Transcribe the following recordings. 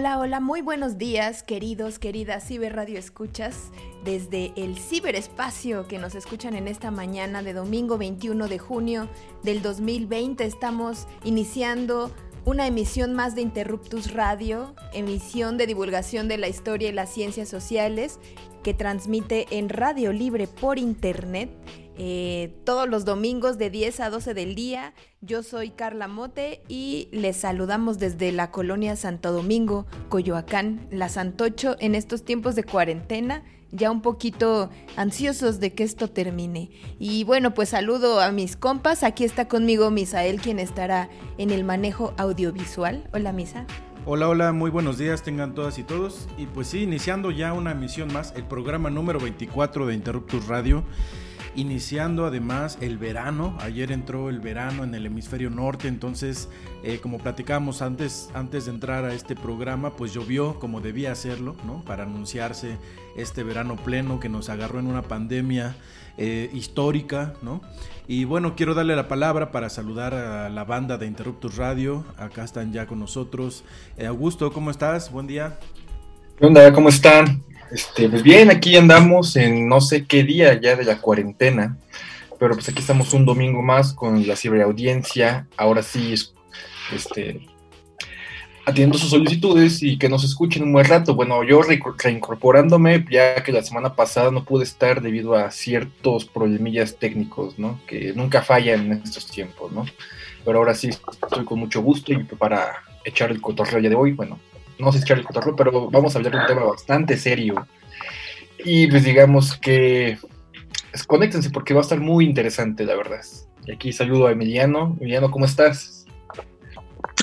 Hola, hola, muy buenos días, queridos, queridas Ciber Radio Escuchas, desde el ciberespacio que nos escuchan en esta mañana de domingo 21 de junio del 2020. Estamos iniciando una emisión más de Interruptus Radio, emisión de divulgación de la historia y las ciencias sociales que transmite en Radio Libre por Internet eh, todos los domingos de 10 a 12 del día. Yo soy Carla Mote y les saludamos desde la colonia Santo Domingo, Coyoacán, la Santocho, en estos tiempos de cuarentena ya un poquito ansiosos de que esto termine. Y bueno, pues saludo a mis compas. Aquí está conmigo Misael, quien estará en el manejo audiovisual. Hola, Misa. Hola, hola, muy buenos días tengan todas y todos. Y pues sí, iniciando ya una emisión más, el programa número 24 de Interruptus Radio iniciando además el verano. Ayer entró el verano en el hemisferio norte, entonces eh, como platicábamos antes, antes de entrar a este programa, pues llovió como debía hacerlo, ¿no? Para anunciarse este verano pleno que nos agarró en una pandemia eh, histórica, ¿no? Y bueno, quiero darle la palabra para saludar a la banda de Interruptus Radio. Acá están ya con nosotros. Eh, Augusto, ¿cómo estás? Buen día. ¿Qué onda? ¿Cómo están? Este, pues bien, aquí andamos en no sé qué día ya de la cuarentena, pero pues aquí estamos un domingo más con la ciberaudiencia, ahora sí, este, atiendo sus solicitudes y que nos escuchen un buen rato. Bueno, yo reincorporándome, ya que la semana pasada no pude estar debido a ciertos problemillas técnicos, ¿no? Que nunca fallan en estos tiempos, ¿no? Pero ahora sí estoy con mucho gusto y para echar el cotorreo ya de hoy, bueno, no sé echar el cotorreo, pero vamos a hablar de un tema bastante serio. Y pues digamos que pues, conéctense porque va a estar muy interesante, la verdad. Y aquí saludo a Emiliano. Emiliano, ¿cómo estás?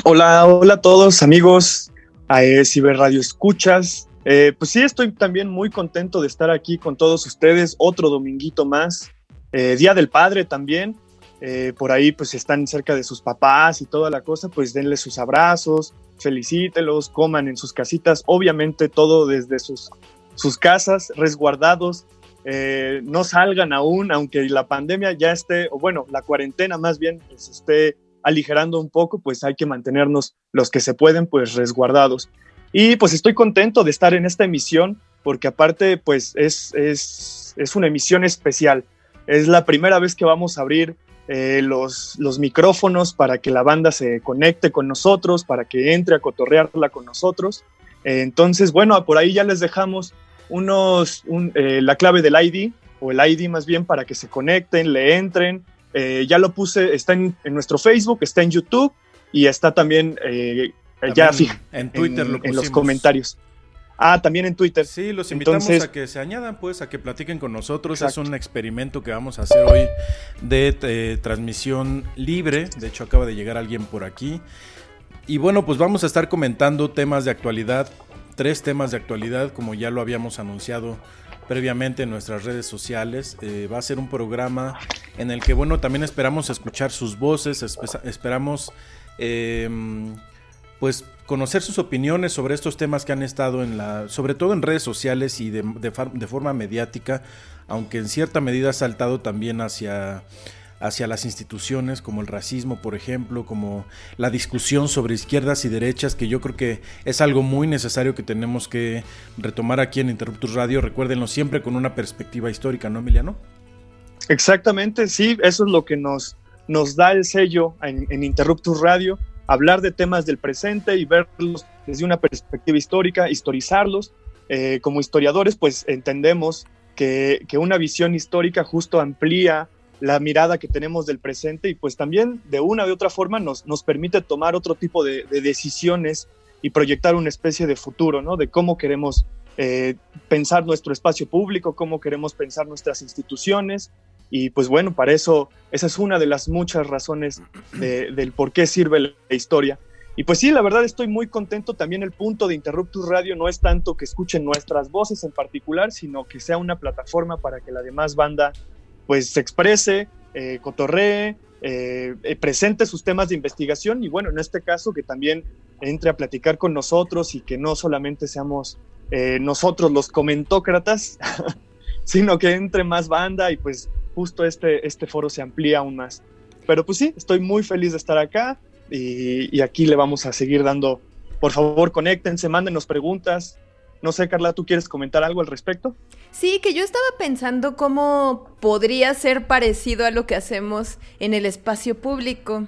Hola, hola a todos amigos, a Ciber Radio Escuchas. Eh, pues sí, estoy también muy contento de estar aquí con todos ustedes, otro dominguito más. Eh, Día del Padre también. Eh, por ahí pues están cerca de sus papás y toda la cosa, pues denle sus abrazos, felicítelos, coman en sus casitas, obviamente todo desde sus, sus casas, resguardados, no salgan aún, aunque la pandemia ya esté, o bueno, la cuarentena más bien se esté aligerando un poco, pues hay que mantenernos los que se pueden, pues resguardados. Y pues estoy contento de estar en esta emisión, porque aparte, pues es, es, es una emisión especial. Es la primera vez que vamos a abrir eh, los, los micrófonos para que la banda se conecte con nosotros, para que entre a cotorrearla con nosotros. Entonces, bueno, por ahí ya les dejamos unos, eh, la clave del ID, o el ID más bien, para que se conecten, le entren. Ya lo puse, está en, nuestro Facebook, está en YouTube y está también, ya en Twitter en los comentarios. Ah, también en Twitter. Sí, los invitamos a que se añadan, pues, a que platiquen con nosotros. Es un experimento que vamos a hacer hoy de eh, transmisión libre. De hecho, acaba de llegar alguien por aquí. Y bueno, pues vamos a estar comentando temas de actualidad, tres temas de actualidad, como ya lo habíamos anunciado previamente en nuestras redes sociales. Eh, va a ser un programa en el que, bueno, también esperamos escuchar sus voces, esperamos, eh, pues, conocer sus opiniones sobre estos temas que han estado en la, sobre todo en redes sociales y de, de, forma mediática, aunque en cierta medida ha saltado también hacia, hacia las instituciones, como el racismo, por ejemplo, como la discusión sobre izquierdas y derechas, que yo creo que es algo muy necesario que tenemos que retomar aquí en Interruptus Radio. Recuérdenlo siempre con una perspectiva histórica, ¿no, Emiliano? Exactamente, sí, eso es lo que nos, nos da el sello en, Interruptus Radio hablar de temas del presente y verlos desde una perspectiva histórica, historizarlos. Eh, como historiadores, pues entendemos que, una visión histórica justo amplía la mirada que tenemos del presente y pues también de una u otra forma nos, nos permite tomar otro tipo de, decisiones y proyectar una especie de futuro, ¿no? De cómo queremos eh, pensar nuestro espacio público, cómo queremos pensar nuestras instituciones. Y pues bueno, para eso, esa es una de las muchas razones del por qué sirve la historia. Y pues sí, la verdad estoy muy contento. También el punto de Interruptus Radio no es tanto que escuchen nuestras voces en particular, sino que sea una plataforma para que la demás banda pues se exprese, eh, cotorree, eh, eh, presente sus temas de investigación y bueno, en este caso que también entre a platicar con nosotros y que no solamente seamos eh, nosotros los comentócratas, sino que entre más banda y pues justo este, este foro se amplía aún más. Pero pues sí, estoy muy feliz de estar acá y, y aquí le vamos a seguir dando, por favor, conéctense, mándenos preguntas, no sé, Carla, ¿tú quieres comentar algo al respecto? Sí, que yo estaba pensando cómo podría ser parecido a lo que hacemos en el espacio público.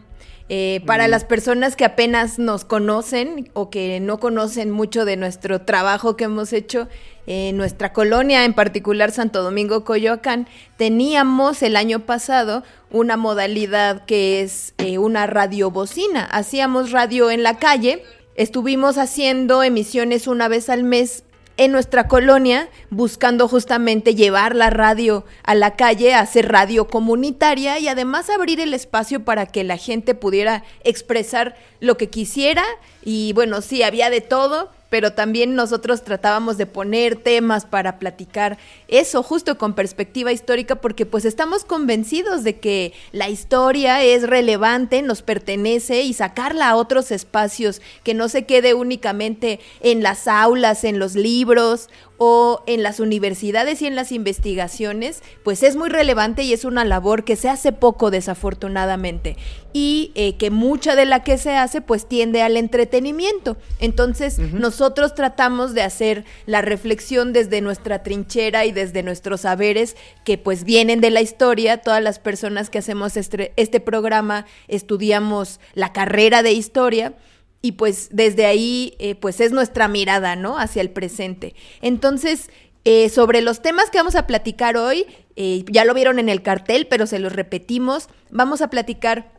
Eh, para mm. las personas que apenas nos conocen o que no conocen mucho de nuestro trabajo que hemos hecho en nuestra colonia, en particular Santo Domingo Coyoacán, teníamos el año pasado una modalidad que es eh, una radiobocina. Hacíamos radio en la calle Estuvimos haciendo emisiones una vez al mes en nuestra colonia, buscando justamente llevar la radio a la calle, hacer radio comunitaria y además abrir el espacio para que la gente pudiera expresar lo que quisiera. Y bueno, sí, había de todo, pero también nosotros tratábamos de poner temas para platicar eso justo con perspectiva histórica porque pues estamos convencidos de que la historia es relevante, nos pertenece y sacarla a otros espacios, que no se quede únicamente en las aulas, en los libros o en las universidades y en las investigaciones, pues es muy relevante y es una labor que se hace poco desafortunadamente y eh, que mucha de la que se hace pues tiende al entretenimiento. Entonces nosotros tratamos de hacer la reflexión desde nuestra trinchera y desde nuestros saberes que pues vienen de la historia. Todas las personas que hacemos este, este programa estudiamos la carrera de historia y pues desde ahí eh, pues es nuestra mirada, ¿no? Hacia el presente. Entonces, eh, sobre los temas que vamos a platicar hoy, eh, ya lo vieron en el cartel, pero se los repetimos, vamos a platicar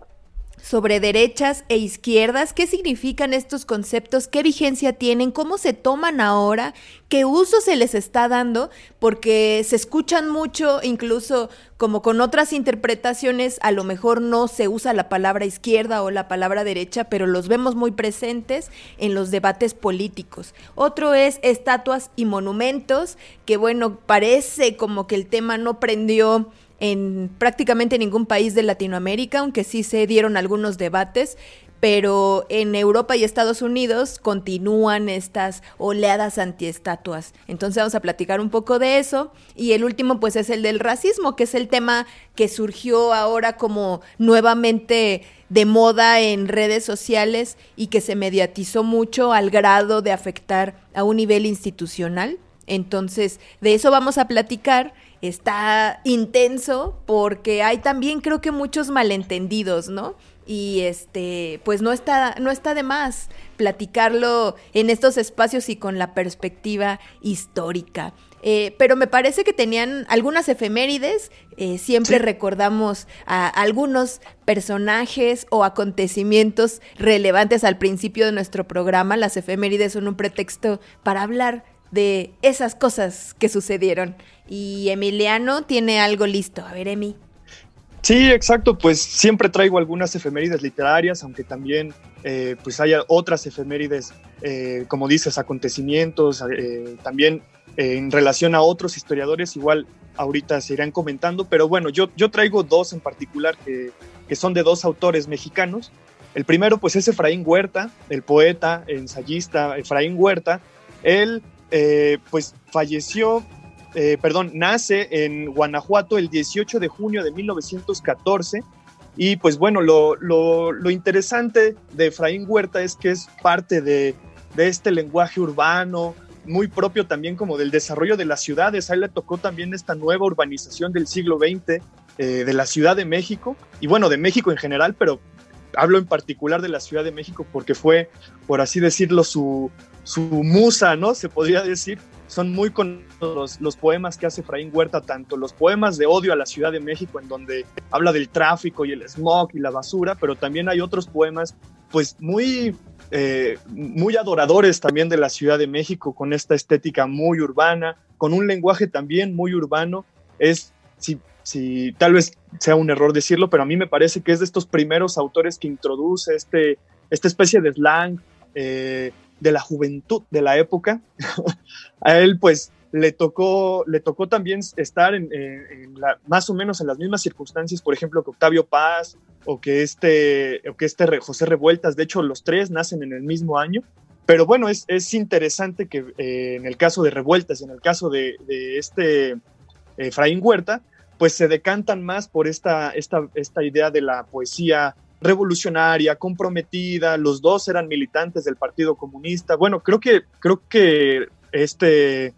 sobre derechas e izquierdas, qué significan estos conceptos, qué vigencia tienen, cómo se toman ahora, qué uso se les está dando, porque se escuchan mucho, incluso como con otras interpretaciones, a lo mejor no se usa la palabra izquierda o la palabra derecha, pero los vemos muy presentes en los debates políticos. Otro es estatuas y monumentos, que bueno, parece como que el tema no prendió en prácticamente ningún país de Latinoamérica, aunque sí se dieron algunos debates, pero en Europa y Estados Unidos continúan estas oleadas antiestatuas. Entonces vamos a platicar un poco de eso. Y el último pues es el del racismo, que es el tema que surgió ahora como nuevamente de moda en redes sociales y que se mediatizó mucho al grado de afectar a un nivel institucional. Entonces, de eso vamos a platicar está intenso porque hay también creo que muchos malentendidos, ¿no? Y este, pues no está, no está de más platicarlo en estos espacios y con la perspectiva histórica. Eh, pero me parece que tenían algunas efemérides. Eh, siempre recordamos a algunos personajes o acontecimientos relevantes al principio de nuestro programa. Las efemérides son un pretexto para hablar de esas cosas que sucedieron. Y Emiliano tiene algo listo. A ver, Emi. Sí, exacto, pues siempre traigo algunas efemérides literarias, aunque también eh, pues haya otras efemérides, eh, como dices, acontecimientos, eh, también en relación a otros historiadores, igual ahorita se irán comentando, pero bueno, yo, yo traigo dos en particular que, que son de dos autores mexicanos. El primero pues es Efraín Huerta, el poeta, ensayista Efraín Huerta. Él eh, pues falleció, eh, perdón, nace en Guanajuato el 18 de junio de 1914. Y pues bueno, lo, interesante de Efraín Huerta es que es parte de, este lenguaje urbano, muy propio también como del desarrollo de las ciudades. A él le tocó también esta nueva urbanización del siglo XX eh, de la Ciudad de México y bueno, de México en general, pero hablo en particular de la Ciudad de México porque fue, por así decirlo, su, su musa, ¿no? Se podría decir. Son muy conocidos los, poemas que hace Efraín Huerta, tanto los poemas de odio a la Ciudad de México, en donde habla del tráfico y el smog y la basura, pero también hay otros poemas, pues muy eh, muy adoradores también de la Ciudad de México, con esta estética muy urbana, con un lenguaje también muy urbano. Es, si, si tal vez sea un error decirlo, pero a mí me parece que es de estos primeros autores que introduce este, esta especie de slang eh, de la juventud de la época. a él, pues, le tocó, le tocó también estar en, más o menos en las mismas circunstancias, por ejemplo, que Octavio Paz o que este, o que este José Revueltas. De hecho, los tres nacen en el mismo año. Pero bueno, es, es interesante que eh, en el caso de Revueltas y en el caso de, este Efraín Huerta, pues se decantan más por esta, esta, esta idea de la poesía revolucionaria, comprometida, los dos eran militantes del Partido Comunista. Bueno, creo que, creo que este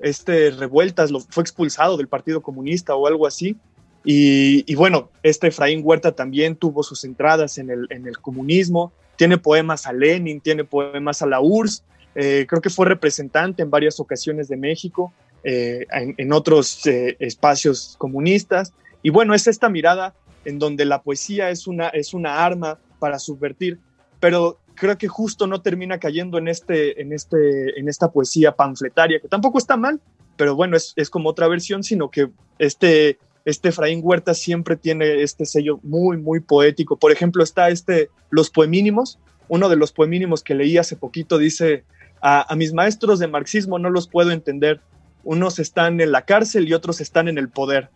este Revueltas lo, fue expulsado del Partido Comunista o algo así. Y, bueno, este Efraín Huerta también tuvo sus entradas en el, en el comunismo, tiene poemas a Lenin, tiene poemas a la URSS, eh, creo que fue representante en varias ocasiones de México, eh, en, otros eh, espacios comunistas. Y bueno, es esta mirada en donde la poesía es una, es una arma para subvertir, pero creo que justo no termina cayendo en, este, en, este, en esta poesía panfletaria, que tampoco está mal, pero bueno, es, es como otra versión, sino que este, este Efraín Huerta siempre tiene este sello muy, muy poético. Por ejemplo, está este Los Poemínimos, uno de los poemínimos que leí hace poquito dice, a, a mis maestros de marxismo no los puedo entender, unos están en la cárcel y otros están en el poder.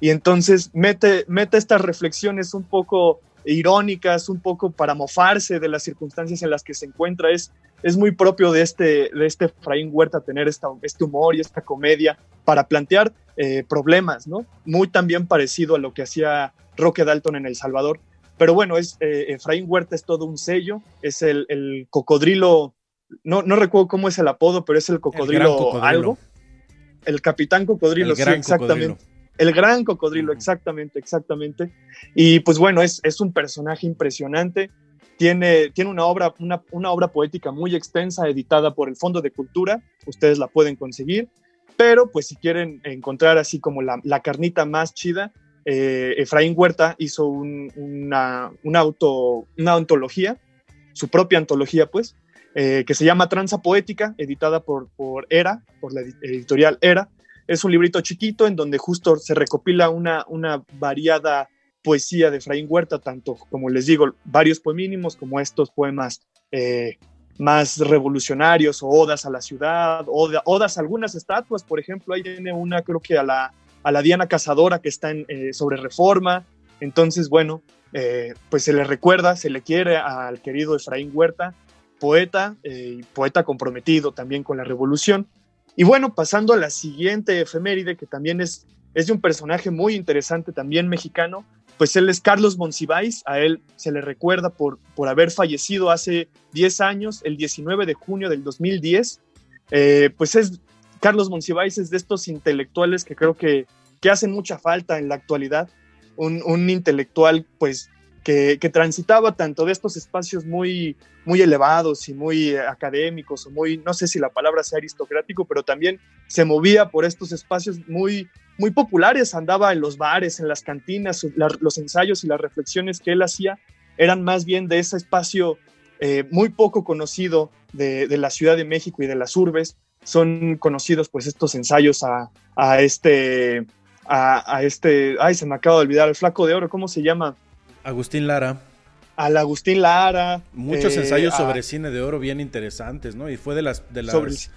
Y entonces mete, mete estas reflexiones un poco irónicas, un poco para mofarse de las circunstancias en las que se encuentra. Es, es muy propio de este, de este Efraín Huerta tener esta, este humor y esta comedia para plantear eh, problemas, ¿no? Muy también parecido a lo que hacía Roque Dalton en El Salvador. Pero bueno, es, eh, Efraín Huerta es todo un sello, es el, el cocodrilo, no, no, recuerdo cómo es el apodo, pero es el cocodrilo, algo. El capitán cocodrilo, sí, exactamente. El gran cocodrilo, exactamente, exactamente. Y pues bueno, es, es un personaje impresionante. Tiene, tiene una, obra, una, una, obra poética muy extensa, editada por el Fondo de Cultura. Ustedes la pueden conseguir. Pero pues si quieren encontrar así como la, la carnita más chida, eh, Efraín Huerta hizo una, una, auto, una antología, su propia antología pues, eh, que se llama Tranza Poética, editada por, por ERA, por la editorial ERA. Es un librito chiquito en donde justo se recopila una, una variada poesía de Efraín Huerta, tanto como les digo, varios poemínimos como estos poemas eh, más revolucionarios o odas a la ciudad, odas a algunas estatuas, por ejemplo, ahí tiene una creo que a la, a la Diana Cazadora que está eh, sobre reforma, entonces bueno, eh, pues se le recuerda, se le quiere al querido Efraín Huerta, poeta, y poeta comprometido también con la revolución, y bueno, pasando a la siguiente efeméride, que también es, es de un personaje muy interesante, también mexicano, pues él es Carlos Monsiváis, a él se le recuerda por, por haber fallecido hace 10 años, el 19 de junio del 2010. Eh, pues es, Carlos Monsiváis es de estos intelectuales que creo que, que hacen mucha falta en la actualidad, un, un intelectual pues que, transitaba tanto de estos espacios muy, muy elevados y muy eh, académicos, o muy, no sé si la palabra sea aristocrático, pero también se movía por estos espacios muy, muy populares, andaba en los bares, en las cantinas, los ensayos y las reflexiones que él hacía eran más bien de ese espacio eh, muy poco conocido de, la Ciudad de México y de las urbes. Son conocidos pues estos ensayos a, a este, a, a, este, ay, se me acaba de olvidar, el flaco de oro, ¿cómo se llama? Agustín Lara. Al Agustín Lara. Muchos eh, ensayos sobre cine de oro bien interesantes, ¿no? Y fue de las... De las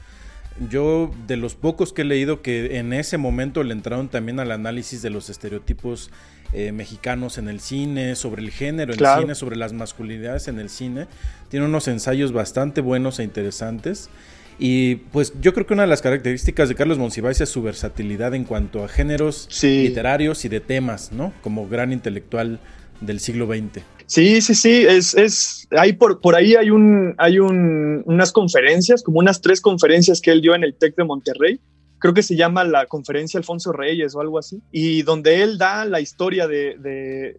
Yo, de los pocos que he leído que en ese momento le entraron también al análisis de los estereotipos eh, mexicanos en el cine, sobre el género en el cine, sobre las masculinidades en el cine. Tiene unos ensayos bastante buenos e interesantes. Y pues yo creo que una de las características de Carlos Monsiváis es su versatilidad en cuanto a géneros literarios y de temas, ¿no? Como gran intelectual del siglo XX. Sí, sí, sí, es, es, hay por, por ahí hay un, hay un, unas conferencias, como unas tres conferencias que él dio en el TEC de Monterrey, creo que se llama la conferencia Alfonso Reyes o algo así, y donde él da la historia de,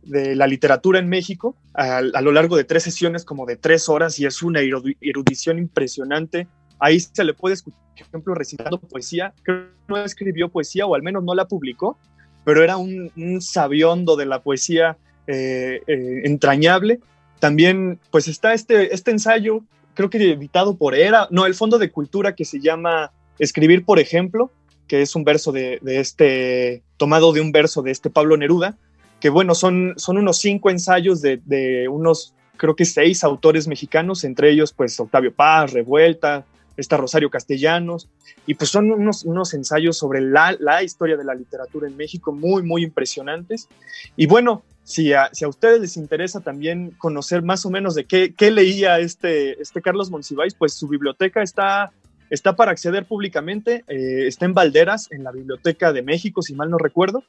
de, la literatura en México a, lo largo de tres sesiones, como de tres horas, y es una erudición impresionante. Ahí se le puede escuchar, por ejemplo, recitando poesía. Creo que no escribió poesía, o al menos no la publicó, pero era un, un sabiondo de la poesía eh, eh, entrañable. también pues está este, este ensayo, creo que editado por ERA, no, el Fondo de Cultura que se llama Escribir, por ejemplo, que es un verso de, este, tomado de un verso de este Pablo Neruda, que bueno, son, son unos cinco ensayos de, de unos, creo que seis autores mexicanos, entre ellos pues Octavio Paz, Revuelta, está Rosario Castellanos, y pues son unos, unos ensayos sobre la, la, historia de la literatura en México muy, muy impresionantes. Y bueno, si a, si a ustedes les interesa también conocer más o menos de qué, leía este, este Carlos Monsiváis, pues su biblioteca está, está para acceder públicamente, eh, está en Valderas, en la Biblioteca de México, si mal no recuerdo.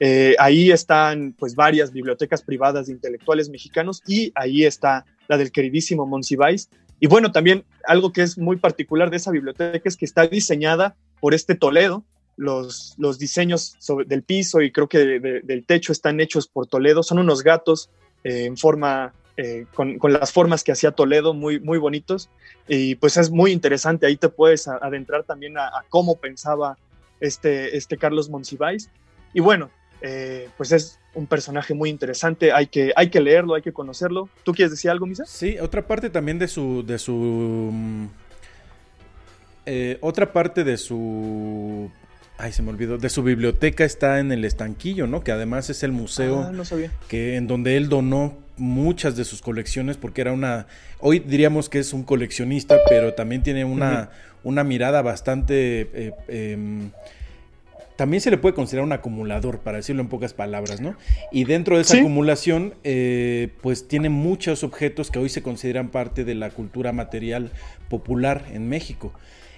Eh, ahí están pues varias bibliotecas privadas de intelectuales mexicanos y ahí está la del queridísimo Monsiváis, y bueno, también algo que es muy particular de esa biblioteca es que está diseñada por este Toledo. Los, los diseños del piso y creo que del techo están hechos por Toledo. Son unos gatos eh, en forma, eh, con, con, las formas que hacía Toledo, muy, muy bonitos. Y pues es muy interesante. Ahí te puedes adentrar también a, cómo pensaba este, este Carlos Monsiváis. Y bueno, eh, pues es un personaje muy interesante, hay que, hay que leerlo, hay que conocerlo. ¿Tú quieres decir algo, Misa? Sí, otra parte también de su... De su mm, otra parte de su... Ay, se me olvidó. De su biblioteca está en el estanquillo, ¿no? Que además es el museo ah, no que en donde él donó muchas de sus colecciones porque era una hoy diríamos que es un coleccionista pero también tiene una, una mirada bastante eh, em, también se le puede considerar un acumulador, para decirlo en pocas palabras, ¿no? Y dentro de esa acumulación, eh, pues tiene muchos objetos que hoy se consideran parte de la cultura material popular en México.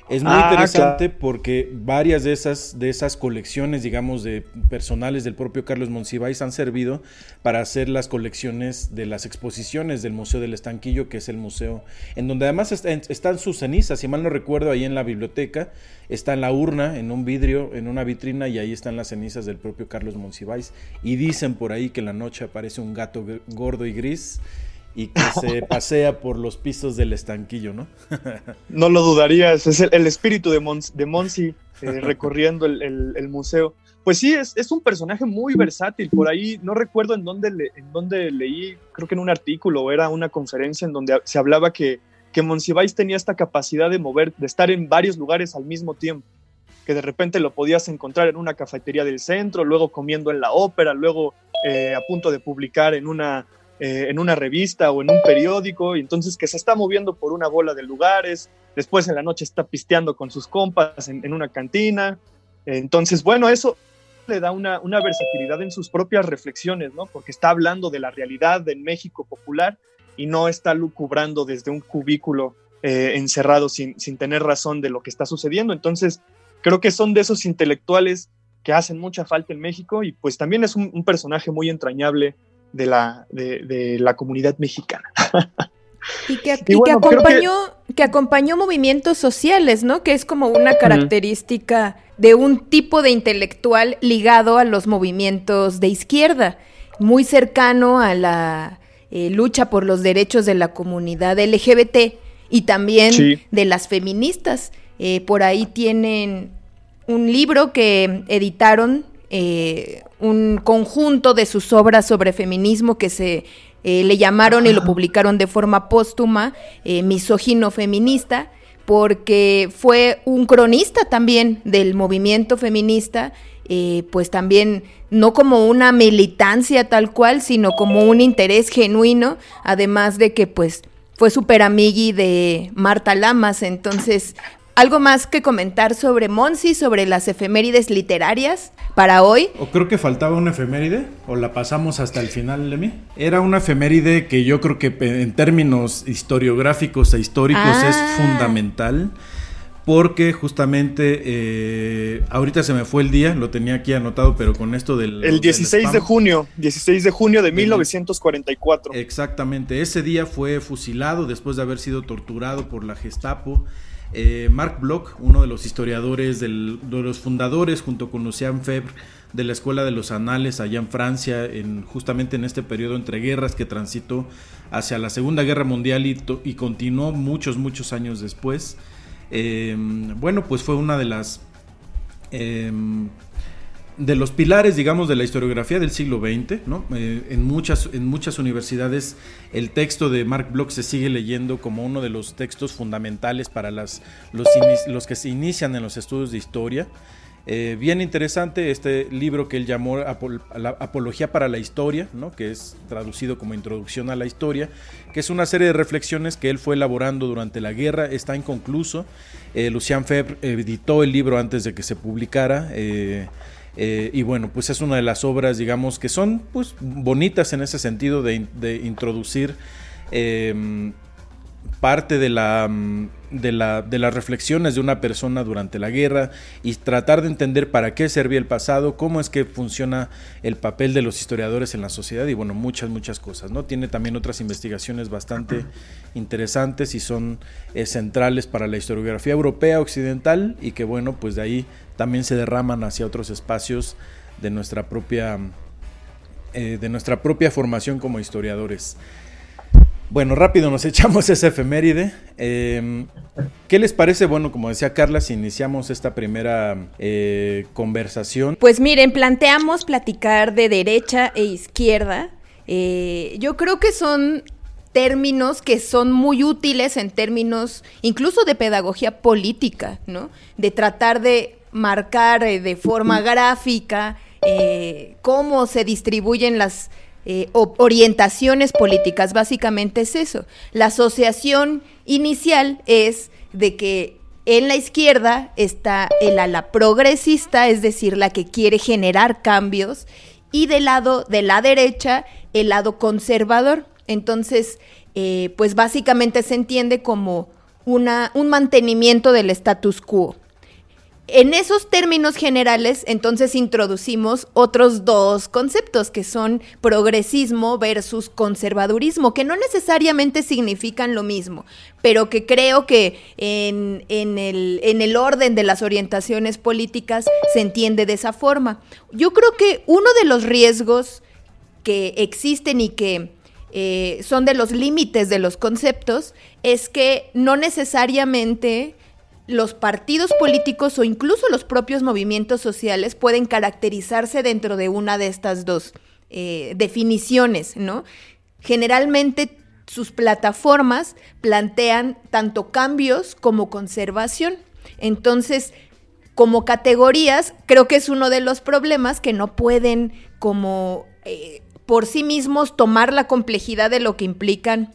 Es muy ah, interesante porque varias de esas, de esas colecciones, digamos, de personales del propio Carlos Monsiváis han servido para hacer las colecciones de las exposiciones del Museo del Estanquillo, que es el museo en donde además están sus cenizas, si mal no recuerdo, ahí en la biblioteca, está en la urna, en un vidrio, en una vitrina, y ahí están las cenizas del propio Carlos Monsiváis. Y dicen por ahí que en la noche aparece un gato gordo y gris y que se pasea por los pisos del estanquillo, ¿no? no lo dudarías, es el, espíritu de, de Monsi eh, recorriendo el, museo. Pues sí, es, es, un personaje muy versátil. Por ahí no recuerdo en dónde, en dónde leí, creo que en un artículo o era una conferencia en donde se hablaba que, que Monsiváis tenía esta capacidad de mover, de estar en varios lugares al mismo tiempo que de repente lo podías encontrar en una cafetería del centro, luego comiendo en la ópera, luego eh, a punto de publicar en una eh, en una revista o en un periódico, y entonces que se está moviendo por una bola de lugares, después en la noche está pisteando con sus compas en, una cantina. Entonces, bueno, eso le da una, una, versatilidad en sus propias reflexiones, ¿no? Porque está hablando de la realidad del México popular y no está lucubrando desde un cubículo eh, encerrado sin, sin tener razón de lo que está sucediendo. Entonces, creo que son de esos intelectuales que hacen mucha falta en México y pues también es un, un personaje muy entrañable de la, de, la comunidad mexicana. Y que, acompañó, que... acompañó movimientos sociales, ¿no? Que es como una característica de un tipo de intelectual ligado a los movimientos de izquierda, muy cercano a la eh, lucha por los derechos de la comunidad LGBT y también de las feministas. Eh, por ahí tienen un libro que editaron eh, un conjunto de sus obras sobre feminismo que se eh, le llamaron y lo publicaron de forma póstuma eh, misógino feminista porque fue un cronista también del movimiento feminista, pues también no como una militancia tal cual, sino como un interés genuino, además de que pues fue súper amigui de Marta Lamas, entonces ¿Algo más que comentar sobre Monsi, sobre las efemérides literarias para hoy? O creo que faltaba una efeméride, o la pasamos hasta el final, Lemi. Era una efeméride que yo creo que en términos historiográficos e históricos es ah. fundamental porque justamente eh, ahorita se me fue el día, lo tenía aquí anotado, pero con esto del... El 16 de junio, 16 de junio de 1944. Exactamente, ese día fue fusilado después de haber sido torturado por la Gestapo eh, Marc Bloch, uno de los historiadores, de los fundadores, junto con Lucien Febre, de la Escuela de los Anales allá en Francia, en, justamente en este periodo entre guerras que transitó hacia la Segunda Guerra Mundial y, continuó muchos, muchos años después. Em, bueno, pues fue una de las... Em, de los pilares, digamos, de la historiografía del siglo XX, ¿no? Eh, en, muchas, en muchas universidades el texto de Mark Bloch se sigue leyendo como uno de los textos fundamentales para las, los, que se inician en los estudios de historia. Eh, bien interesante este libro que él llamó Apología para la Historia, ¿no? que es traducido como Introducción a la Historia, que es una serie de reflexiones que él fue elaborando durante la guerra, está inconcluso. Eh, Lucian Febre editó el libro antes de que se publicara. Eh, y bueno, pues es una de las obras, digamos, que son pues, bonitas en ese sentido de, de introducir parte de, la, mm, de, la, de, las reflexiones de una persona durante la guerra y tratar de entender para qué servía el pasado, cómo es que funciona el papel de los historiadores en la sociedad y bueno, muchas, muchas cosas. ¿no? Tiene también otras investigaciones bastante interesantes y son eh, centrales para la historiografía europea occidental y que bueno, pues de ahí también se derraman hacia otros espacios de nuestra propia, eh, de nuestra propia formación como historiadores. Bueno, rápido nos echamos esa efeméride. Em, ¿Qué les parece? Bueno, como decía Carla, si iniciamos esta primera eh, conversación. Pues miren, planteamos platicar de derecha e izquierda. Eh, yo creo que son términos que son muy útiles en términos incluso de pedagogía política, ¿no? De tratar de marcar eh, de forma gráfica cómo se distribuyen las eh, orientaciones políticas. Básicamente es eso. La asociación inicial es de que en la izquierda está el ala progresista, es decir, la que quiere generar cambios, y del lado de la derecha, el lado conservador. Entonces, eh, pues básicamente se entiende como una, un mantenimiento del status quo. En esos términos generales, entonces introducimos otros dos conceptos que son progresismo versus conservadurismo, que no necesariamente significan lo mismo, pero que creo que en, el, en el orden de las orientaciones políticas se entiende de esa forma. Yo creo que uno de los riesgos que existen y que eh, son de los límites de los conceptos es que no necesariamente los partidos políticos o incluso los propios movimientos sociales pueden caracterizarse dentro de una de estas dos eh, definiciones, ¿no? Generalmente sus plataformas plantean tanto cambios como conservación. Entonces, como categorías, creo que es uno de los problemas que no pueden como eh, por sí mismos tomar la complejidad de lo que implican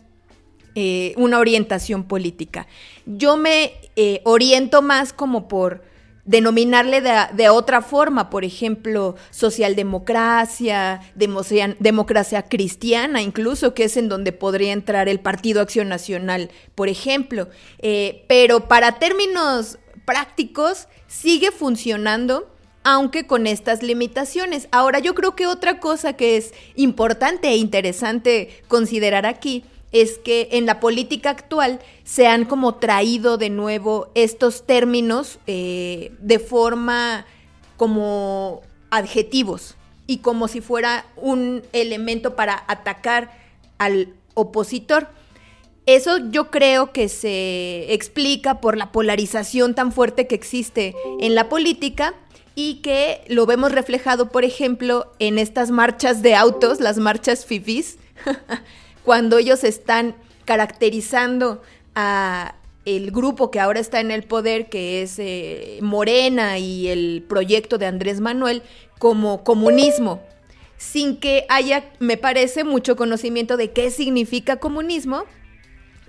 eh, una orientación política. Yo me eh, oriento más como por denominarle de, otra forma, por ejemplo, socialdemocracia, democracia cristiana, incluso, que es en donde podría entrar el Partido Acción Nacional, por ejemplo. Eh, pero para términos prácticos, sigue funcionando aunque con estas limitaciones. Ahora, yo creo que otra cosa que es importante e interesante considerar aquí es que en la política actual se han como traído de nuevo estos términos eh, de forma como adjetivos y como si fuera un elemento para atacar al opositor. Eso yo creo que se explica por la polarización tan fuerte que existe en la política y que lo vemos reflejado, por ejemplo, en estas marchas de autos, las marchas FIFIs, cuando ellos están caracterizando a el grupo que ahora está en el poder, que es eh, Morena y el proyecto de Andrés Manuel, como comunismo, sin que haya, me parece, mucho conocimiento de qué significa comunismo.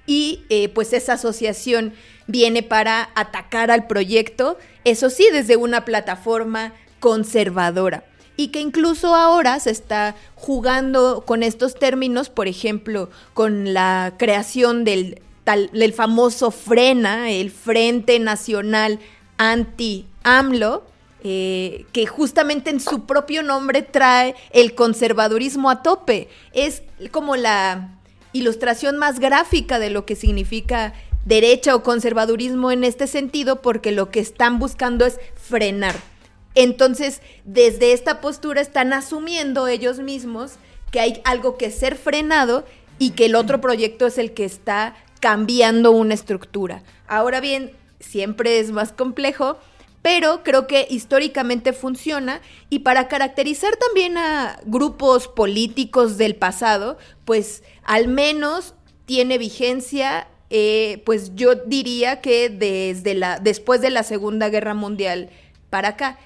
Y eh, pues esa asociación viene para atacar al proyecto, eso sí, desde una plataforma conservadora y que incluso ahora se está jugando con estos términos, por ejemplo, con la creación del, tal, del famoso FRENA, el Frente Nacional Anti-AMLO, eh, que justamente en su propio nombre trae el conservadurismo a tope. Es como la ilustración más gráfica de lo que significa derecha o conservadurismo en este sentido, porque lo que están buscando es frenar entonces, desde esta postura están asumiendo ellos mismos que hay algo que ser frenado y que el otro proyecto es el que está cambiando una estructura. Ahora bien, siempre es más complejo pero creo que históricamente funciona y para caracterizar también a grupos políticos del pasado, pues al menos tiene vigencia, eh, pues yo diría que desde la, después de la Segunda Guerra Mundial para acá.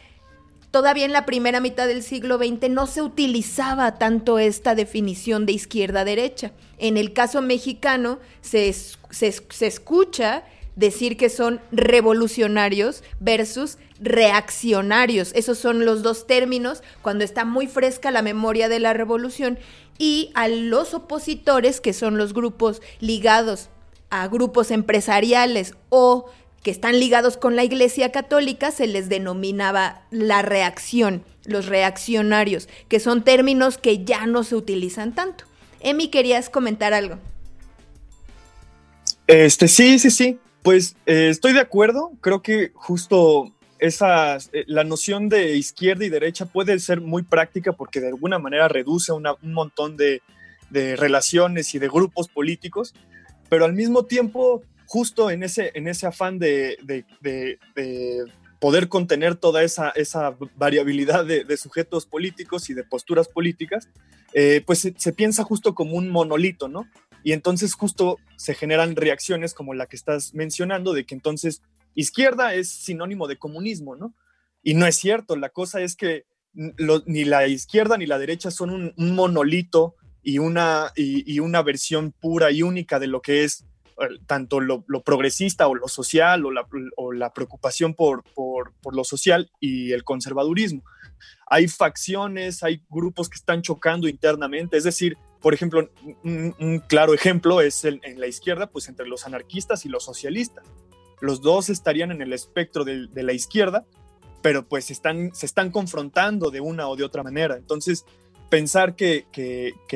Todavía en la primera mitad del siglo XX no se utilizaba tanto esta definición de izquierda-derecha. En el caso mexicano se, se escucha decir que son revolucionarios versus reaccionarios. Esos son los dos términos cuando está muy fresca la memoria de la revolución y a los opositores, que son los grupos ligados a grupos empresariales o que están ligados con la Iglesia Católica, se les denominaba la reacción, los reaccionarios, que son términos que ya no se utilizan tanto. Emi, querías comentar algo. Este, sí, sí, sí. Pues eh, estoy de acuerdo. Creo que justo esa, eh, la noción de izquierda y derecha puede ser muy práctica porque de alguna manera reduce un montón de, relaciones y de grupos políticos, pero al mismo tiempo, justo en ese, en ese afán de, poder contener toda esa, esa variabilidad de, sujetos políticos y de posturas políticas, eh, pues se, piensa justo como un monolito, ¿no? Y entonces justo se generan reacciones como la que estás mencionando, de que entonces izquierda es sinónimo de comunismo, ¿no? Y no es cierto, la cosa es que ni la izquierda ni la derecha son un, monolito y una, y, una versión pura y única de lo que es tanto lo, progresista o lo social o la, preocupación por, por, lo social y el conservadurismo. Hay facciones, hay grupos que están chocando internamente, es decir, por ejemplo, un, claro ejemplo es en la izquierda, pues entre los anarquistas y los socialistas. Los dos estarían en el espectro de, la izquierda, pero pues están, se están confrontando de una o de otra manera. Entonces, pensar que,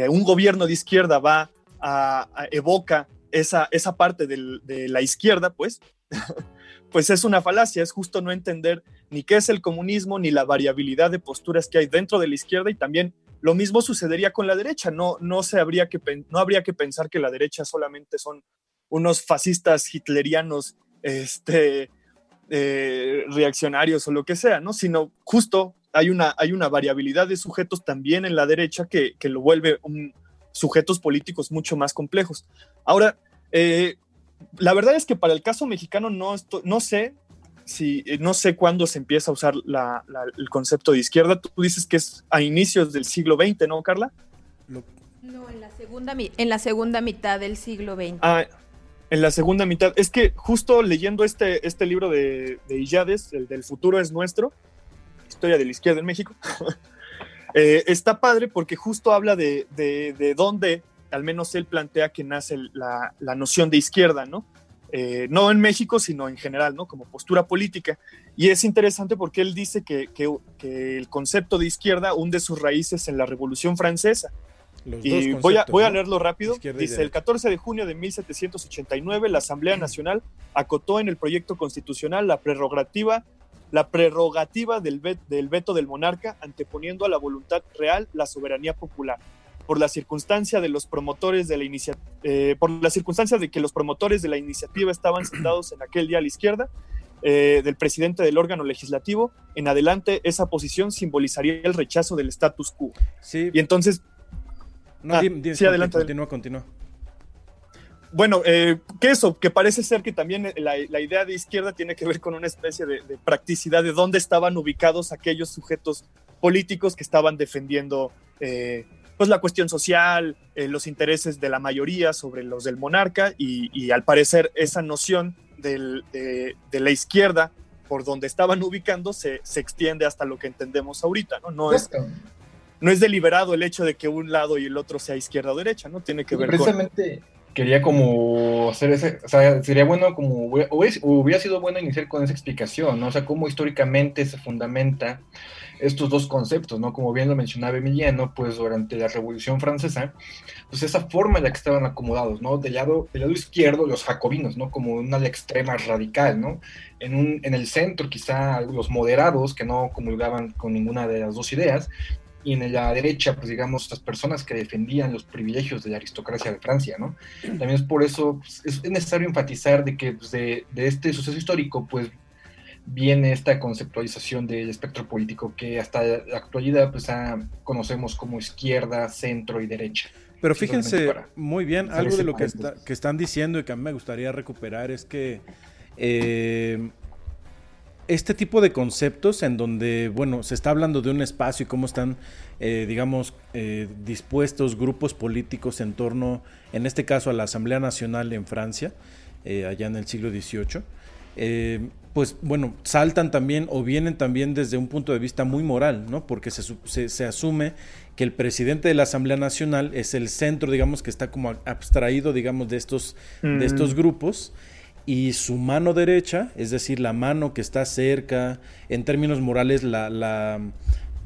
un gobierno de izquierda va a, evoca esa, esa parte de la izquierda, pues, pues es una falacia, es justo no entender ni qué es el comunismo, ni la variabilidad de posturas que hay dentro de la izquierda y también lo mismo sucedería con la derecha. No, no, se habría que, no habría que pensar que la derecha solamente son unos fascistas hitlerianos este, eh, reaccionarios o lo que sea, ¿no? Sino justo hay una, hay una variabilidad de sujetos también en la derecha que, lo vuelve un, sujetos políticos mucho más complejos. Ahora, eh, la verdad es que para el caso mexicano no, no sé si eh, no sé cuándo se empieza a usar el concepto de izquierda. Tú dices que es a inicios del siglo XX, ¿no, Carla? No, en la segunda, en la segunda mitad del siglo XX. Ah, en la segunda mitad. Es que justo leyendo este, este libro de, de Illades, el del futuro es nuestro, historia de la izquierda en México, eh, está padre porque justo habla de, de, dónde, al menos él plantea que nace la, la noción de izquierda, ¿no? Eh, no en México, sino en general, ¿no? Como postura política. Y es interesante porque él dice que, el concepto de izquierda hunde sus raíces en la Revolución Francesa. y voy a, voy a leerlo rápido. Dice, el 14 de junio de 1789, la Asamblea Nacional acotó en el proyecto constitucional la prerrogativa, la prerrogativa del, del veto del monarca, anteponiendo a la voluntad real la soberanía popular por la circunstancia de los promotores de la iniciativa, eh, por la circunstancia de que los promotores de la iniciativa estaban sentados en aquel día a la izquierda eh, del presidente del órgano legislativo, en adelante esa posición simbolizaría el rechazo del status quo. Sí. Y entonces... No, ah, sí, adelante. Continúa, continúa. Bueno, eh, que eso, que parece ser que también la, idea de izquierda tiene que ver con una especie de, practicidad de dónde estaban ubicados aquellos sujetos políticos que estaban defendiendo pues la cuestión social, eh, los intereses de la mayoría sobre los del monarca y, al parecer esa noción de, la izquierda por donde estaban ubicando se, se, extiende hasta lo que entendemos ahorita, ¿no? No es, no es deliberado el hecho de que un lado y el otro sea izquierda o derecha, ¿no? Tiene que ver precisamente quería como hacer ese, o sea, sería bueno como, hubiera sido bueno iniciar con esa explicación, ¿no? O sea, cómo históricamente se fundamenta estos dos conceptos, ¿no? Como bien lo mencionaba Emiliano, pues durante la Revolución Francesa, pues esa forma en la que estaban acomodados, ¿no? Del lado, del lado izquierdo, los jacobinos, ¿no? Como una extrema radical, ¿no? En, un, en el centro quizá los moderados que no comulgaban con ninguna de las dos ideas, y en la derecha, pues digamos, las personas que defendían los privilegios de la aristocracia de Francia, ¿no? También es por eso, pues, es necesario enfatizar de que pues, de, de, este suceso histórico, pues viene esta conceptualización del espectro político que hasta la actualidad pues conocemos como izquierda, centro y derecha. Pero fíjense muy bien, algo de lo que, que, están diciendo y que a mí me gustaría recuperar es que eh, este tipo de conceptos en donde, bueno, se está hablando de un espacio y cómo están, eh, digamos, eh, dispuestos grupos políticos en torno, en este caso, a la Asamblea Nacional en Francia, allá en el siglo XVIII pues bueno, saltan también o vienen también desde un punto de vista muy moral, ¿no? Porque se, se, asume que el presidente de la Asamblea Nacional es el centro, digamos, que está como abstraído, digamos, de estos, de estos mm. grupos y su mano derecha, es decir, la mano que está cerca, en términos morales, la, la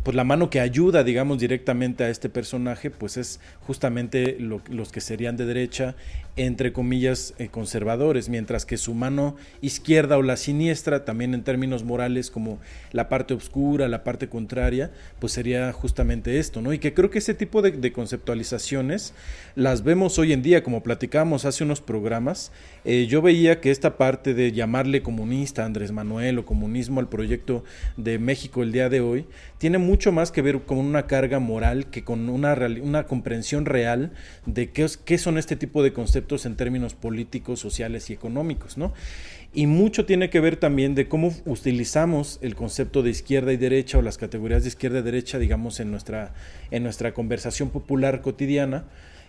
pues la mano que ayuda, digamos, directamente a este personaje, pues es justamente los que serían de derecha, entre comillas, eh, conservadores, mientras que su mano izquierda o la siniestra, también en términos morales, como la parte oscura, la parte contraria, pues sería justamente esto, ¿no? Y que creo que ese tipo de, de conceptualizaciones las vemos hoy en día, como platicábamos hace unos programas, eh, yo veía que esta parte de llamarle comunista Andrés Manuel o comunismo al proyecto de México el día de hoy, tiene mucho más que ver con una carga moral que con una, una comprensión real de qué, qué son este tipo de conceptos en términos políticos, sociales y económicos, ¿no? Y mucho tiene que ver también de cómo utilizamos el concepto de izquierda y derecha o las categorías de izquierda y derecha, digamos, en nuestra, en nuestra conversación popular cotidiana,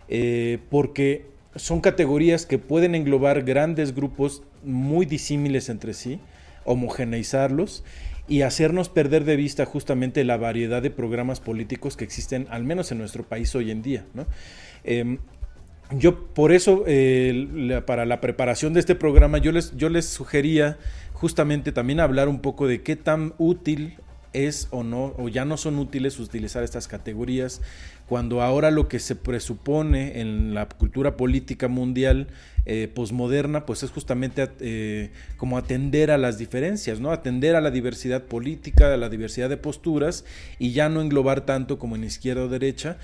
eh, porque son categorías que pueden englobar grandes grupos muy disímiles entre sí, homogeneizarlos y hacernos perder de vista justamente la variedad de programas políticos que existen, al menos en nuestro país hoy en día. Em, yo por eso, eh, para la preparación de este programa, yo les, yo les sugería justamente también hablar un poco de qué tan útil es o no, o ya no son útiles utilizar estas categorías, cuando ahora lo que se presupone en la cultura política mundial eh, posmoderna, pues es justamente eh, como atender a las diferencias, ¿no? Atender a la diversidad política, a la diversidad de posturas y ya no englobar tanto como en izquierda o derecha.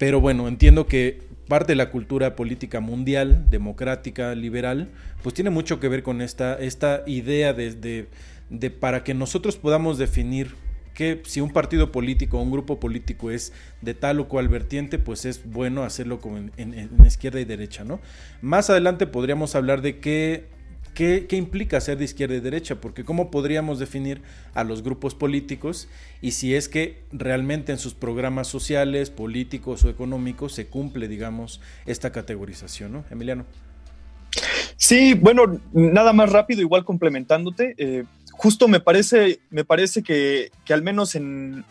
Pero bueno, entiendo que parte de la cultura política mundial, democrática, liberal, pues tiene mucho que ver con esta, esta idea de de para que nosotros podamos definir que si un partido político o un grupo político es de tal o cual vertiente, pues es bueno hacerlo como en, izquierda y derecha, ¿no? Más adelante podríamos hablar de qué, qué, implica ser de izquierda y derecha, porque cómo podríamos definir a los grupos políticos y si es que realmente en sus programas sociales, políticos o económicos se cumple, digamos, esta categorización, ¿no? Emiliano. Sí, bueno, nada más rápido, igual complementándote. Eh, justo me parece, me parece que, al menos en,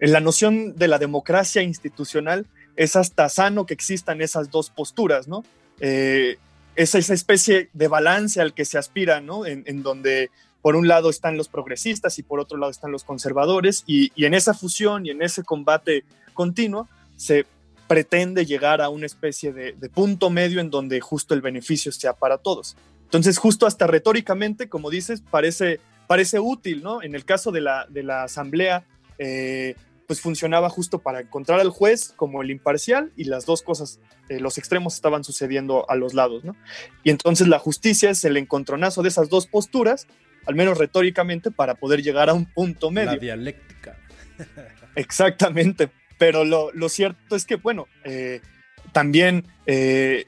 la noción de la democracia institucional es hasta sano que existan esas dos posturas, ¿no? Eh, es esa especie de balance al que se aspira, ¿no? En, donde por un lado están los progresistas y por otro lado están los conservadores y, en esa fusión y en ese combate continuo se pretende llegar a una especie de, punto medio en donde justo el beneficio sea para todos. Entonces, justo hasta retóricamente, como dices, parece, parece útil, ¿no? En el caso de la, de la asamblea, eh, pues funcionaba justo para encontrar al juez como el imparcial y las dos cosas, eh, los extremos estaban sucediendo a los lados, ¿no? Y entonces la justicia es el encontronazo de esas dos posturas, al menos retóricamente, para poder llegar a un punto medio. La dialéctica. Exactamente, pero lo, lo cierto es que, bueno, eh, también eh,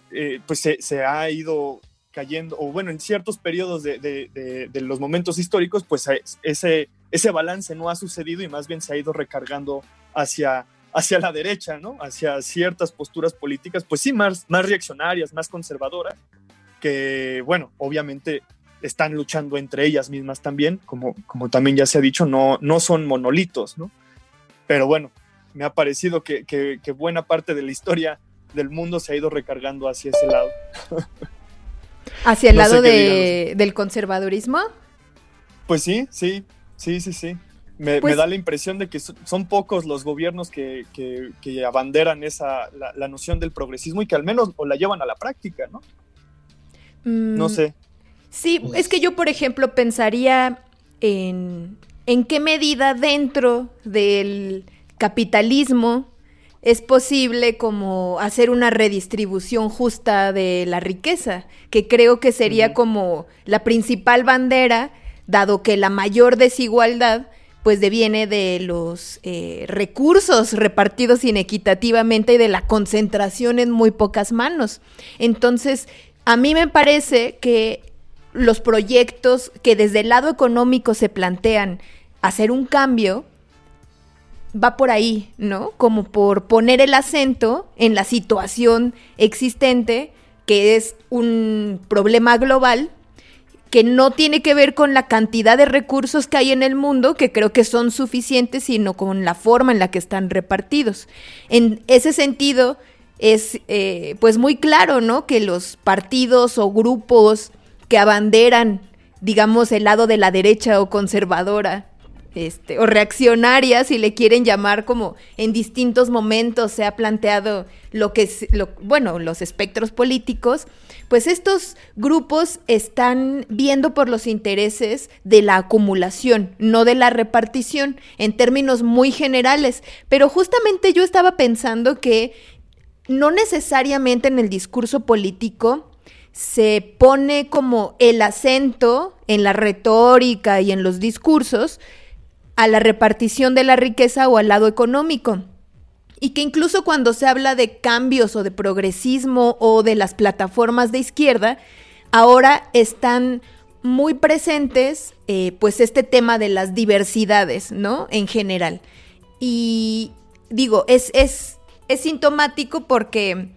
pues se, ha ido cayendo, o bueno, en ciertos periodos de, de, los momentos históricos, pues ese, ese balance no ha sucedido y más bien se ha ido recargando hacia, hacia la derecha, ¿no? Hacia ciertas posturas políticas, pues sí, más, más reaccionarias, más conservadoras, que, bueno, obviamente están luchando entre ellas mismas también, como, como también ya se ha dicho, no, no son monolitos, ¿no? Pero bueno, me ha parecido que, buena parte de la historia del mundo se ha ido recargando hacia ese lado. ¿Hacia el lado del conservadurismo? Pues sí, sí, sí, sí, sí. Me, pues da la impresión de que son pocos los gobiernos que, abanderan esa, la, noción del progresismo y que al menos o la llevan a la práctica, ¿no? no mm, sé. Sí, es que yo, por ejemplo, pensaría en, en qué medida dentro del capitalismo es posible como hacer una redistribución justa de la riqueza, que creo que sería como la principal bandera dado que la mayor desigualdad pues deviene de los eh, recursos repartidos inequitativamente y de la concentración en muy pocas manos. Entonces, a mí me parece que los proyectos que desde el lado económico se plantean hacer un cambio, va por ahí, ¿no? Como por poner el acento en la situación existente, que es un problema global, que no tiene que ver con la cantidad de recursos que hay en el mundo, que creo que son suficientes, sino con la forma en la que están repartidos. En ese sentido, es eh, pues muy claro, ¿no? Que los partidos o grupos que abanderan, digamos, el lado de la derecha o conservadora, este, o reaccionaria, si le quieren llamar, como en distintos momentos se ha planteado lo que es, bueno, los espectros políticos, pues estos grupos están viendo por los intereses de la acumulación, no de la repartición, en términos muy generales. Pero justamente yo estaba pensando que no necesariamente en el discurso político se pone como el acento en la retórica y en los discursos a la repartición de la riqueza o al lado económico. Y que incluso cuando se habla de cambios o de progresismo o de las plataformas de izquierda, ahora están muy presentes eh, pues este tema de las diversidades, ¿no? En general. Y digo, es, es, es sintomático porque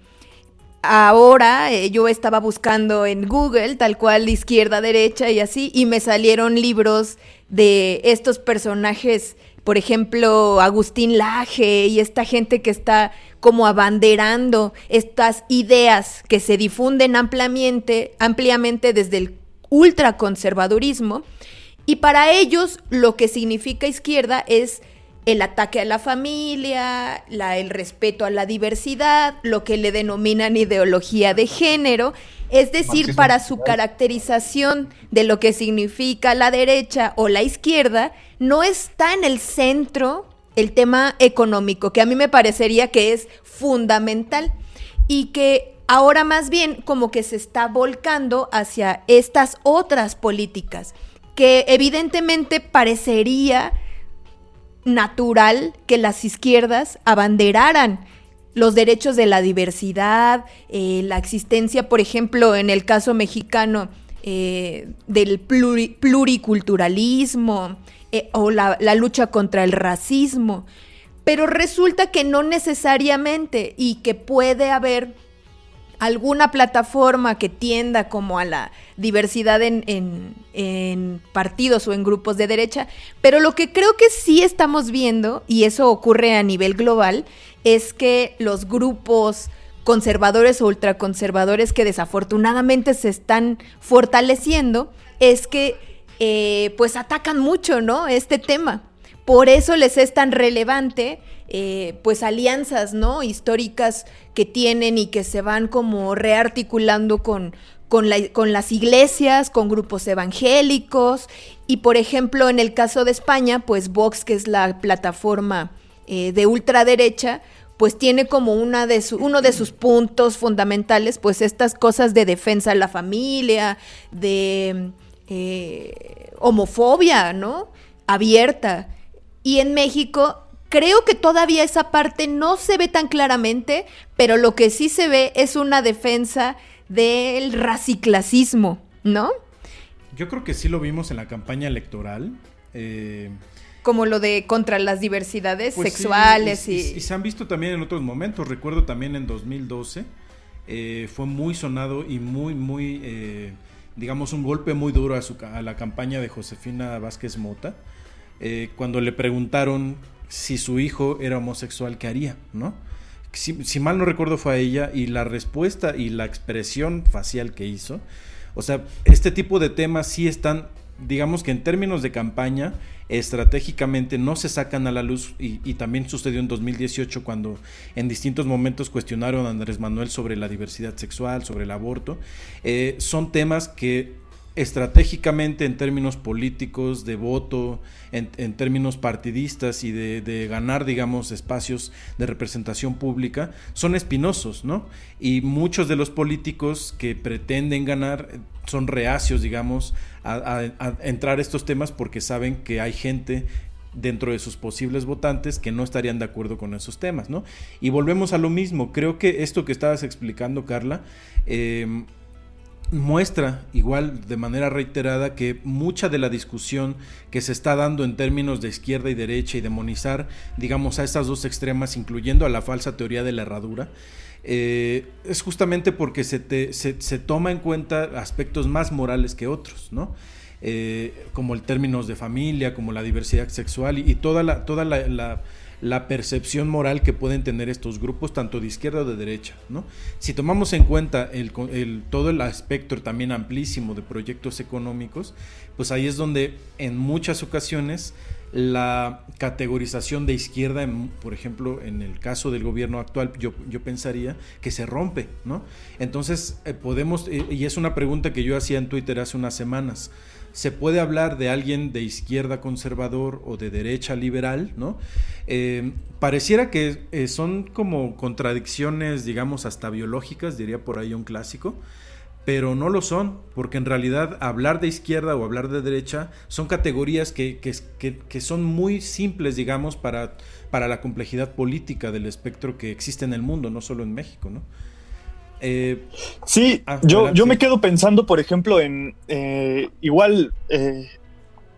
ahora eh, yo estaba buscando en Google, tal cual izquierda, derecha y así, y me salieron libros de estos personajes, por ejemplo, Agustín Laje y esta gente que está como abanderando estas ideas que se difunden ampliamente, ampliamente desde el ultraconservadurismo. Y para ellos lo que significa izquierda es el ataque a la familia, la, el respeto a la diversidad, lo que le denominan ideología de género, es decir, para su caracterización de lo que significa la derecha o la izquierda, no está en el centro el tema económico, que a mí me parecería que es fundamental y que ahora más bien como que se está volcando hacia estas otras políticas, que evidentemente parecería natural que las izquierdas abanderaran los derechos de la diversidad, eh, la existencia, por ejemplo, en el caso mexicano, eh, del pluriculturalismo eh, o la, la lucha contra el racismo. Pero resulta que no necesariamente y que puede haber alguna plataforma que tienda como a la diversidad en, partidos o en grupos de derecha, pero lo que creo que sí estamos viendo, y eso ocurre a nivel global, es que los grupos conservadores o ultraconservadores que desafortunadamente se están fortaleciendo, es que eh, pues atacan mucho, ¿no? Este tema. Por eso les es tan relevante eh, pues alianzas, ¿no? Históricas que tienen y que se van como rearticulando con, con, las iglesias, con grupos evangélicos. Y por ejemplo, en el caso de España, pues Vox, que es la plataforma eh, de ultraderecha, pues tiene como una de uno de sus puntos fundamentales, pues estas cosas de defensa de la familia, de eh, homofobia, ¿no? Abierta. Y en México Creo que todavía esa parte no se ve tan claramente, pero lo que sí se ve es una defensa del raciclasismo, ¿no? Yo creo que sí lo vimos en la campaña electoral. Eh, como lo de contra las diversidades pues sexuales y, y, se han visto también en otros momentos. Recuerdo también en 2012 eh, fue muy sonado y muy, muy, eh, digamos, un golpe muy duro a, su, a, la campaña de Josefina Vázquez Mota, cuando le preguntaron si su hijo era homosexual, ¿qué haría? ¿No? Si, mal no recuerdo fue a ella y la respuesta y la expresión facial que hizo, o sea, este tipo de temas sí están, digamos que en términos de campaña, estratégicamente no se sacan a la luz y, también sucedió en 2018 cuando en distintos momentos cuestionaron a Andrés Manuel sobre la diversidad sexual, sobre el aborto, eh, son temas que estratégicamente en términos políticos, de voto, en, términos partidistas y de, ganar, digamos, espacios de representación pública, son espinosos, ¿no? Y muchos de los políticos que pretenden ganar son reacios, digamos, a, a entrar a estos temas porque saben que hay gente dentro de sus posibles votantes que no estarían de acuerdo con esos temas, ¿no? Y volvemos a lo mismo, creo que esto que estabas explicando, Carla, eh, muestra igual de manera reiterada que mucha de la discusión que se está dando en términos de izquierda y derecha y demonizar, digamos, a estas dos extremas, incluyendo a la falsa teoría de la herradura, eh, es justamente porque se, se, toma en cuenta aspectos más morales que otros, ¿no? Eh, como el términos de familia, como la diversidad sexual y, toda la, toda la la percepción moral que pueden tener estos grupos, tanto de izquierda o de derecha. ¿no? Si tomamos en cuenta el, todo el espectro también amplísimo de proyectos económicos, pues ahí es donde en muchas ocasiones la categorización de izquierda, por ejemplo, en el caso del gobierno actual, yo, yo pensaría que se rompe, ¿no? Entonces, eh, podemos, eh, y es una pregunta que yo hacía en Twitter hace unas semanas, se puede hablar de alguien de izquierda conservador o de derecha liberal, ¿no? Eh, pareciera que eh, son como contradicciones, digamos, hasta biológicas, diría por ahí un clásico, pero no lo son, porque en realidad hablar de izquierda o hablar de derecha son categorías que, que, son muy simples, digamos, para, para la complejidad política del espectro que existe en el mundo, no solo en México, ¿no? Eh, sí, ah, yo, yo me quedo pensando, por ejemplo, en eh, igual eh,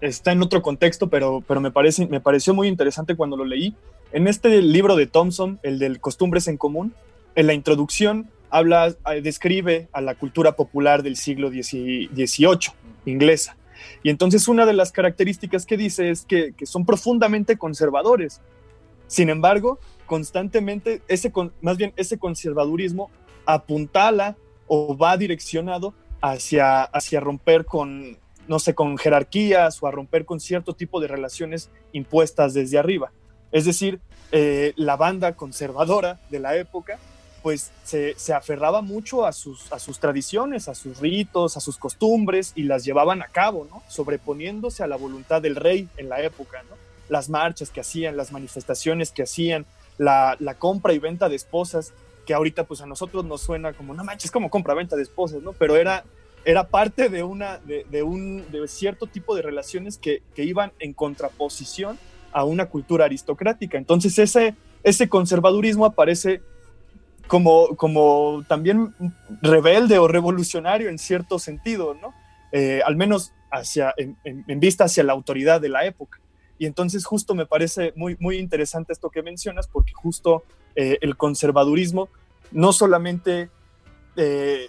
está en otro contexto, pero, pero me, parece, me pareció muy interesante cuando lo leí. En este libro de Thompson, el de Costumbres en Común, en la introducción habla, describe a la cultura popular del siglo XVIII, inglesa. Y entonces una de las características que dice es que, que son profundamente conservadores. Sin embargo, constantemente, ese, más bien ese conservadurismo apuntala o va direccionado hacia, hacia romper con, no sé, con jerarquías o a romper con cierto tipo de relaciones impuestas desde arriba. Es decir, eh, la banda conservadora de la época, pues se, aferraba mucho a sus, a sus tradiciones, a sus ritos, a sus costumbres y las llevaban a cabo, ¿no? Sobreponiéndose a la voluntad del rey en la época, ¿no? Las marchas que hacían, las manifestaciones que hacían, la, la compra y venta de esposas que ahorita pues a nosotros nos suena como, no manches, como compra-venta de esposas, ¿no? Pero era, era parte de, una, de, un de cierto tipo de relaciones que, que, iban en contraposición a una cultura aristocrática. Entonces ese, ese conservadurismo aparece como, como también rebelde o revolucionario en cierto sentido, ¿no? Eh, al menos hacia, en, en, vista hacia la autoridad de la época. Y entonces justo me parece muy, muy interesante esto que mencionas, porque justo eh, el conservadurismo no solamente eh,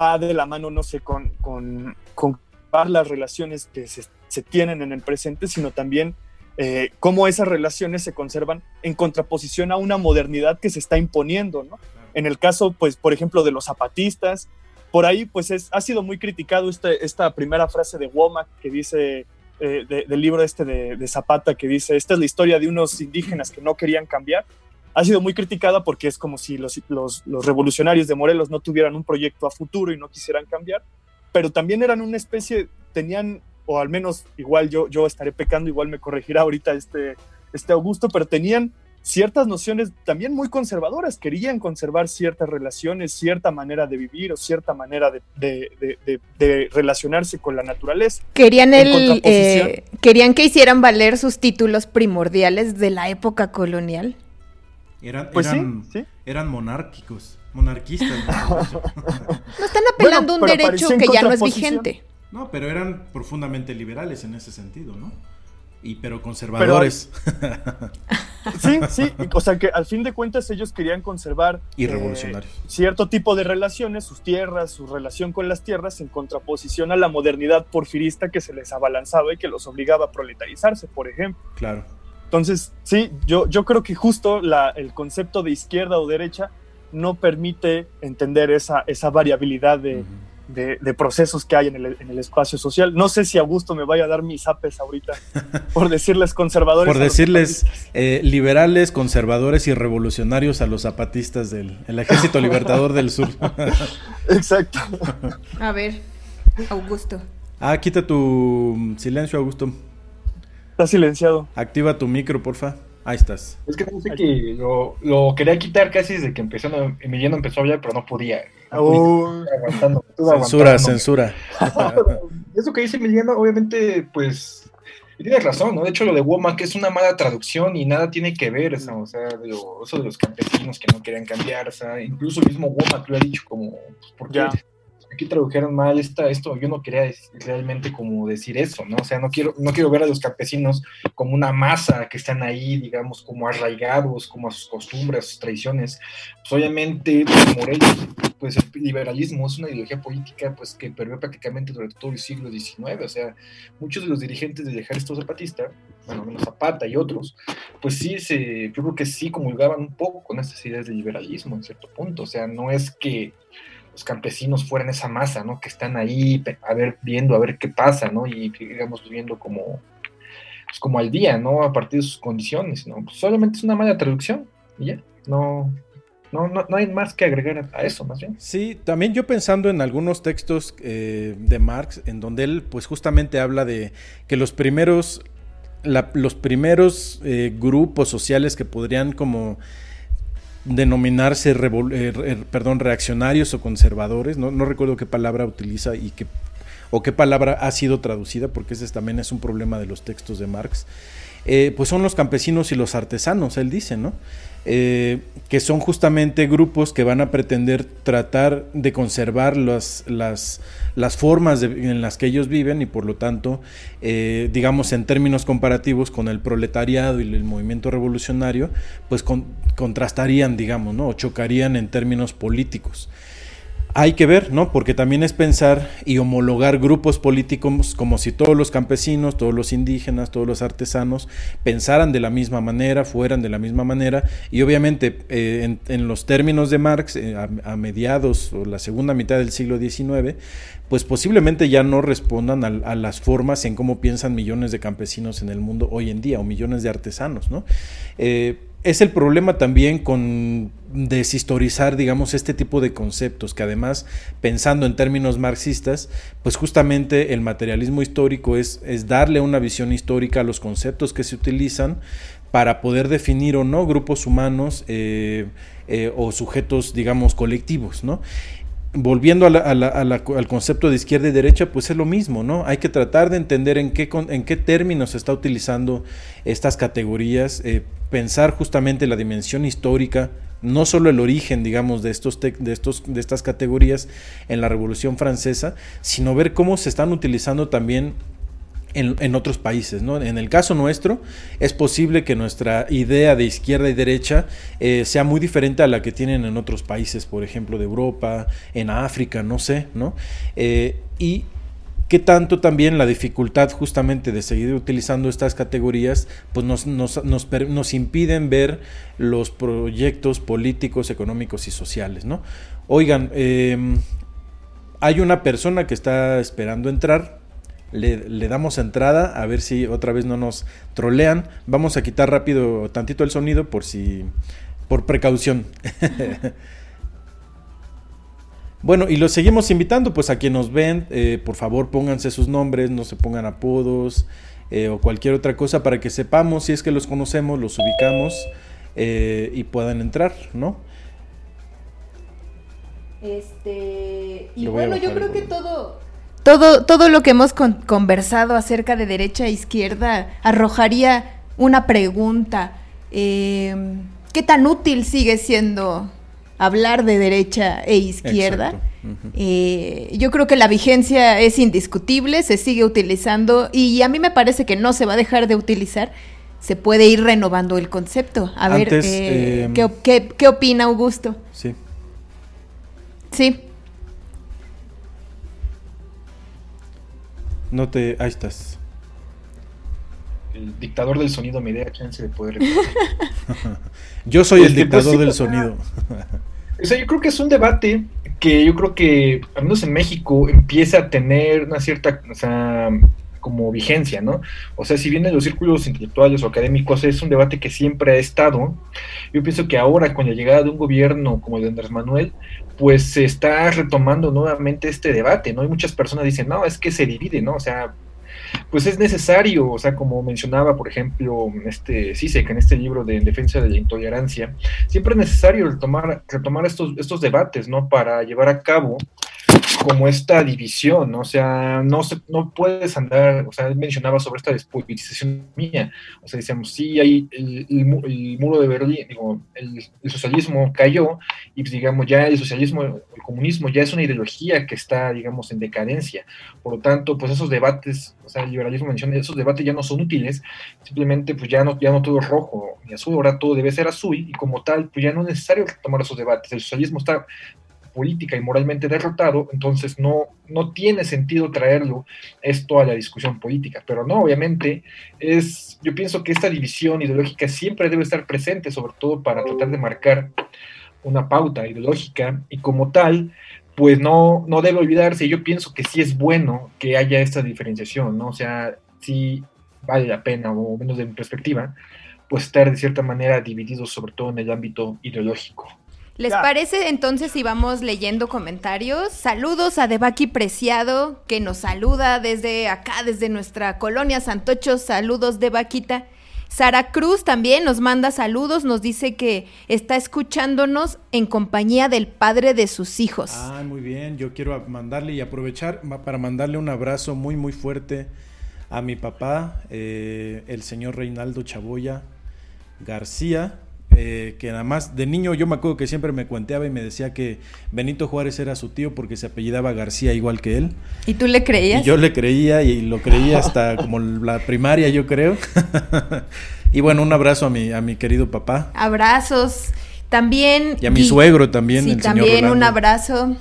va de la mano, no sé, con, con, con las relaciones que se, se, tienen en el presente, sino también eh, cómo esas relaciones se conservan en contraposición a una modernidad que se está imponiendo, ¿no? En el caso, pues, por ejemplo, de los zapatistas, por ahí, pues, es, ha sido muy criticado este, esta primera frase de Womack que dice, del libro este de, de Zapata, que dice, esta es la historia de unos indígenas que no querían cambiar, ha sido muy criticada porque es como si los, los, revolucionarios de Morelos no tuvieran un proyecto a futuro y no quisieran cambiar, pero también eran una especie, tenían, o al menos igual yo, yo estaré pecando, igual me corregirá ahorita este, este Augusto, pero tenían ciertas nociones también muy conservadoras, querían conservar ciertas relaciones, cierta manera de vivir o cierta manera de, de, de, relacionarse con la naturaleza. Querían, el, eh, querían que hicieran valer sus títulos primordiales de la época colonial. Eran, pues eran, monárquicos, monarquistas. no están apelando a un derecho que ya no es vigente. No, pero eran profundamente liberales en ese sentido, ¿no? Y pero conservadores. sí, sí, o sea que al fin de cuentas ellos querían conservar y revolucionarios. Eh, cierto tipo de relaciones, sus tierras, su relación con las tierras en contraposición a la modernidad porfirista que se les abalanzaba y que los obligaba a proletarizarse, por ejemplo. Claro. Entonces, sí, yo, yo creo que justo la, el concepto de izquierda o derecha no permite entender esa, esa variabilidad de, de, procesos que hay en el, en el, espacio social. No sé si Augusto me vaya a dar mis apes ahorita por decirles conservadores. por decirles eh, liberales, conservadores y revolucionarios a los zapatistas del Ejército Libertador del Sur. Exacto. A ver, Augusto. Ah, quita tu silencio, Augusto. Está silenciado. Activa tu micro, porfa. Ahí estás. Es que no sé que lo, lo, quería quitar casi desde que empezó, Emiliano empezó a hablar, pero no podía. No aguantando, censura, censura. eso que dice Emiliano, obviamente, pues, tienes razón, ¿no? De hecho, lo de Womack es una mala traducción y nada tiene que ver, eso, o sea, de eso de los campesinos que no querían cambiar, o sea, incluso el mismo Womack lo ha dicho como, pues, ¿por qué? Aquí tradujeron mal esta, esto, yo no quería realmente como decir eso, ¿no? O sea, no quiero, no quiero ver a los campesinos como una masa que están ahí, digamos, como arraigados, como a sus costumbres, a sus tradiciones. Pues obviamente, Morelos, pues el liberalismo es una ideología política pues que perdió prácticamente durante todo el siglo XIX, o sea, muchos de los dirigentes del ejército zapatista, bueno, menos Zapata y otros, pues sí, se, yo creo que sí comulgaban un poco con estas ideas de liberalismo en cierto punto, o sea, no es que los campesinos fueran esa masa, ¿no? Que están ahí a ver, viendo a ver qué pasa, ¿no? Y digamos viviendo como, pues, como al día, ¿no? A partir de sus condiciones, ¿no? Pues solamente es una mala traducción y ya, no, no, no, hay más que agregar a eso, más bien. Sí, también yo pensando en algunos textos eh, de Marx, en donde él, pues justamente habla de que los primeros, los primeros eh, grupos sociales que podrían como denominarse eh, perdón, reaccionarios o conservadores, ¿no? no recuerdo qué palabra utiliza y qué, o qué palabra ha sido traducida, porque ese también es un problema de los textos de Marx, eh, pues son los campesinos y los artesanos, él dice, ¿no? Eh, que son justamente grupos que van a pretender tratar de conservar las, las, las formas en las que ellos viven y por lo tanto, eh, digamos en términos comparativos con el proletariado y el movimiento revolucionario, pues contrastarían, digamos, ¿no? o chocarían en términos políticos. Hay que ver, ¿no? Porque también es pensar y homologar grupos políticos como si todos los campesinos, todos los indígenas, todos los artesanos pensaran de la misma manera, fueran de la misma manera. Y obviamente eh, en, los términos de Marx, eh, a, mediados o la segunda mitad del siglo XIX, pues posiblemente ya no respondan a, las formas en cómo piensan millones de campesinos en el mundo hoy en día o millones de artesanos, ¿no? Eh, es el problema también con deshistorizar, digamos, este tipo de conceptos, que además, pensando en términos marxistas, pues justamente el materialismo histórico es, es darle una visión histórica a los conceptos que se utilizan para poder definir o no grupos humanos eh, eh, o sujetos, digamos, colectivos, ¿no? Volviendo al concepto de izquierda y derecha, pues es lo mismo, ¿no? Hay que tratar de entender en qué, en qué términos se está utilizando estas categorías, eh, pensar justamente la dimensión histórica, no solo el origen, digamos, de, estos de, estos, de estas categorías en la Revolución Francesa, sino ver cómo se están utilizando también en, otros países. ¿no? En el caso nuestro, es posible que nuestra idea de izquierda y derecha eh, sea muy diferente a la que tienen en otros países, por ejemplo, de Europa, en África, no sé, ¿no? Eh, y qué tanto también la dificultad justamente de seguir utilizando estas categorías pues nos, nos, nos, nos, impiden ver los proyectos políticos, económicos y sociales, ¿no? Oigan, em, hay una persona que está esperando entrar, le, damos entrada a ver si otra vez no nos trolean. Vamos a quitar rápido tantito el sonido por si por precaución. bueno, y los seguimos invitando, pues a quien nos ven, eh, por favor pónganse sus nombres, no se pongan apodos eh, o cualquier otra cosa para que sepamos si es que los conocemos, los ubicamos eh, y puedan entrar, ¿no? Este, y bueno, yo creo que todo, todo, todo lo que hemos conversado acerca de derecha e izquierda arrojaría una pregunta. Em, ¿Qué tan útil sigue siendo hablar de derecha e izquierda? Eh, yo creo que la vigencia es indiscutible, se sigue utilizando y a mí me parece que no se va a dejar de utilizar. Se puede ir renovando el concepto. A ver, eh, em, ¿qué, qué opina Augusto? Sí. Sí. No te. Ahí estás. El dictador del sonido me da chance de poder. yo soy el dictador del sonido. o sea, yo creo que es un debate que yo creo que, al menos en México, empieza a tener una cierta. O sea, como vigencia, ¿no? O sea, si bien en los círculos intelectuales o académicos es un debate que siempre ha estado, yo pienso que ahora con la llegada de un gobierno como el de Andrés Manuel, pues se está retomando nuevamente este debate, ¿no? Y muchas personas dicen, no, es que se divide, ¿no? O sea, pues es necesario, o sea, como mencionaba, por ejemplo, este Sisek en este libro de Defensa de la Intolerancia, siempre es necesario retomar, retomar estos, estos debates, ¿no? Para llevar a cabo como esta división, o sea, no se, no puedes andar, o sea, mencionaba sobre esta despolitización mía, o sea, decíamos, sí, hay el, muro de Berlín, digo, el, socialismo cayó y pues, digamos, ya el socialismo, el comunismo ya es una ideología que está, digamos, en decadencia, por lo tanto, pues esos debates, o sea, el liberalismo menciona, esos debates ya no son útiles, simplemente pues ya no, ya no todo es rojo ni azul, ahora todo debe ser azul y como tal, pues ya no es necesario tomar esos debates, el socialismo está política y moralmente derrotado, entonces no, no tiene sentido traerlo esto a la discusión política. Pero no, obviamente, es, yo pienso que esta división ideológica siempre debe estar presente, sobre todo para tratar de marcar una pauta ideológica y como tal, pues no, no debe olvidarse, yo pienso que sí es bueno que haya esta diferenciación, ¿no? O sea, sí vale la pena, o menos de mi perspectiva, pues estar de cierta manera divididos sobre todo en el ámbito ideológico. ¿Les parece entonces si vamos leyendo comentarios? Saludos a Debaki Preciado, que nos saluda desde acá, desde nuestra colonia Santocho. Saludos, Debaquita. Sara Cruz también nos manda saludos, nos dice que está escuchándonos en compañía del padre de sus hijos. Ah, muy bien. Yo quiero mandarle y aprovechar para mandarle un abrazo muy, muy fuerte a mi papá, eh, el señor Reinaldo Chaboya García, eh, que nada más de niño yo me acuerdo que siempre me cuenteaba y me decía que Benito Juárez era su tío porque se apellidaba García igual que él. ¿Y tú le creías? Y yo le creía y lo creía hasta como la primaria yo creo. y bueno, un abrazo a mi, a mi querido papá. Abrazos. También... Y a mi suegro también. Sí, también un abrazo.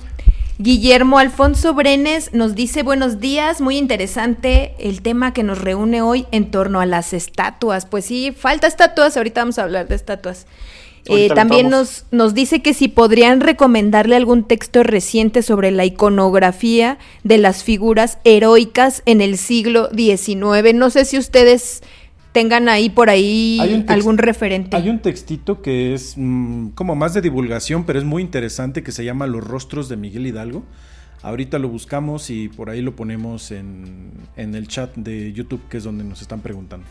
Guillermo Alfonso Brenes nos dice buenos días, muy interesante el tema que nos reúne hoy en torno a las estatuas. Pues sí, falta estatuas, ahorita vamos a hablar de estatuas. Eh, también nos, nos dice que si podrían recomendarle algún texto reciente sobre la iconografía de las figuras heroicas en el siglo XIX. No sé si ustedes tengan ahí por ahí algún referente. Hay un textito que es mm, como más de divulgación, pero es muy interesante, que se llama Los rostros de Miguel Hidalgo. Ahorita lo buscamos y por ahí lo ponemos en, en el chat de YouTube, que es donde nos están preguntando.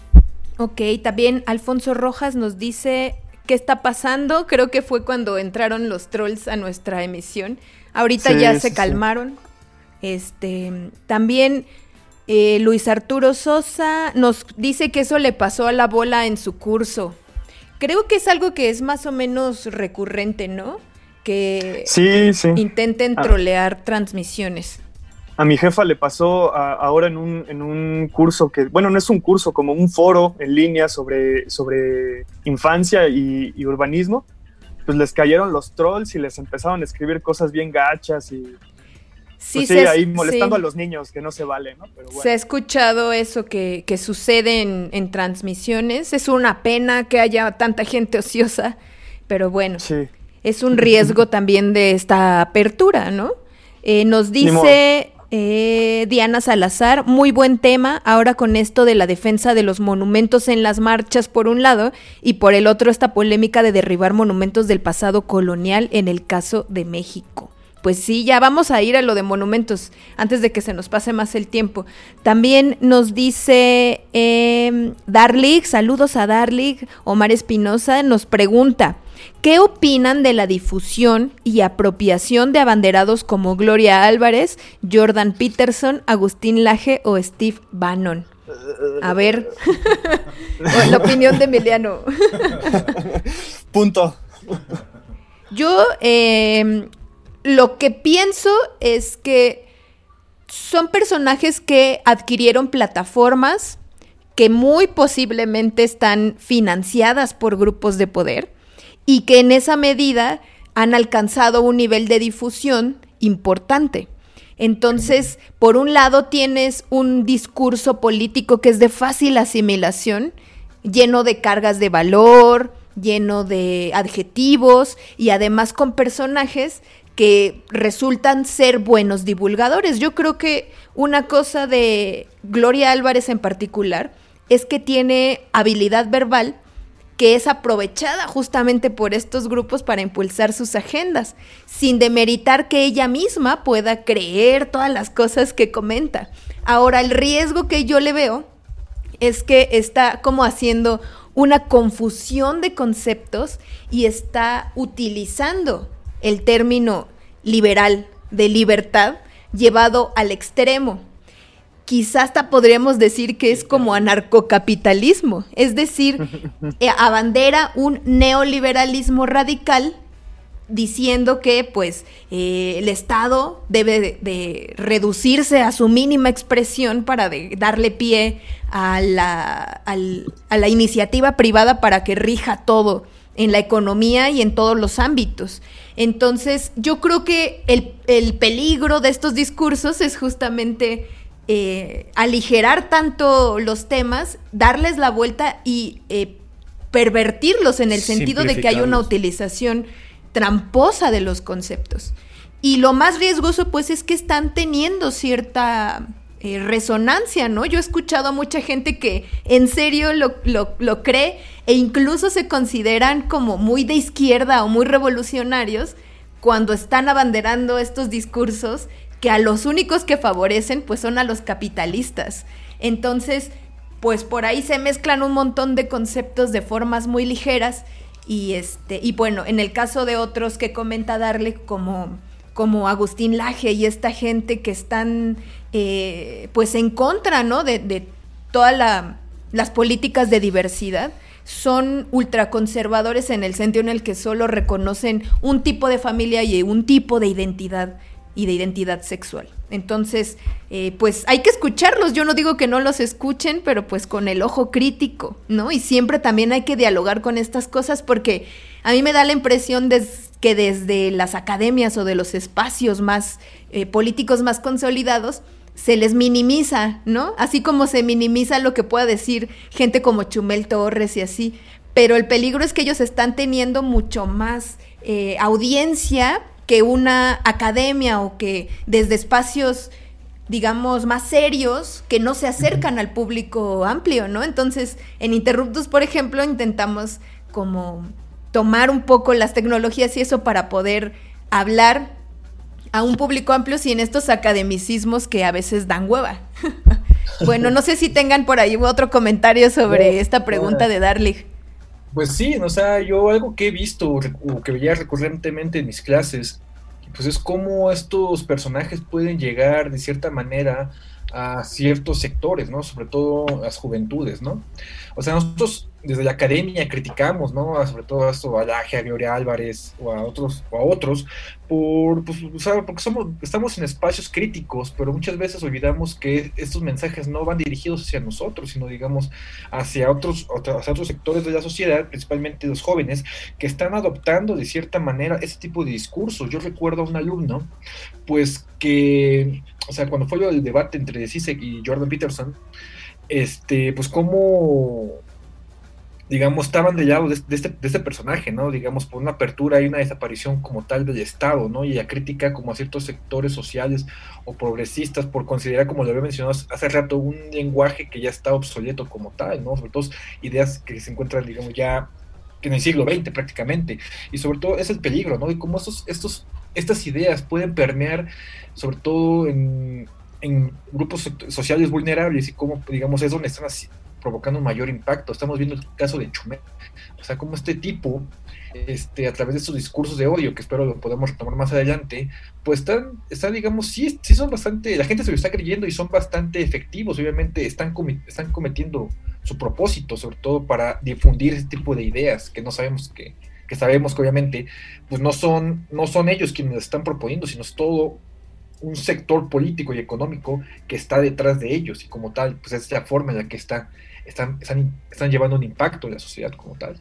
Ok, también Alfonso Rojas nos dice qué está pasando. Creo que fue cuando entraron los trolls a nuestra emisión. Ahorita ya se calmaron. Este, también eh, Luis Arturo Sosa nos dice que eso le pasó a la bola en su curso. Creo que es algo que es más o menos recurrente, ¿no? Que intenten ah. trolear transmisiones. A mi jefa le pasó ahora en un, curso que, bueno, no es un curso, como un foro en línea sobre, sobre infancia y, y urbanismo. Pues les cayeron los trolls y les empezaron a escribir cosas bien gachas y Sí, pues ahí molestando a los niños, que no se vale, ¿no? Se ha escuchado eso que, sucede en, transmisiones. Es una pena que haya tanta gente ociosa, pero bueno, es un riesgo también de esta apertura, ¿no? Eh, nos dice eh, Diana Salazar, muy buen tema, ahora con esto de la defensa de los monumentos en las marchas por un lado y por el otro esta polémica de derribar monumentos del pasado colonial en el caso de México pues sí, ya vamos a ir a lo de monumentos antes de que se nos pase más el tiempo. También nos dice eh, Darlig, saludos a Darlig, Omar Espinosa nos pregunta, ¿qué opinan de la difusión y apropiación de abanderados como Gloria Álvarez, Jordan Peterson, Agustín Laje o Steve Bannon? A ver, la opinión de Emiliano. Punto. Yo eh, lo que pienso es que son personajes que adquirieron plataformas que muy posiblemente están financiadas por grupos de poder y que en esa medida han alcanzado un nivel de difusión importante. Entonces, por un lado tienes un discurso político que es de fácil asimilación, lleno de cargas de valor, lleno de adjetivos y además con personajes que resultan ser buenos divulgadores. Yo creo que una cosa de Gloria Álvarez en particular es que tiene habilidad verbal que es aprovechada justamente por estos grupos para impulsar sus agendas, sin demeritar que ella misma pueda creer todas las cosas que comenta. Ahora, el riesgo que yo le veo es que está como haciendo una confusión de conceptos y está utilizando el término liberal de libertad llevado al extremo. Quizás hasta podríamos decir que es como anarcocapitalismo, es decir, eh, abandera un neoliberalismo radical diciendo que pues eh, el Estado debe de, reducirse a su mínima expresión para darle pie a la, a la iniciativa privada para que rija todo en la economía y en todos los ámbitos. Entonces, yo creo que el, peligro de estos discursos es justamente eh, aligerar tanto los temas, darles la vuelta y eh, pervertirlos en el sentido de que hay una utilización tramposa de los conceptos. Y lo más riesgoso, pues, es que están teniendo cierta eh, resonancia, ¿no? Yo he escuchado a mucha gente que en serio lo, lo, cree e incluso se consideran como muy de izquierda o muy revolucionarios cuando están abanderando estos discursos que a los únicos que favorecen pues son a los capitalistas. Entonces, pues por ahí se mezclan un montón de conceptos de formas muy ligeras y este y bueno, en el caso de otros que comenta Darle como como Agustín Laje y esta gente que están eh, pues en contra, ¿no? De, todas las políticas de diversidad, son ultraconservadores en el sentido en el que solo reconocen un tipo de familia y un tipo de identidad y de identidad sexual. Entonces, eh, pues hay que escucharlos. Yo no digo que no los escuchen, pero pues con el ojo crítico, ¿no? Y siempre también hay que dialogar con estas cosas porque a mí me da la impresión de que desde las academias o de los espacios más eh, políticos más consolidados, se les minimiza, ¿no? Así como se minimiza lo que pueda decir gente como Chumel Torres y así. Pero el peligro es que ellos están teniendo mucho más eh, audiencia que una academia o que desde espacios digamos, más serios que no se acercan al público amplio, ¿no? Entonces, en Interruptus, por ejemplo, intentamos como tomar un poco las tecnologías y eso para poder hablar a un público amplio sin estos academicismos que a veces dan hueva. bueno, no sé si tengan por ahí otro comentario sobre esta pregunta de Darlich. Pues sí, o sea, yo algo que he visto o que veía recurrentemente en mis clases, pues es cómo estos personajes pueden llegar de cierta manera a ciertos sectores, ¿no? Sobre todo las juventudes, ¿no? O sea, nosotros desde la academia criticamos, ¿no? Sobre todo esto a Laje, a Gloria Álvarez o a otros, o a otros, por, pues, porque somos, estamos en espacios críticos, pero muchas veces olvidamos que estos mensajes no van dirigidos hacia nosotros, sino digamos hacia otros, hacia otros sectores de la sociedad, principalmente los jóvenes, que están adoptando de cierta manera ese tipo de discursos. Yo recuerdo a un alumno, pues que, o sea, cuando fue el debate entre Zizek y Jordan Peterson, este, pues cómo digamos, estaban del lado de, este, de, este, personaje, ¿no? Digamos, por una apertura y una desaparición como tal del Estado, ¿no? Y la crítica como a ciertos sectores sociales o progresistas por considerar, como lo había mencionado hace rato, un lenguaje que ya está obsoleto como tal, ¿no? Sobre todo ideas que se encuentran, digamos, ya en el siglo XX prácticamente. Y sobre todo es el peligro, ¿no? Y cómo estos, estos, estas ideas pueden permear, sobre todo en, en grupos sociales vulnerables y cómo, digamos, es donde están provocando un mayor impacto. Estamos viendo el caso de Chumel, o sea, como este tipo, este, a través de estos discursos de odio, que espero lo podamos retomar más adelante, pues están, están digamos, sí, sí son bastante, la gente se lo está creyendo y son bastante efectivos, obviamente están, están cometiendo su propósito, sobre todo para difundir ese tipo de ideas que no sabemos que, que sabemos que obviamente pues no son, no son ellos quienes las están proponiendo, sino es todo un sector político y económico que está detrás de ellos y como tal, pues es la forma en la que está están, están, llevando un impacto en la sociedad como tal.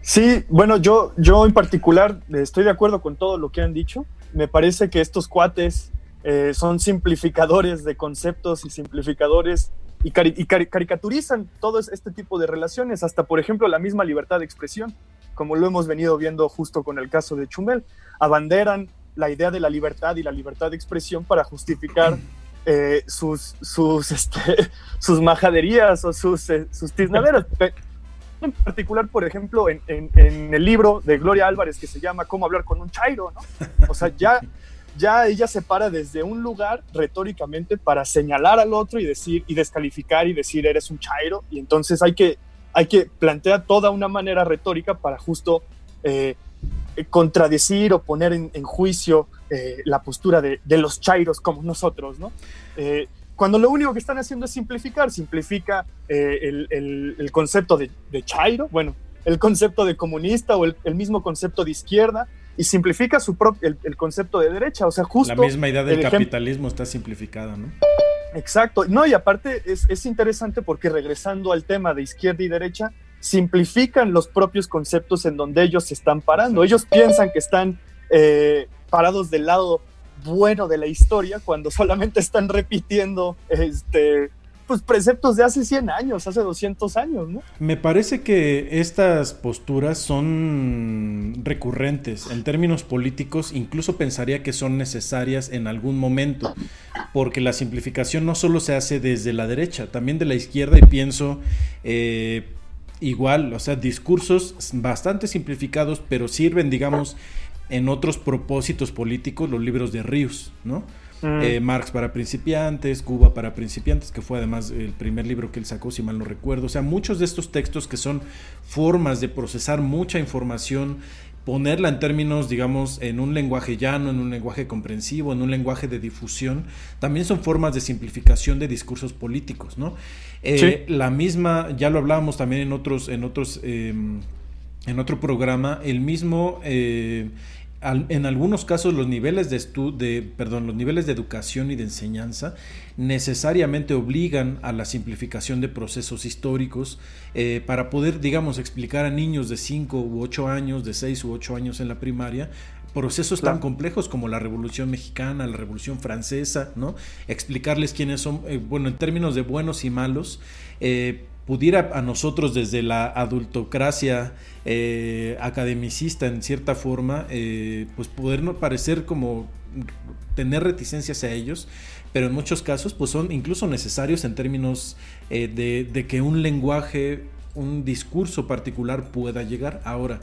Sí, bueno, yo, yo en particular eh, estoy de acuerdo con todo lo que han dicho. Me parece que estos cuates eh, son simplificadores de conceptos y simplificadores y, caricaturizan todo este tipo de relaciones, hasta por ejemplo la misma libertad de expresión. como lo hemos venido viendo justo con el caso de Chumel. Abanderan la idea de la libertad y la libertad de expresión para justificar eh, sus, sus, este, sus majaderías o sus, eh, sus tiznaderas. En particular, por ejemplo, en, en, el libro de Gloria Álvarez que se llama Cómo hablar con un chairo, ¿no? O sea, ya, ya ella se para desde un lugar retóricamente para señalar al otro y decir y descalificar y decir eres un chairo y entonces hay que hay que plantear toda una manera retórica para justo eh, contradecir o poner en, juicio eh, la postura de, los chairos como nosotros, ¿no? Eh, cuando lo único que están haciendo es simplificar, simplifica el, concepto de, chairo, bueno, el concepto de comunista o el, mismo concepto de izquierda, y simplifica su propio, el, concepto de derecha, o sea, justo... La misma idea del capitalismo está simplificada, ¿no? Exacto, no, y aparte es, interesante porque regresando al tema de izquierda y derecha, simplifican los propios conceptos en donde ellos se están parando. Ellos piensan que están eh, parados del lado bueno de la historia cuando solamente están repitiendo este, pues preceptos de hace 100 años, hace 200 años, ¿no? Me parece que estas posturas son recurrentes en términos políticos, incluso pensaría que son necesarias en algún momento, porque la simplificación no solo se hace desde la derecha, también de la izquierda y pienso eh, igual, o sea, discursos bastante simplificados, pero sirven, digamos, en otros propósitos políticos, los libros de Ríos, ¿no? Mm. Eh, Marx para principiantes, Cuba para principiantes, que fue además el primer libro que él sacó, si mal no recuerdo. O sea, muchos de estos textos que son formas de procesar mucha información, ponerla en términos, digamos, en un lenguaje llano, en un lenguaje comprensivo, en un lenguaje de difusión, también son formas de simplificación de discursos políticos, ¿no? Eh, la misma, ya lo hablábamos también en otros, en otros, em, en otro programa, el mismo eh, en algunos casos los niveles de, de, perdón, los niveles de educación y de enseñanza necesariamente obligan a la simplificación de procesos históricos eh, para poder, digamos, explicar a niños de 5 u 8 años, de 6 u 8 años en la primaria, procesos tan complejos como la Revolución Mexicana, la Revolución Francesa, ¿no? Explicarles quiénes son, eh, bueno, en términos de buenos y malos, eh, pudiera a nosotros desde la adultocracia eh, academicista en cierta forma, eh, pues podernos parecer como tener reticencias a ellos, pero en muchos casos pues son incluso necesarios en términos eh, de, que un lenguaje, un discurso particular pueda llegar. Ahora,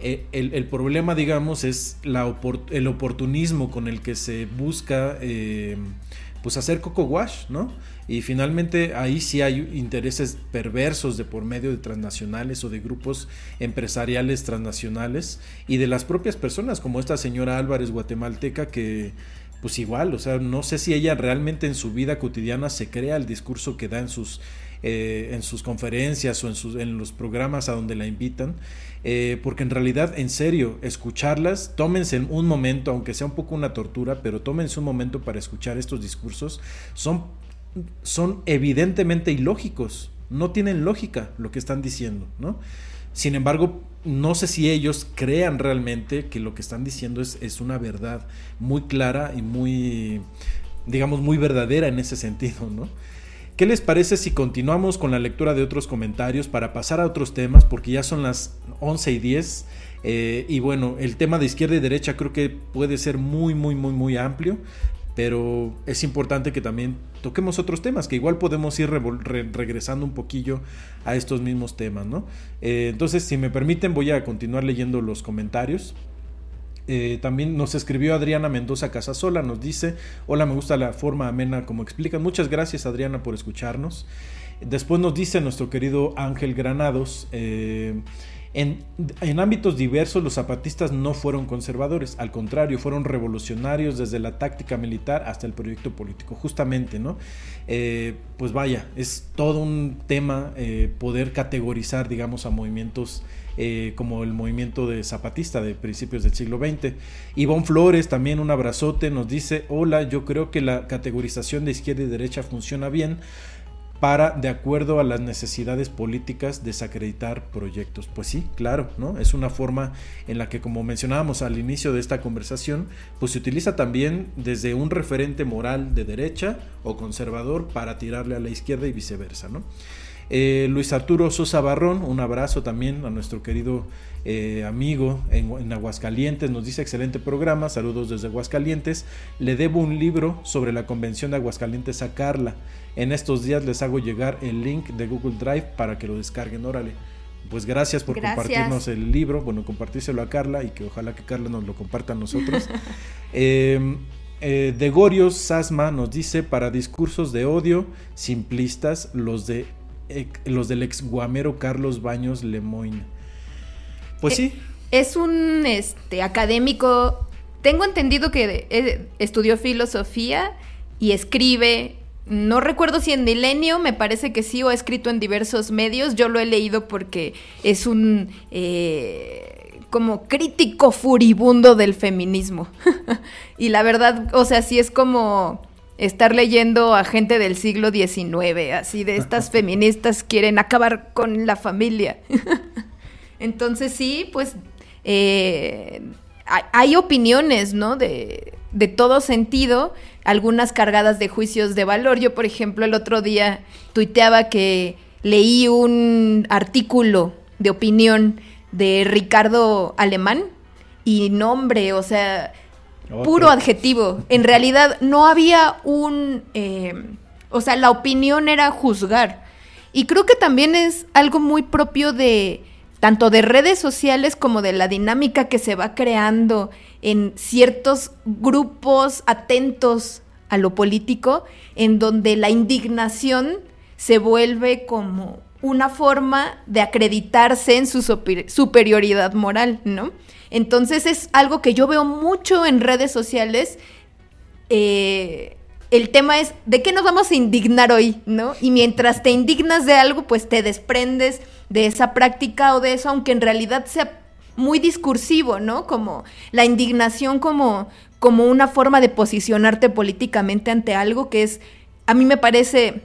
el, problema, digamos, es la el oportunismo con el que se busca pues hacer coco wash, ¿no? Y finalmente ahí sí hay intereses perversos de por medio de transnacionales o de grupos empresariales transnacionales y de las propias personas, como esta señora Álvarez guatemalteca que pues igual, o sea, no sé si ella realmente en su vida cotidiana se crea el discurso que da en sus, eh, en sus conferencias o en, sus, en los programas a donde la invitan, eh, porque en realidad, en serio, escucharlas, tómense un momento, aunque sea un poco una tortura, pero tómense un momento para escuchar estos discursos, son, son evidentemente ilógicos, no tienen lógica lo que están diciendo, ¿no? Sin embargo, no sé si ellos crean realmente que lo que están diciendo es, es una verdad muy clara y muy, digamos, muy verdadera en ese sentido, ¿no? ¿Qué les parece si continuamos con la lectura de otros comentarios para pasar a otros temas? Porque ya son las 11 y 10. Eh, y bueno, el tema de izquierda y derecha creo que puede ser muy, muy, muy, muy amplio pero es importante que también toquemos otros temas, que igual podemos ir regresando un poquillo a estos mismos temas, ¿no? Eh, entonces, si me permiten, voy a continuar leyendo los comentarios. Eh, también nos escribió Adriana Mendoza Casasola, nos dice, hola, me gusta la forma amena como explican. Muchas gracias Adriana por escucharnos. Después nos dice nuestro querido Ángel Granados, eh, en, ámbitos diversos los zapatistas no fueron conservadores, al contrario, fueron revolucionarios desde la táctica militar hasta el proyecto político, justamente, ¿no? Eh, pues vaya, es todo un tema eh, poder categorizar, digamos, a movimientos eh, como el movimiento de zapatista de principios del siglo XX. Ivonne Flores, también un abrazote, nos dice, hola, yo creo que la categorización de izquierda y derecha funciona bien para, de acuerdo a las necesidades políticas, desacreditar proyectos. Pues sí, claro, ¿no? Es una forma en la que, como mencionábamos al inicio de esta conversación, pues se utiliza también desde un referente moral de derecha o conservador para tirarle a la izquierda y viceversa, ¿no? Eh, Luis Arturo Sosa Barrón, un abrazo también a nuestro querido eh, amigo en, Aguascalientes, nos dice excelente programa, saludos desde Aguascalientes, le debo un libro sobre la convención de Aguascalientes a Carla, en estos días les hago llegar el link de Google Drive para que lo descarguen, órale. Pues gracias por compartirnos el libro, bueno, compartírselo a Carla y que ojalá que Carla nos lo comparta a nosotros. eh, eh, Degorios Sasma nos dice, para discursos de odio simplistas, los, de, los del ex guamero Carlos Baños Lemoyne. Pues sí. Eh, es un este, académico, tengo entendido que eh, estudió filosofía y escribe, no recuerdo si en Milenio, me parece que sí, o ha escrito en diversos medios, yo lo he leído porque es un... Eh, como crítico furibundo del feminismo. y la verdad, o sea, sí es como estar leyendo a gente del siglo XIX, así de estas feministas quieren acabar con la familia. Entonces sí, pues eh, hay, opiniones, ¿no? De, de todo sentido, algunas cargadas de juicios de valor. Yo, por ejemplo, el otro día tuiteaba que leí un artículo de opinión de Ricardo Alemán y nombre, o sea, puro adjetivo. En realidad no había un... Eh, o sea, la opinión era juzgar. Y creo que también es algo muy propio de tanto de redes sociales como de la dinámica que se va creando en ciertos grupos atentos a lo político, en donde la indignación se vuelve como una forma de acreditarse en su superioridad moral, ¿no? Entonces es algo que yo veo mucho en redes sociales. Eh, el tema es, ¿de qué nos vamos a indignar hoy? ¿No? Y mientras te indignas de algo, pues te desprendes de esa práctica o de eso, aunque en realidad sea muy discursivo, ¿no? Como la indignación como, como una forma de posicionarte políticamente ante algo que es, a mí me parece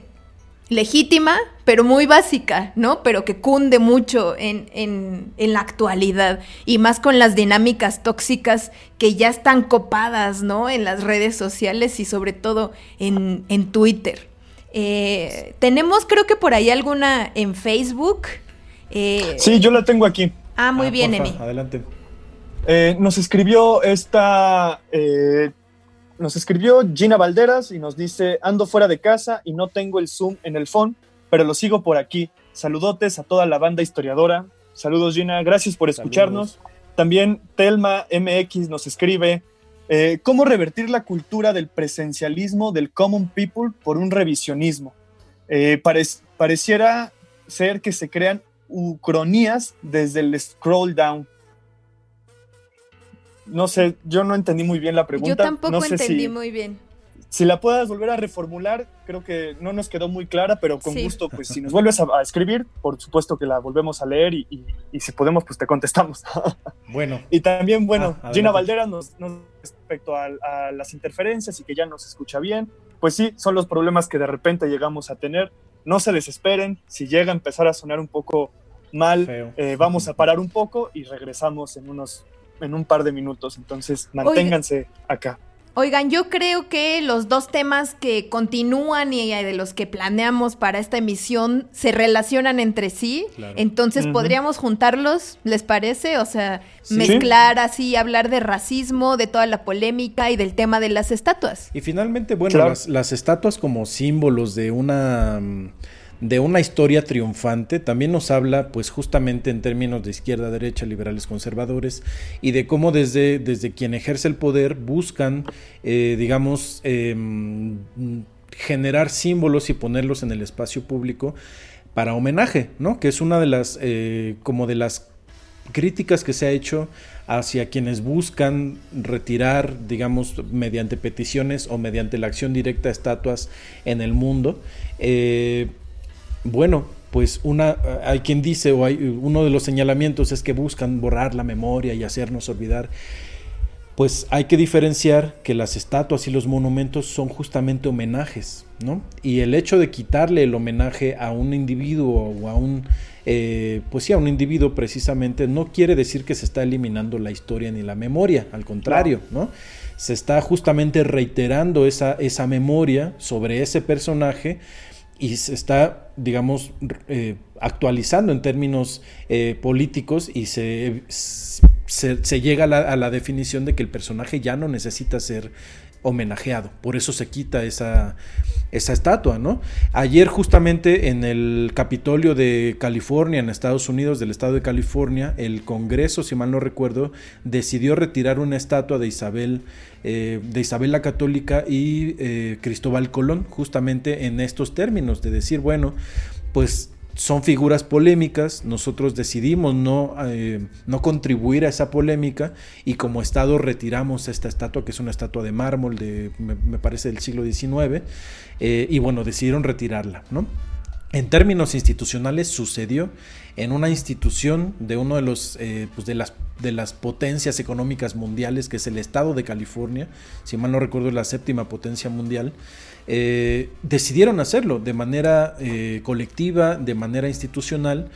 legítima, pero muy básica, ¿no? Pero que cunde mucho en, en, en, la actualidad y más con las dinámicas tóxicas que ya están copadas, ¿no? En las redes sociales y sobre todo en, en Twitter. Eh, tenemos creo que por ahí alguna en Facebook. Eh, sí, yo la tengo aquí. Ah, muy ah, bien, Emi. Adelante. Eh, nos escribió esta. Eh, nos escribió Gina Valderas y nos dice: Ando fuera de casa y no tengo el Zoom en el phone, pero lo sigo por aquí. Saludotes a toda la banda historiadora. Saludos, Gina. Gracias por escucharnos. También Telma MX nos escribe: ¿Cómo revertir la cultura del presencialismo del common people por un revisionismo? pareciera ser que se crean ucronías desde el scroll down. No sé, yo no entendí muy bien la pregunta. Yo tampoco entendí muy bien. Si la puedas volver a reformular, creo que no nos quedó muy clara, pero con gusto, pues si nos vuelves a, escribir, por supuesto que la volvemos a leer y, si podemos, pues te contestamos. Bueno. y también, bueno, ah, Gina Valdera nos, respecto a, las interferencias y que ya nos escucha bien, pues sí, son los problemas que de repente llegamos a tener no se desesperen, si llega a empezar a sonar un poco mal, eh, vamos a parar un poco y regresamos en unos en un par de minutos, entonces manténganse acá. Oigan, yo creo que los dos temas que continúan y de los que planeamos para esta emisión se relacionan entre sí. Entonces podríamos juntarlos, ¿les parece? O sea, mezclar así, hablar de racismo, de toda la polémica y del tema de las estatuas. Y finalmente, bueno, las, las estatuas como símbolos de una de una historia triunfante, también nos habla pues justamente en términos de izquierda, derecha, liberales, conservadores y de cómo desde, desde quien ejerce el poder buscan, eh, digamos, em, generar símbolos y ponerlos en el espacio público para homenaje, ¿no? Que es una de las, eh, como de las críticas que se ha hecho hacia quienes buscan retirar, digamos, mediante peticiones o mediante la acción directa estatuas en el mundo. Eh, bueno, pues una, hay quien dice, o hay, uno de los señalamientos es que buscan borrar la memoria y hacernos olvidar. Pues hay que diferenciar que las estatuas y los monumentos son justamente homenajes, ¿no? Y el hecho de quitarle el homenaje a un individuo o a un, eh, pues sí, a un individuo precisamente, no quiere decir que se está eliminando la historia ni la memoria, al contrario, ¿no? Se está justamente reiterando esa, esa memoria sobre ese personaje y se está digamos, eh, actualizando en términos eh, políticos y se, se, llega a la, definición de que el personaje ya no necesita ser homenajeado, por eso se quita esa, esa estatua, ¿no? Ayer justamente en el Capitolio de California, en Estados Unidos, del estado de California, el Congreso, si mal no recuerdo, decidió retirar una estatua de Isabel, eh, de Isabel la Católica y eh, Cristóbal Colón, justamente en estos términos, de decir, bueno, pues son figuras polémicas, nosotros decidimos no, eh, no, contribuir a esa polémica y como Estado retiramos esta estatua, que es una estatua de mármol de, me, parece, del siglo XIX, eh, y bueno, decidieron retirarla, ¿no? En términos institucionales sucedió en una institución de uno de los eh, pues de las de las potencias económicas mundiales que es el estado de California, si mal no recuerdo la séptima potencia mundial, eh, decidieron hacerlo de manera eh, colectiva, de manera institucional,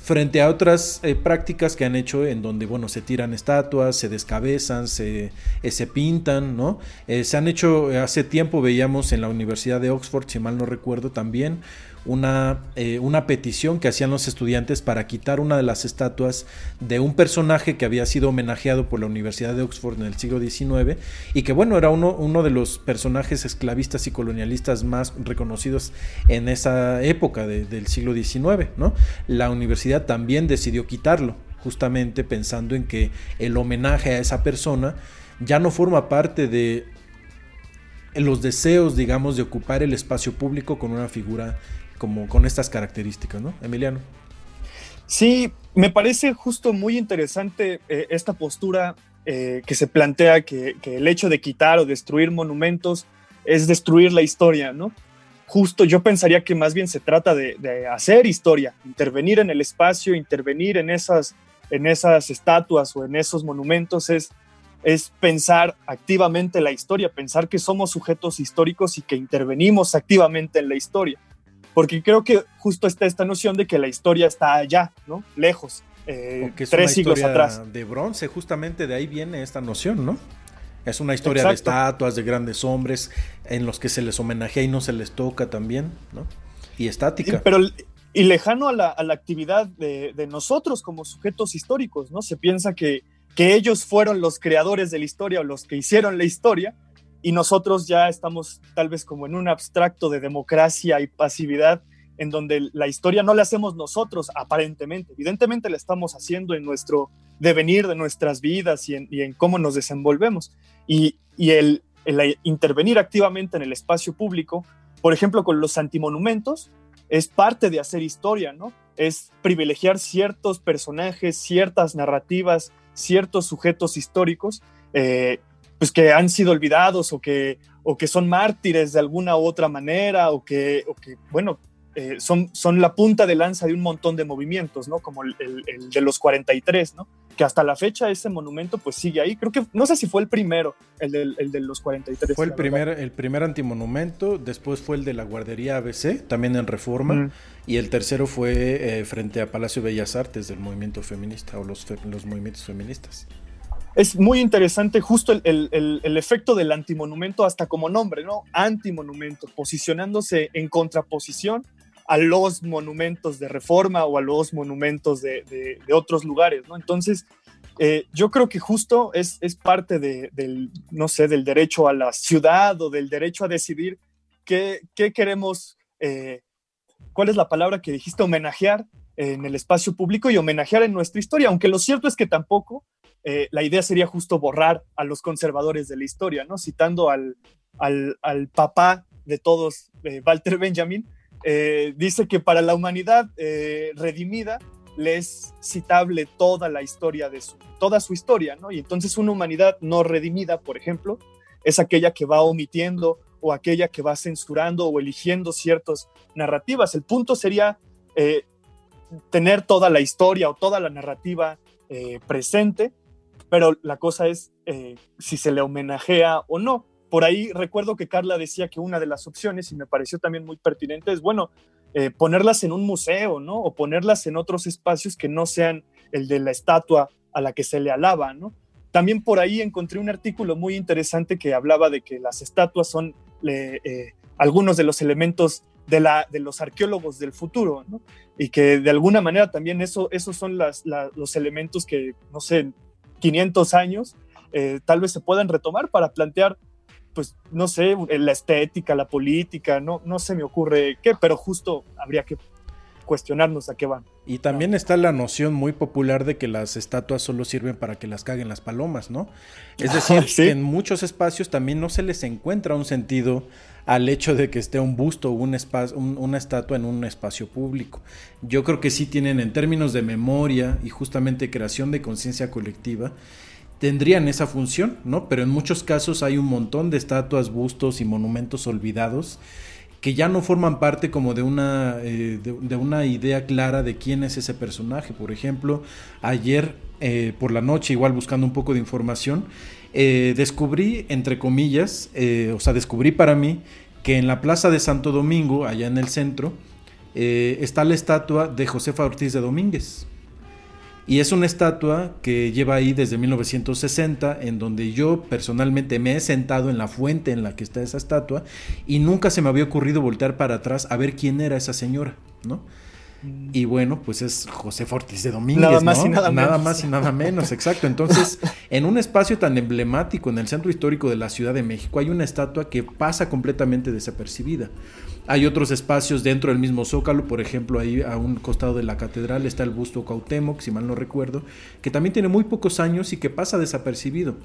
frente a otras eh, prácticas que han hecho en donde, bueno, se tiran estatuas, se descabezan, se, se pintan, ¿no? se han hecho, hace tiempo veíamos en la Universidad de Oxford, si mal no recuerdo, también una, eh, una petición que hacían los estudiantes para quitar una de las estatuas de un personaje que había sido homenajeado por la Universidad de Oxford en el siglo XIX y que bueno, era uno, uno de los personajes esclavistas y colonialistas más reconocidos en esa época del siglo XIX. ¿no? La universidad también decidió quitarlo, justamente pensando en que el homenaje a esa persona ya no forma parte de los deseos, digamos, de ocupar el espacio público con una figura como con estas características, ¿no? Emiliano. Sí, me parece justo muy interesante eh, esta postura eh, que se plantea que, el hecho de quitar o destruir monumentos es destruir la historia, ¿no? Justo yo pensaría que más bien se trata de, hacer historia, intervenir en el espacio, intervenir en esas, en esas estatuas o en esos monumentos es, es pensar activamente la historia, pensar que somos sujetos históricos y que intervenimos activamente en la historia porque creo que justo está esta noción de que la historia está allá, ¿no? Lejos, eh, tres siglos atrás. De bronce, justamente de ahí viene esta noción, ¿no? Es una historia de estatuas, de grandes hombres, en los que se les homenajea y no se les toca también, ¿no? Y estática. pero y lejano a la, actividad de, nosotros como sujetos históricos, ¿no? Se piensa que, que ellos fueron los creadores de la historia o los que hicieron la historia, y nosotros ya estamos tal vez como en un abstracto de democracia y pasividad en donde la historia no la hacemos nosotros aparentemente, evidentemente la estamos haciendo en nuestro devenir de nuestras vidas y en, cómo nos desenvolvemos. Y, el, intervenir activamente en el espacio público, por ejemplo, con los antimonumentos, es parte de hacer historia, ¿no? Es privilegiar ciertos personajes, ciertas narrativas, ciertos sujetos históricos eh, pues que han sido olvidados o que, o que son mártires de alguna u otra manera o que, o que bueno, eh, son, son la punta de lanza de un montón de movimientos, ¿no? Como el, de los 43, ¿no? Que hasta la fecha ese monumento pues sigue ahí. Creo que, no sé si fue el primero, el de, el de los 43. Fue el primer, el primer antimonumento, después fue el de la guardería ABC, también en Reforma, y el tercero fue eh, frente a Palacio Bellas Artes del movimiento feminista o los, los movimientos feministas es muy interesante justo el, efecto del antimonumento hasta como nombre, ¿no? Antimonumento, posicionándose en contraposición a los monumentos de reforma o a los monumentos de, otros lugares, ¿no? Entonces, eh, yo creo que justo es, es parte del, no sé, del derecho a la ciudad o del derecho a decidir qué, queremos, eh, cuál es la palabra que dijiste, homenajear en el espacio público y homenajear en nuestra historia, aunque lo cierto es que tampoco eh, la idea sería justo borrar a los conservadores de la historia, ¿no? Citando al, al, papá de todos, eh, Walter Benjamin, eh, dice que para la humanidad redimida le es citable toda la historia de su, toda su historia, ¿no? Y entonces una humanidad no redimida, por ejemplo, es aquella que va omitiendo o aquella que va censurando o eligiendo ciertas narrativas. El punto sería tener toda la historia o toda la narrativa presente pero la cosa es eh, si se le homenajea o no. Por ahí recuerdo que Carla decía que una de las opciones, y me pareció también muy pertinente, es, bueno, eh, ponerlas en un museo, ¿no? O ponerlas en otros espacios que no sean el de la estatua a la que se le alaba, ¿no? También por ahí encontré un artículo muy interesante que hablaba de que las estatuas son eh, algunos de los elementos de, la, de los arqueólogos del futuro, ¿no? Y que de alguna manera también eso, esos son los elementos que, no sé, 500 años eh, tal vez se puedan retomar para plantear, pues, no sé, la estética, la política, no, no se me ocurre qué, pero justo habría que cuestionarnos a qué van. Y también está la noción muy popular de que las estatuas solo sirven para que las caguen las palomas, ¿no? Es decir, que en muchos espacios también no se les encuentra un sentido al hecho de que esté un busto o un espacio, una estatua en un espacio público. Yo creo que sí tienen en términos de memoria y justamente creación de conciencia colectiva, tendrían esa función, ¿no? Pero en muchos casos hay un montón de estatuas, bustos y monumentos olvidados que ya no forman parte como de una, eh, de, una idea clara de quién es ese personaje. Por ejemplo, ayer eh, por la noche, igual buscando un poco de información, eh, descubrí, entre comillas, o sea, descubrí para mí que en la Plaza de Santo Domingo, allá en el centro, está la estatua de Josefa Ortiz de Domínguez. Y es una estatua que lleva ahí desde 1960, en donde yo personalmente me he sentado en la fuente en la que está esa estatua y nunca se me había ocurrido voltear para atrás a ver quién era esa señora, ¿no? Y bueno, pues es José Ortiz de Domínguez, nada más y nada, nada más y nada menos, exacto. Entonces, en un espacio tan emblemático en el centro histórico de la Ciudad de México hay una estatua que pasa completamente desapercibida. Hay otros espacios dentro del mismo Zócalo, por ejemplo, ahí a un costado de la catedral está el busto Cuauhtémoc, si mal no recuerdo, que también tiene muy pocos años y que pasa desapercibido.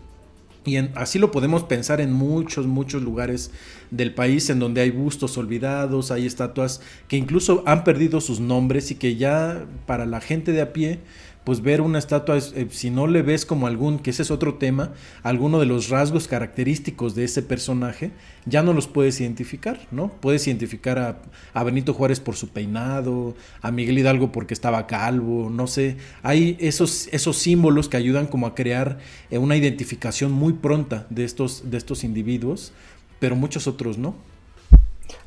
Y así lo podemos pensar en muchos, muchos lugares del país en donde hay bustos olvidados, hay estatuas que incluso han perdido sus nombres y que ya para la gente de a pie pues ver una estatua, eh, si no le ves como algún, que ese es otro tema, alguno de los rasgos característicos de ese personaje, ya no los puedes identificar, ¿no? Puedes identificar a, Benito Juárez por su peinado, a Miguel Hidalgo porque estaba calvo, no sé, hay esos, esos símbolos que ayudan como a crear eh, una identificación muy pronta de estos, de estos individuos, pero muchos otros no.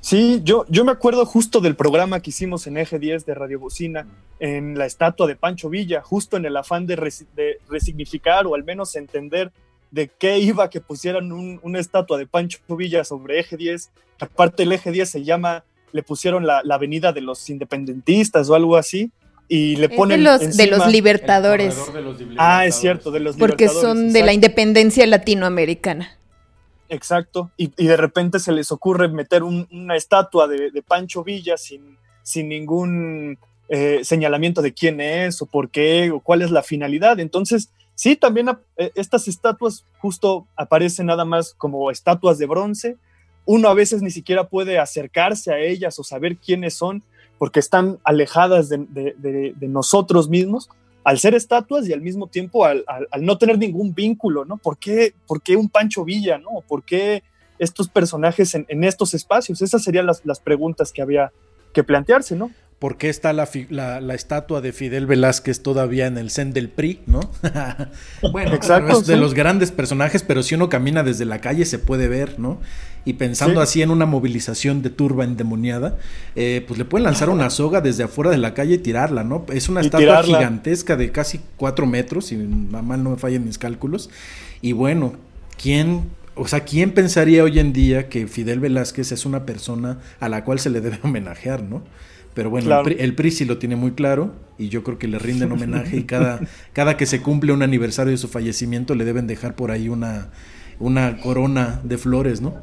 Sí, yo, yo me acuerdo justo del programa que hicimos en Eje 10 de Radio Bocina, en la estatua de Pancho Villa, justo en el afán de, resignificar o al menos entender de qué iba que pusieran una estatua de Pancho Villa sobre Eje 10. Aparte el Eje 10 se llama, le pusieron la, avenida de los independentistas o algo así, y le ponen de los, de los libertadores. Ah, es cierto, de los Porque son de la independencia latinoamericana. Exacto, y, de repente se les ocurre meter una estatua de, Pancho Villa sin, sin ningún eh, señalamiento de quién es o por qué o cuál es la finalidad. Entonces, sí, también eh, estas estatuas justo aparecen nada más como estatuas de bronce. Uno a veces ni siquiera puede acercarse a ellas o saber quiénes son porque están alejadas de nosotros mismos al ser estatuas y al mismo tiempo al, no tener ningún vínculo, ¿no? ¿Por qué, por qué un Pancho Villa, ¿no? ¿Por qué estos personajes en, estos espacios? Esas serían las, las, preguntas que había que plantearse, ¿no? ¿Por qué está la, la, estatua de Fidel Velázquez todavía en el CEN del PRI, no? bueno, Exacto, es de los grandes personajes, pero si uno camina desde la calle se puede ver, ¿no? Y pensando así en una movilización de turba endemoniada, eh, pues le pueden lanzar una soga desde afuera de la calle y tirarla, ¿no? Es una estatua gigantesca de casi cuatro metros, si mal no me fallan mis cálculos. Y bueno, ¿quién o sea, ¿quién pensaría hoy en día que Fidel Velázquez es una persona a la cual se le debe homenajear, no? Pero bueno, el, PRI, sí lo tiene muy claro y yo creo que le rinden homenaje y cada, cada que se cumple un aniversario de su fallecimiento le deben dejar por ahí una, una corona de flores, ¿no?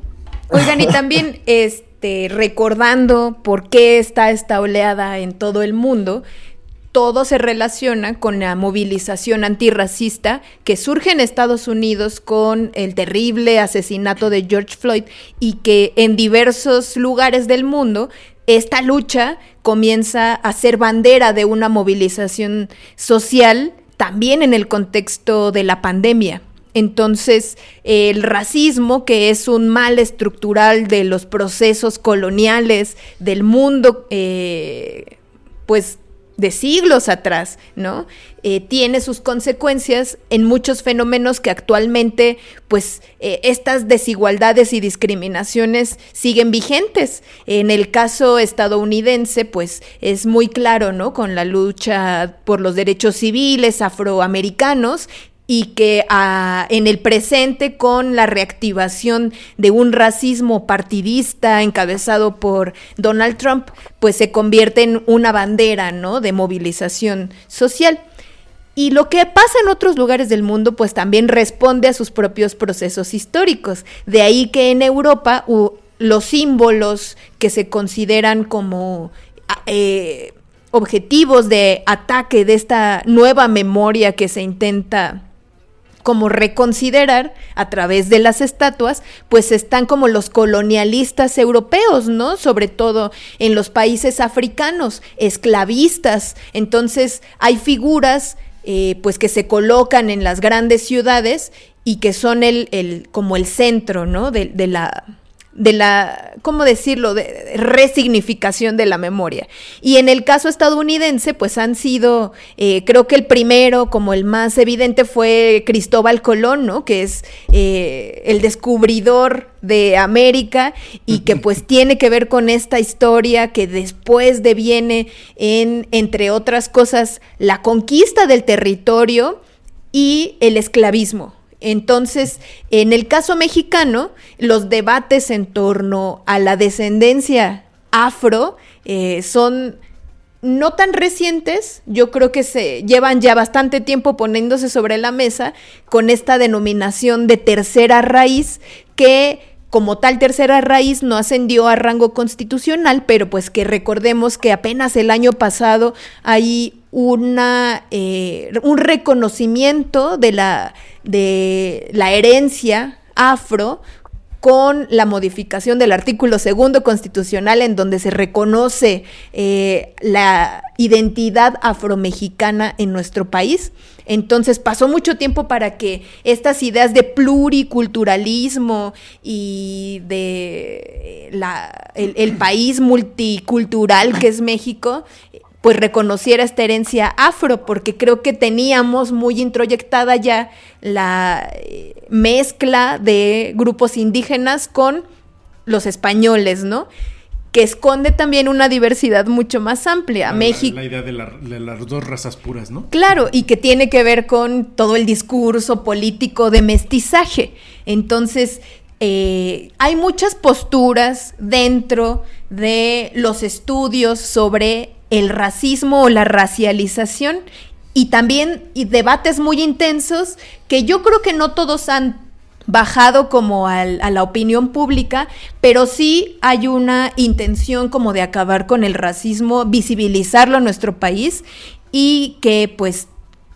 Oigan, y también este, recordando por qué está esta oleada en todo el mundo, todo se relaciona con la movilización antirracista que surge en Estados Unidos con el terrible asesinato de George Floyd y que en diversos lugares del mundo esta lucha comienza a ser bandera de una movilización social también en el contexto de la pandemia. Entonces, el racismo, que es un mal estructural de los procesos coloniales del mundo, eh, pues de siglos atrás, ¿no? Eh, tiene sus consecuencias en muchos fenómenos que actualmente, pues, eh, estas desigualdades y discriminaciones siguen vigentes. En el caso estadounidense, pues, es muy claro, ¿no? Con la lucha por los derechos civiles afroamericanos y que ah, en el presente con la reactivación de un racismo partidista encabezado por Donald Trump, pues se convierte en una bandera, ¿no? De movilización social. Y lo que pasa en otros lugares del mundo, pues también responde a sus propios procesos históricos. De ahí que en Europa los símbolos que se consideran como ah, eh, objetivos de ataque de esta nueva memoria que se intenta como reconsiderar a través de las estatuas, pues están como los colonialistas europeos, ¿no? Sobre todo en los países africanos, esclavistas. Entonces hay figuras eh, pues que se colocan en las grandes ciudades y que son el, el como el centro, ¿no? de la de la, ¿cómo decirlo?, de resignificación de la memoria. Y en el caso estadounidense, pues han sido, eh, creo que el primero, como el más evidente, fue Cristóbal Colón, ¿no? Que es eh, el descubridor de América y que pues tiene que ver con esta historia que después deviene en, entre otras cosas, la conquista del territorio y el esclavismo. Entonces, en el caso mexicano, los debates en torno a la descendencia afro eh, son no tan recientes, yo creo que se llevan ya bastante tiempo poniéndose sobre la mesa con esta denominación de tercera raíz que como tal tercera raíz no ascendió a rango constitucional, pero pues que recordemos que apenas el año pasado hay una, eh, un reconocimiento de la, de la herencia afro con la modificación del artículo segundo constitucional en donde se reconoce eh, la identidad afromexicana en nuestro país. Entonces pasó mucho tiempo para que estas ideas de pluriculturalismo y de la, el país multicultural que es México pues reconociera esta herencia afro, porque creo que teníamos muy introyectada ya la eh, mezcla de grupos indígenas con los españoles, ¿no? Que esconde también una diversidad mucho más amplia. México. La idea de, las dos razas puras, ¿no? Claro, y que tiene que ver con todo el discurso político de mestizaje. Entonces, eh, hay muchas posturas dentro de los estudios sobre el racismo o la racialización y también y debates muy intensos que yo creo que no todos han bajado como a la opinión pública, pero sí hay una intención como de acabar con el racismo, visibilizarlo en nuestro país y que pues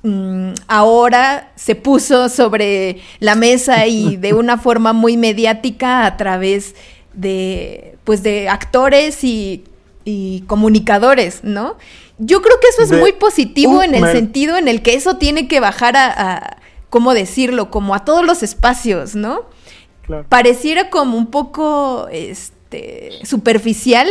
mm, ahora se puso sobre la mesa y de una forma muy mediática a través de pues de actores y y comunicadores, ¿no? Yo creo que eso es muy positivo en el sentido en el que eso tiene que bajar a, ¿cómo decirlo? Como a todos los espacios, ¿no? Pareciera como un poco este, superficial,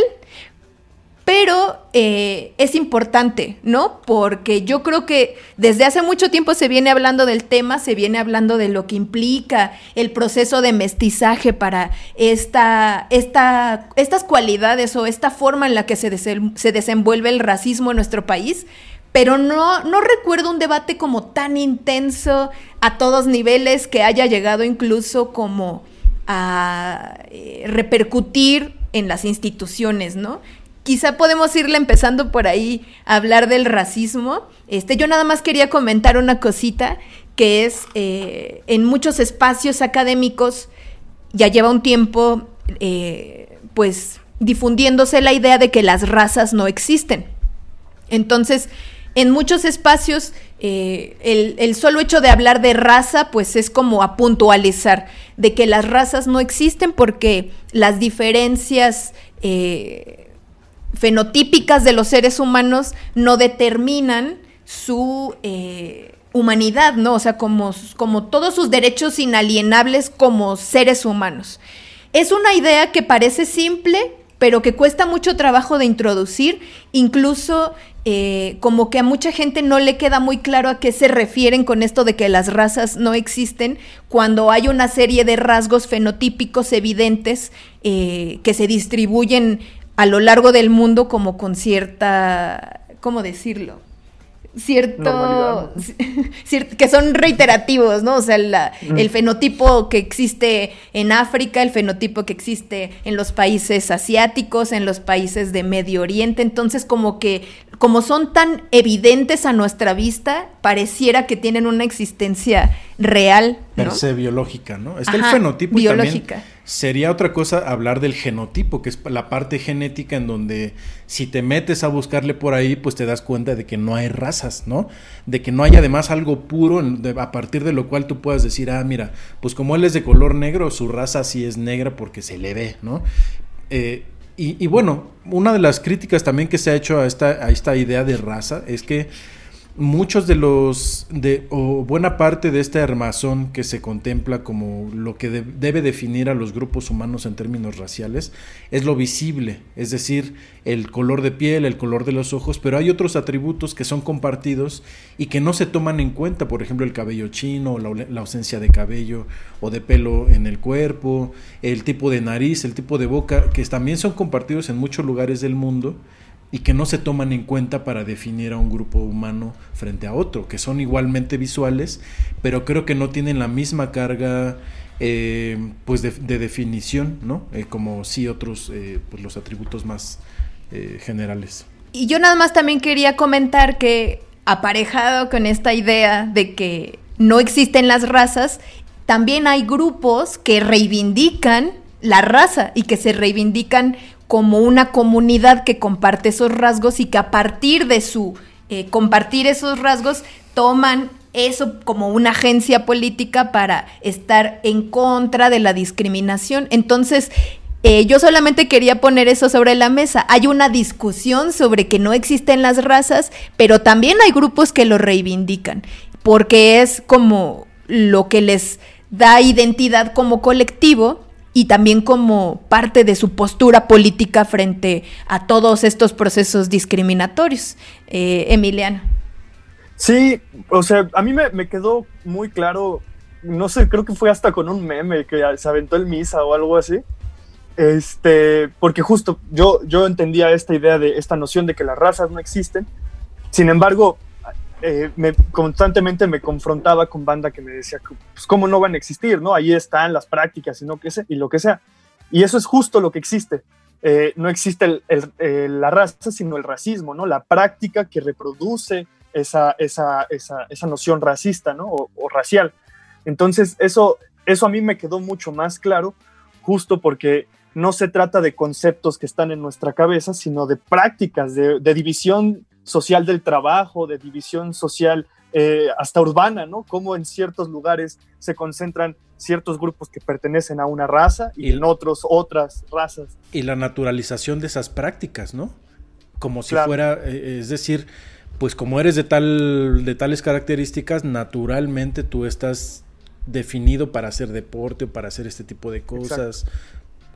pero eh, es importante, ¿no? Porque yo creo que desde hace mucho tiempo se viene hablando del tema, se viene hablando de lo que implica el proceso de mestizaje para esta, esta, estas cualidades o esta forma en la que se, se desenvuelve el racismo en nuestro país pero no, no recuerdo un debate como tan intenso a todos niveles que haya llegado incluso como a eh, repercutir en las instituciones, ¿no? quizá podemos irle empezando por ahí a hablar del racismo. Este, yo nada más quería comentar una cosita que es eh, en muchos espacios académicos ya lleva un tiempo eh, pues difundiéndose la idea de que las razas no existen. Entonces, en muchos espacios eh, el, solo hecho de hablar de raza pues es como a puntualizar de que las razas no existen porque las diferencias fenotípicas de los seres humanos no determinan su eh, humanidad, ¿no? O sea, como, como todos sus derechos inalienables como seres humanos. Es una idea que parece simple, pero que cuesta mucho trabajo de introducir, incluso eh, como que a mucha gente no le queda muy claro a qué se refieren con esto de que las razas no existen, cuando hay una serie de rasgos fenotípicos evidentes eh, que se distribuyen a lo largo del mundo como con cierta, ¿cómo decirlo? Cierto, que son reiterativos, ¿no? O sea, mm. el fenotipo que existe en África, el fenotipo que existe en los países asiáticos, en los países de Medio Oriente, entonces como que como son tan evidentes a nuestra vista, pareciera que tienen una existencia real. ¿no? Per se biológica, ¿no? Está el fenotipo biológica. también sería otra cosa hablar del genotipo, que es la parte genética en donde si te metes a buscarle por ahí, pues te das cuenta de que no hay razas, ¿no? De que no hay además algo puro a partir de lo cual tú puedas decir, ah, mira, pues como él es de color negro, su raza sí es negra porque se le ve, ¿no? Eh, y, bueno, una de las críticas también que se ha hecho a esta, a esta idea de raza es que muchos de los, de, o buena parte de este armazón que se contempla como lo que debe definir a los grupos humanos en términos raciales es lo visible, es decir, el color de piel, el color de los ojos, pero hay otros atributos que son compartidos y que no se toman en cuenta, por ejemplo, el cabello chino, la, la ausencia de cabello o de pelo en el cuerpo, el tipo de nariz, el tipo de boca, que también son compartidos en muchos lugares del mundo y que no se toman en cuenta para definir a un grupo humano frente a otro, que son igualmente visuales, pero creo que no tienen la misma carga eh, pues de, definición, ¿no? Eh, como sí otros, eh, pues los atributos más generales. Y yo nada más también quería comentar que aparejado con esta idea de que no existen las razas, también hay grupos que reivindican la raza y que se reivindican como una comunidad que comparte esos rasgos y que a partir de su eh, compartir esos rasgos toman eso como una agencia política para estar en contra de la discriminación. Entonces, eh, yo solamente quería poner eso sobre la mesa. Hay una discusión sobre que no existen las razas, pero también hay grupos que lo reivindican, porque es como lo que les da identidad como colectivo y también como parte de su postura política frente a todos estos procesos discriminatorios. Eh, Emiliano. Sí, o sea, a mí me, quedó muy claro, no sé, creo que fue hasta con un meme que se aventó el misa o algo así. Este, porque justo yo, yo entendía esta idea de esta noción de que las razas no existen. Sin embargo, eh, me, constantemente me confrontaba con banda que me decía, pues, ¿cómo no van a existir? ¿no? Ahí están las prácticas y, no que y lo que sea. Y eso es justo lo que existe. Eh, no existe el, la raza, sino el racismo, ¿no? La práctica que reproduce esa, esa, esa, noción racista, ¿no? O, racial. Entonces, eso, eso a mí me quedó mucho más claro, justo porque no se trata de conceptos que están en nuestra cabeza, sino de prácticas de división social del trabajo, de división social eh, hasta urbana, ¿no? Como en ciertos lugares se concentran ciertos grupos que pertenecen a una raza y, en otros otras razas. Y la naturalización de esas prácticas, ¿no? Como si fuera, eh, es decir, pues como eres de tal de tales características, naturalmente tú estás definido para hacer deporte o para hacer este tipo de cosas,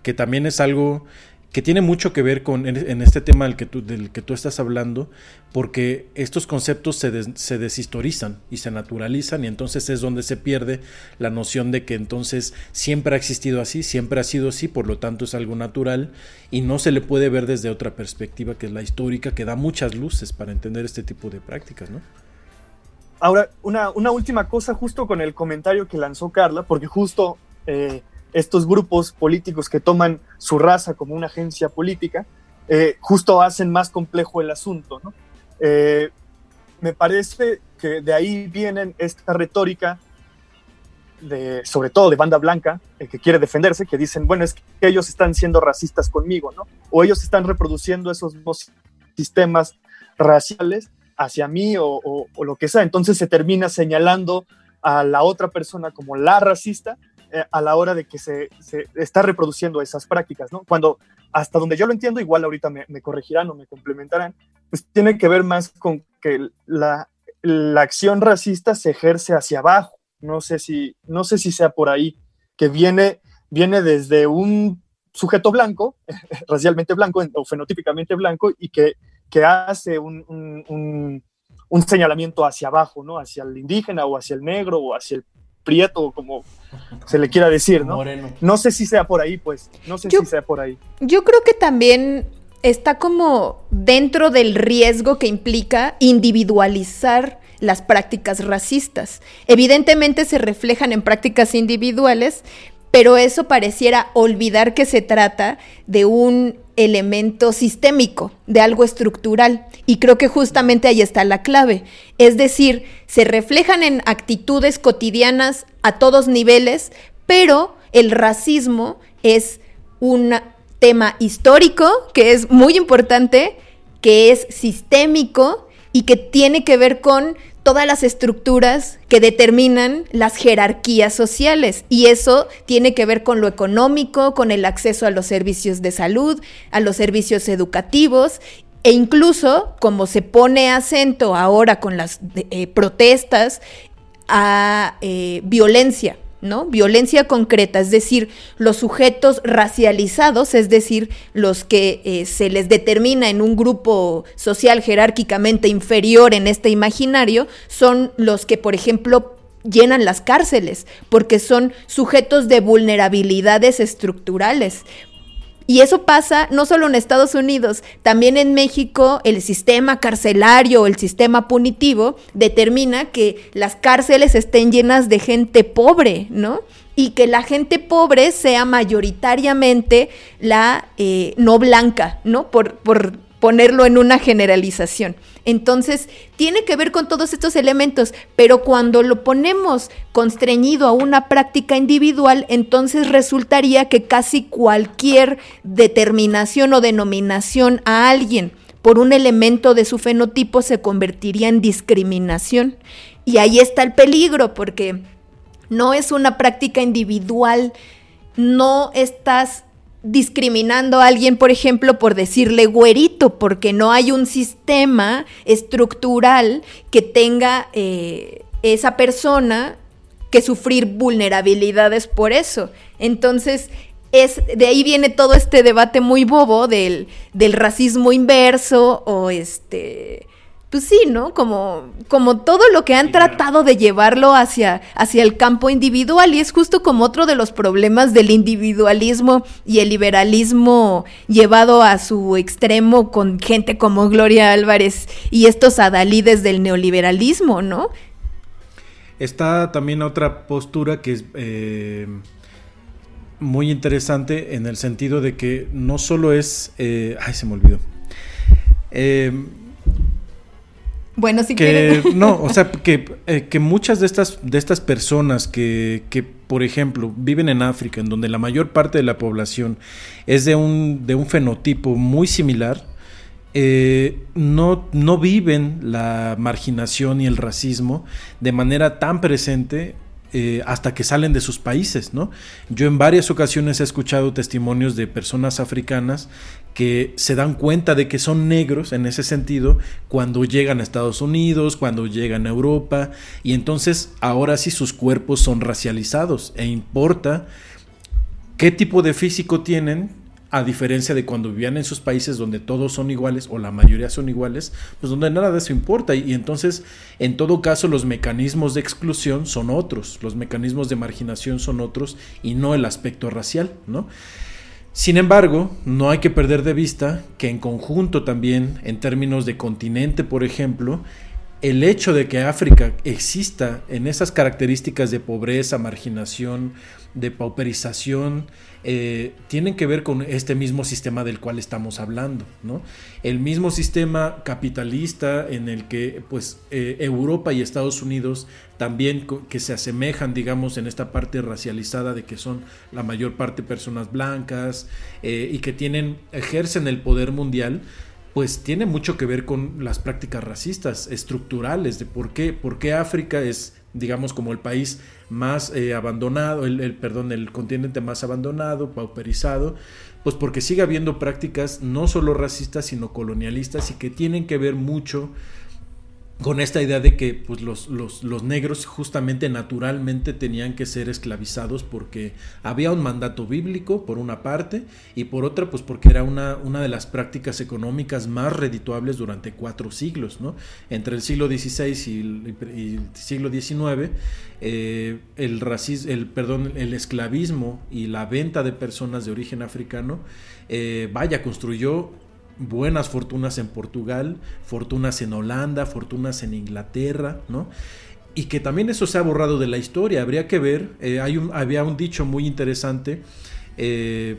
que también es algo que tiene mucho que ver con en, este tema del que, tú, estás hablando, porque estos conceptos se, se deshistorizan y se naturalizan y entonces es donde se pierde la noción de que entonces siempre ha existido así, siempre ha sido así, por lo tanto es algo natural y no se le puede ver desde otra perspectiva que es la histórica, que da muchas luces para entender este tipo de prácticas, ¿no? Ahora, una, una última cosa justo con el comentario que lanzó Carla, porque justo... Eh, estos grupos políticos que toman su raza como una agencia política, eh, justo hacen más complejo el asunto. Eh, me parece que de ahí viene esta retórica, sobre todo de banda blanca, que quiere defenderse, que dicen, bueno, es que ellos están siendo racistas conmigo, ¿no? O ellos están reproduciendo esos sistemas raciales hacia mí o lo que sea. Entonces se termina señalando a la otra persona como la racista eh, a la hora de que se, está reproduciendo esas prácticas, ¿no? Cuando, hasta donde yo lo entiendo, igual ahorita me, corregirán o me complementarán, pues tiene que ver más con que la, acción racista se ejerce hacia abajo. No sé si, no sé si sea por ahí, que viene, viene desde un sujeto blanco, racialmente blanco o fenotípicamente blanco, y que, que hace un, un, un, señalamiento hacia abajo, ¿no? Hacia el indígena o hacia el negro o hacia el prieto, como se le quiera decir, ¿no? No sé si sea por ahí, pues, no sé si sea por ahí. Yo creo que también está como dentro del riesgo que implica individualizar las prácticas racistas. Evidentemente se reflejan en prácticas individuales, pero eso pareciera olvidar que se trata de un elemento sistémico, de algo estructural. Y creo que justamente ahí está la clave. Es decir, se reflejan en actitudes cotidianas a todos niveles, pero el racismo es un tema histórico que es muy importante, que es sistémico y que tiene que ver con todas las estructuras que determinan las jerarquías sociales. Y eso tiene que ver con lo económico, con el acceso a los servicios de salud, a los servicios educativos e incluso, como se pone acento ahora con las eh, protestas, a eh, violencia ¿no? Violencia concreta, es decir, los sujetos racializados, es decir, los que eh, se les determina en un grupo social jerárquicamente inferior en este imaginario, son los que, por ejemplo, llenan las cárceles, porque son sujetos de vulnerabilidades estructurales. Y eso pasa no solo en Estados Unidos, también en México el sistema carcelario, el sistema punitivo, determina que las cárceles estén llenas de gente pobre, ¿no? Y que la gente pobre sea mayoritariamente la eh, no blanca, ¿no? Por, por ponerlo en una generalización. Entonces, tiene que ver con todos estos elementos, pero cuando lo ponemos constreñido a una práctica individual, entonces resultaría que casi cualquier determinación o denominación a alguien por un elemento de su fenotipo se convertiría en discriminación. Y ahí está el peligro, porque no es una práctica individual, no estás discriminando a alguien, por ejemplo, por decirle güerito, porque no hay un sistema estructural que tenga eh, esa persona que sufrir vulnerabilidades por eso. Entonces, es, de ahí viene todo este debate muy bobo del, del racismo inverso o este pues sí, ¿no? Como, como todo lo que han tratado de llevarlo hacia, hacia el campo individual y es justo como otro de los problemas del individualismo y el liberalismo llevado a su extremo con gente como Gloria Álvarez y estos adalides del neoliberalismo, ¿no? Está también otra postura que es eh, muy interesante en el sentido de que no solo es... Eh, ay, se me olvidó. Eh, bueno, si que, No, o sea, que, eh, que, muchas de estas, de estas personas que, que, por ejemplo, viven en África, en donde la mayor parte de la población es de un, de un fenotipo muy similar, eh, no, no viven la marginación y el racismo de manera tan presente eh, hasta que salen de sus países, ¿no? Yo en varias ocasiones he escuchado testimonios de personas africanas que se dan cuenta de que son negros en ese sentido cuando llegan a Estados Unidos, cuando llegan a Europa, y entonces ahora sí sus cuerpos son racializados e importa qué tipo de físico tienen a diferencia de cuando vivían en sus países donde todos son iguales o la mayoría son iguales, pues donde nada de eso importa y, entonces en todo caso los mecanismos de exclusión son otros, los mecanismos de marginación son otros y no el aspecto racial, ¿no? Sin embargo, no hay que perder de vista que en conjunto también, en términos de continente, por ejemplo, el hecho de que África exista en esas características de pobreza, marginación, de pauperización, eh, tienen que ver con este mismo sistema del cual estamos hablando, ¿no? El mismo sistema capitalista en el que, pues, eh, Europa y Estados Unidos también que se asemejan, digamos, en esta parte racializada de que son la mayor parte personas blancas eh, y que tienen, ejercen el poder mundial, pues tiene mucho que ver con las prácticas racistas estructurales de por qué, por qué África es, digamos, como el país más eh, abandonado, el, perdón, el continente más abandonado, pauperizado, pues porque sigue habiendo prácticas no solo racistas, sino colonialistas y que tienen que ver mucho con esta idea de que pues, los, los, los, negros justamente naturalmente tenían que ser esclavizados porque había un mandato bíblico por una parte y por otra pues porque era una, una de las prácticas económicas más redituables durante cuatro siglos, ¿no? Entre el siglo XVI y el, siglo XIX eh, el racismo, el perdón, el esclavismo y la venta de personas de origen africano, eh, vaya, construyó buenas fortunas en Portugal, fortunas en Holanda, fortunas en Inglaterra, ¿no? Y que también eso se ha borrado de la historia. Habría que ver, eh, había un dicho muy interesante eh,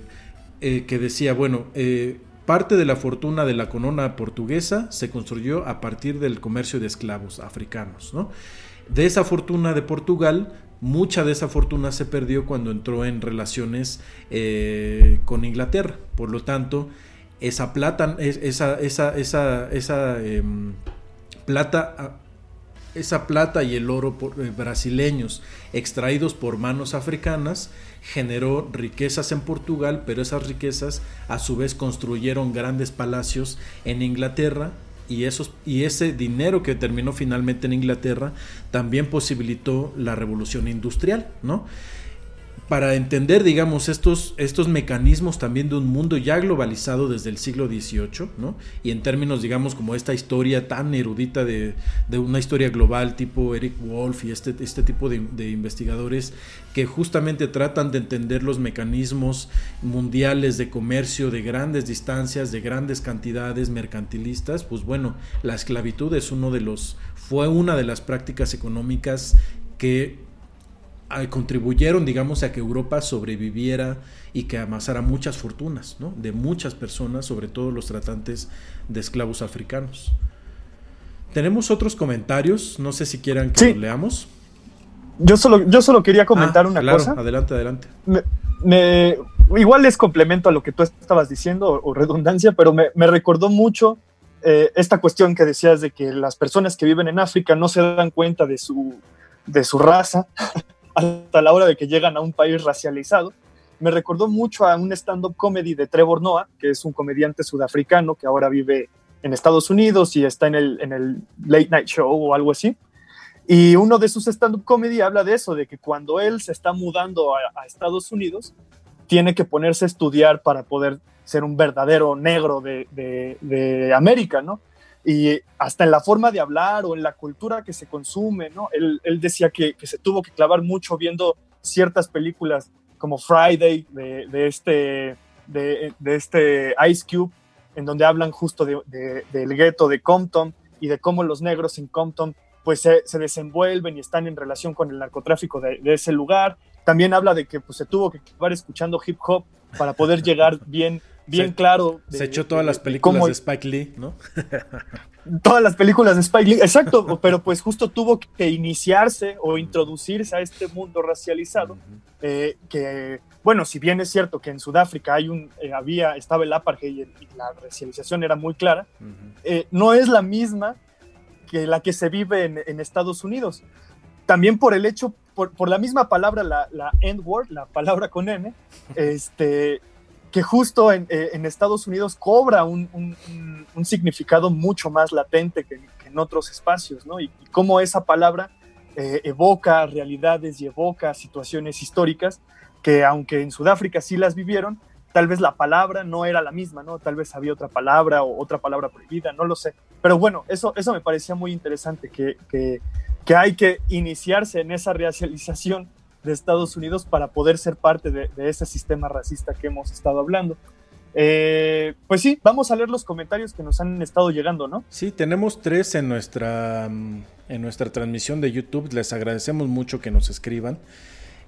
que decía, bueno, parte de la fortuna de la corona portuguesa se construyó a partir del comercio de esclavos africanos, ¿no? De esa fortuna de Portugal mucha de esa fortuna se perdió cuando entró en relaciones eh, con Inglaterra. Por lo tanto, esa plata, esa, esa, esa, esa em, plata, ah, esa plata y el oro eh, brasileños extraídos por manos africanas generó riquezas en Portugal, pero esas riquezas a su vez construyeron grandes palacios en Inglaterra y, esos, y ese dinero que terminó finalmente en Inglaterra también posibilitó la revolución industrial, ¿no? Para entender, digamos, estos, estos mecanismos también de un mundo ya globalizado desde el siglo XVIII, ¿no? Y en términos, digamos, como esta historia tan erudita de, una historia global tipo Eric Wolf y este, este tipo de, de, investigadores que justamente tratan de entender los mecanismos mundiales de comercio de grandes distancias, de grandes cantidades mercantilistas, pues bueno, la esclavitud es uno de los, fue una de las prácticas económicas que contribuyeron, digamos, a que Europa sobreviviera y que amasara muchas fortunas, ¿no? De muchas personas, sobre todo los tratantes de esclavos africanos. Tenemos otros comentarios, no sé si quieran que los leamos. Yo solo, yo solo quería comentar ah, una cosa. Adelante, adelante. Me, igual es complemento a lo que tú estabas diciendo o, redundancia, pero me, recordó mucho eh, esta cuestión que decías de que las personas que viven en África no se dan cuenta de su, de su raza hasta la hora de que llegan a un país racializado. Me recordó mucho a un stand-up comedy de Trevor Noah, que es un comediante sudafricano que ahora vive en Estados Unidos y está en el, en el Late Night Show o algo así. Y uno de sus stand-up comedy habla de eso, de que cuando él se está mudando a, Estados Unidos, tiene que ponerse a estudiar para poder ser un verdadero negro de, de, de América, ¿no? Y hasta en la forma de hablar o en la cultura que se consume, ¿no? Él, decía que, se tuvo que clavar mucho viendo ciertas películas como Friday de, este, de, este Ice Cube, en donde hablan justo del gueto de Compton y de cómo los negros en Compton pues se, desenvuelven y están en relación con el narcotráfico de, ese lugar. También habla de que pues, se tuvo que clavar escuchando hip hop para poder llegar bien bien claro. se echó todas las películas de Spike Lee, ¿no? todas las películas de Spike Lee, exacto, pero pues justo tuvo que iniciarse o introducirse a este mundo racializado, eh, que, bueno, si bien es cierto que en Sudáfrica hay un, eh, había, estaba el apartheid y, la racialización era muy clara, eh, no es la misma que la que se vive en, Estados Unidos. También por el hecho, por, la misma palabra, la, la N-word, la palabra con N, este, que justo en, eh, Estados Unidos cobra un, significado mucho más latente que, en otros espacios, ¿no? Y, cómo esa palabra eh, evoca realidades y evoca situaciones históricas que aunque en Sudáfrica sí las vivieron, tal vez la palabra no era la misma, ¿no? Tal vez había otra palabra o otra palabra prohibida, no lo sé. Pero bueno, eso, eso me parecía muy interesante, que, que, que hay que iniciarse en esa racialización de Estados Unidos para poder ser parte de, ese sistema racista que hemos estado hablando. Eh, pues sí, vamos a leer los comentarios que nos han estado llegando, ¿no? Sí, tenemos tres en nuestra, mm, en nuestra transmisión de YouTube. Les agradecemos mucho que nos escriban.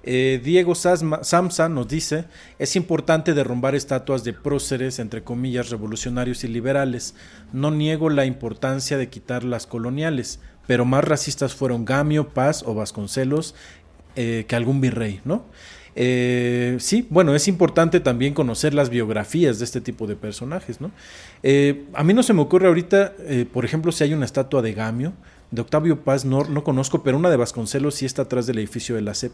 Eh, Diego Samsa nos dice, es importante derrumbar estatuas de próceres, entre comillas, revolucionarios y liberales. No niego la importancia de quitar las coloniales, pero más racistas fueron Gamio, Paz o Vasconcelos eh, que algún virrey, ¿no? Eh, sí, bueno, es importante también conocer las biografías de este tipo de personajes, ¿no? Eh, a mí no se me ocurre ahorita, por ejemplo, si hay una estatua de Gamio, de Octavio Paz no, no conozco, pero una de Vasconcelos sí está atrás del edificio de la CEP,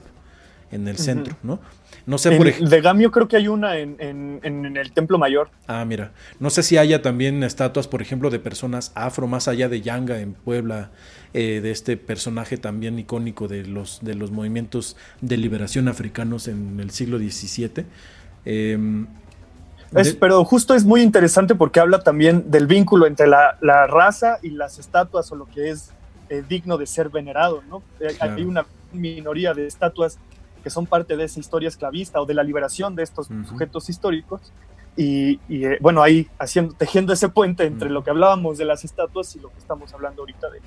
en el centro, ¿no? No sé, por ejemplo. De Gamio creo que hay una en, el Templo Mayor. Ah, mira. No sé si haya también estatuas, por ejemplo, de personas afro, más allá de Yanga en Puebla, eh, de este personaje también icónico de los, de los movimientos de liberación africanos en el siglo XVII. Em, pero justo es muy interesante porque habla también del vínculo entre la, raza y las estatuas o lo que es eh, digno de ser venerado, ¿no? Eh, hay una minoría de estatuas que son parte de esa historia esclavista o de la liberación de estos sujetos históricos. y, eh, bueno, ahí haciendo, tejiendo ese puente entre lo que hablábamos de las estatuas y lo que estamos hablando ahorita de,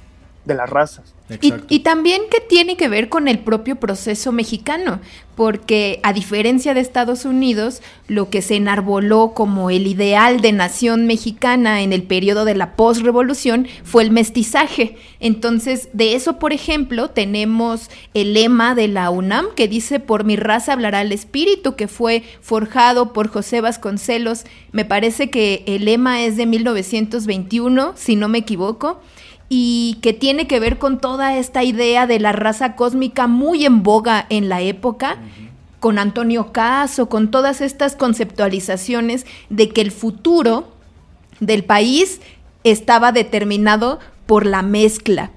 de las razas. Y, también que tiene que ver con el propio proceso mexicano, porque a diferencia de Estados Unidos, lo que se enarboló como el ideal de nación mexicana en el periodo de la postrevolución fue el mestizaje. Entonces, de eso, por ejemplo, tenemos el lema de la UNAM que dice, por mi raza hablará el espíritu, que fue forjado por José Vasconcelos. Me parece que el lema es de 1921, si no me equivoco y que tiene que ver con toda esta idea de la raza cósmica muy en boga en la época, con Antonio Caso, con todas estas conceptualizaciones de que el futuro del país estaba determinado por la mezcla.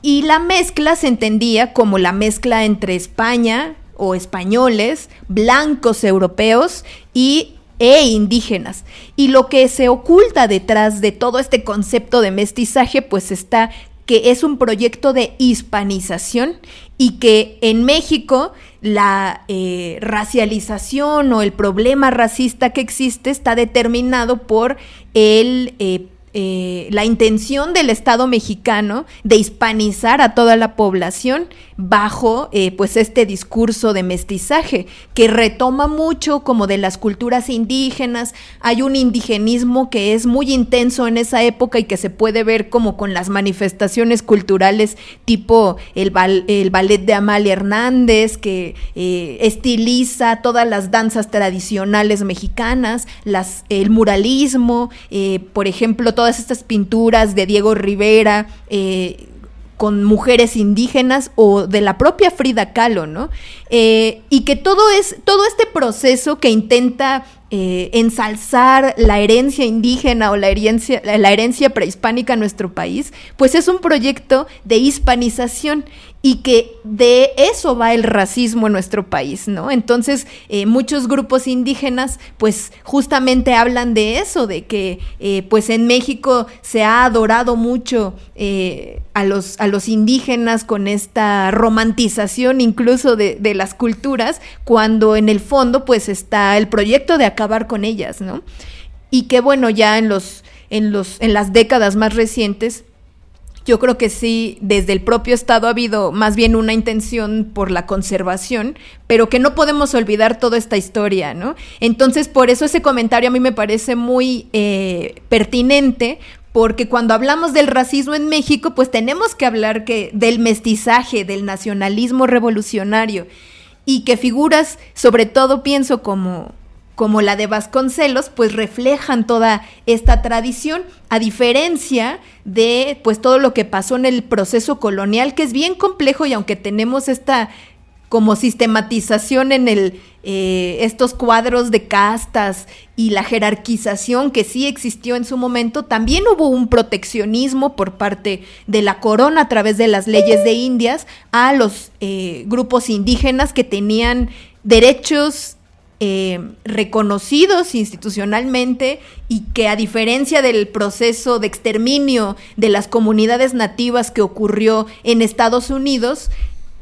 Y la mezcla se entendía como la mezcla entre España o españoles, blancos europeos y e indígenas. Y lo que se oculta detrás de todo este concepto de mestizaje, pues está que es un proyecto de hispanización y que en México la eh, racialización o el problema racista que existe está determinado por el eh, eh, la intención del Estado mexicano de hispanizar a toda la población bajo eh, pues este discurso de mestizaje que retoma mucho como de las culturas indígenas. Hay un indigenismo que es muy intenso en esa época y que se puede ver como con las manifestaciones culturales tipo el, el ballet de Amalia Hernández que eh, estiliza todas las danzas tradicionales mexicanas las el muralismo por ejemplo todas estas pinturas de Diego Rivera, eh, con mujeres indígenas o de la propia Frida Kahlo, ¿no? Eh, y que todo es todo este proceso que intenta eh, ensalzar la herencia indígena o la herencia, la herencia prehispánica en nuestro país, pues es un proyecto de hispanización y que de eso va el racismo en nuestro país, ¿no? Entonces, eh, muchos grupos indígenas, pues justamente hablan de eso, de que, pues en México se ha adorado mucho a, los, a los indígenas con esta romantización incluso de, de, las culturas, cuando en el fondo, pues está el proyecto de acabar con ellas, ¿no? Y que, bueno, ya en los, en los, en las décadas más recientes, yo creo que sí, desde el propio Estado ha habido más bien una intención por la conservación, pero que no podemos olvidar toda esta historia, ¿no? Entonces, por eso ese comentario a mí me parece muy eh, pertinente, porque cuando hablamos del racismo en México, pues tenemos que hablar que del mestizaje, del nacionalismo revolucionario, y que figuras, sobre todo pienso como como la de Vasconcelos, pues reflejan toda esta tradición, a diferencia de pues todo lo que pasó en el proceso colonial, que es bien complejo y aunque tenemos esta como sistematización en el, eh, estos cuadros de castas y la jerarquización que sí existió en su momento, también hubo un proteccionismo por parte de la corona a través de las leyes de Indias a los eh, grupos indígenas que tenían derechos eh, reconocidos institucionalmente y que a diferencia del proceso de exterminio de las comunidades nativas que ocurrió en Estados Unidos,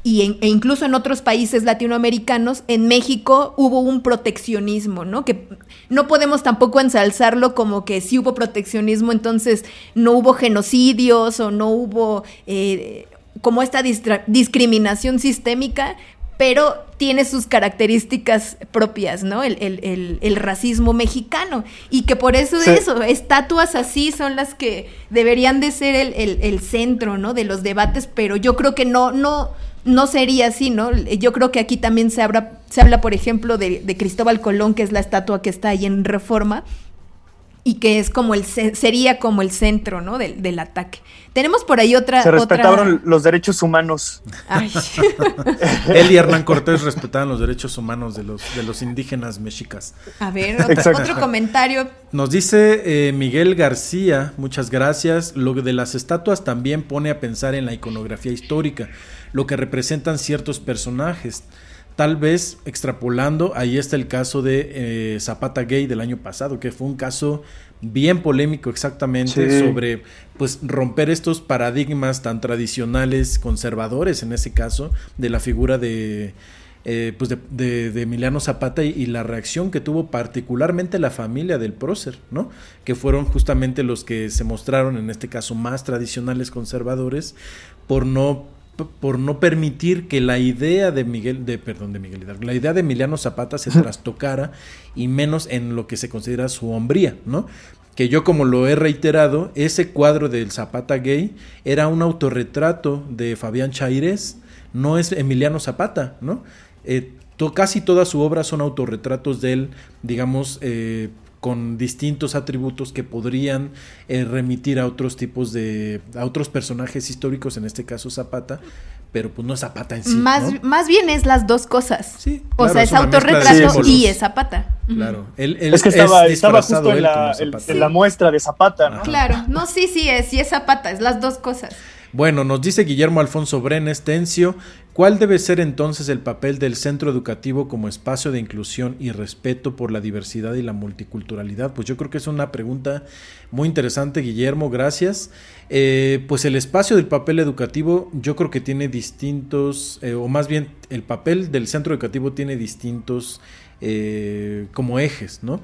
y e incluso en otros países latinoamericanos, en México hubo un proteccionismo, ¿no? Que no podemos tampoco ensalzarlo como que si hubo proteccionismo, entonces no hubo genocidios o no hubo eh, como esta discriminación sistémica, pero tiene sus características propias, ¿no? El, racismo mexicano. Y que por eso de eso, estatuas así son las que deberían de ser el, centro, ¿no? De los debates, pero yo creo que no, no, no sería así, ¿no? Yo creo que aquí también se habla, se habla por ejemplo, de, de Cristóbal Colón, que es la estatua que está ahí en Reforma, y que es como el sería como el centro ¿no? del, del ataque. Tenemos por ahí otra. Se respetaron los derechos humanos. Él y Hernán Cortés respetaban los derechos humanos de los, de los indígenas mexicas. A ver, otro, comentario. Nos dice eh, Miguel García, muchas gracias. Lo de las estatuas también pone a pensar en la iconografía histórica, lo que representan ciertos personajes. Tal vez extrapolando, ahí está el caso de eh, Zapata Gay del año pasado, que fue un caso bien polémico exactamente sobre pues romper estos paradigmas tan tradicionales, conservadores en ese caso, de la figura de eh, pues de, Emiliano Zapata y, la reacción que tuvo particularmente la familia del prócer, ¿no? Que fueron justamente los que se mostraron, en este caso, más tradicionales conservadores, por no por no permitir que la idea de Miguel, de, perdón, de Miguel Hidalgo, la idea de Emiliano Zapata se trastocara y menos en lo que se considera su hombría, ¿no? Que yo como lo he reiterado, ese cuadro del Zapata gay era un autorretrato de Fabián Chaires, no es Emiliano Zapata, ¿no? Eh, casi toda su obra son autorretratos de él, digamos, eh, con distintos atributos que podrían eh, remitir a otros tipos de, a otros personajes históricos, en este caso Zapata, pero pues no es Zapata en sí. Más, más bien es las dos cosas. Sí, o sea, es, autorretrato y es Zapata. Claro. es que estaba, estaba justo en la, en la, muestra de Zapata, ¿no? Claro, no, sí, sí es, sí es Zapata, es las dos cosas. Bueno, nos dice Guillermo Alfonso Brenes Tencio, ¿cuál debe ser entonces el papel del centro educativo como espacio de inclusión y respeto por la diversidad y la multiculturalidad? Pues yo creo que es una pregunta muy interesante, Guillermo, gracias. Eh, pues el espacio del papel educativo yo creo que tiene distintos, eh, o más bien el papel del centro educativo tiene distintos eh, como ejes, ¿no?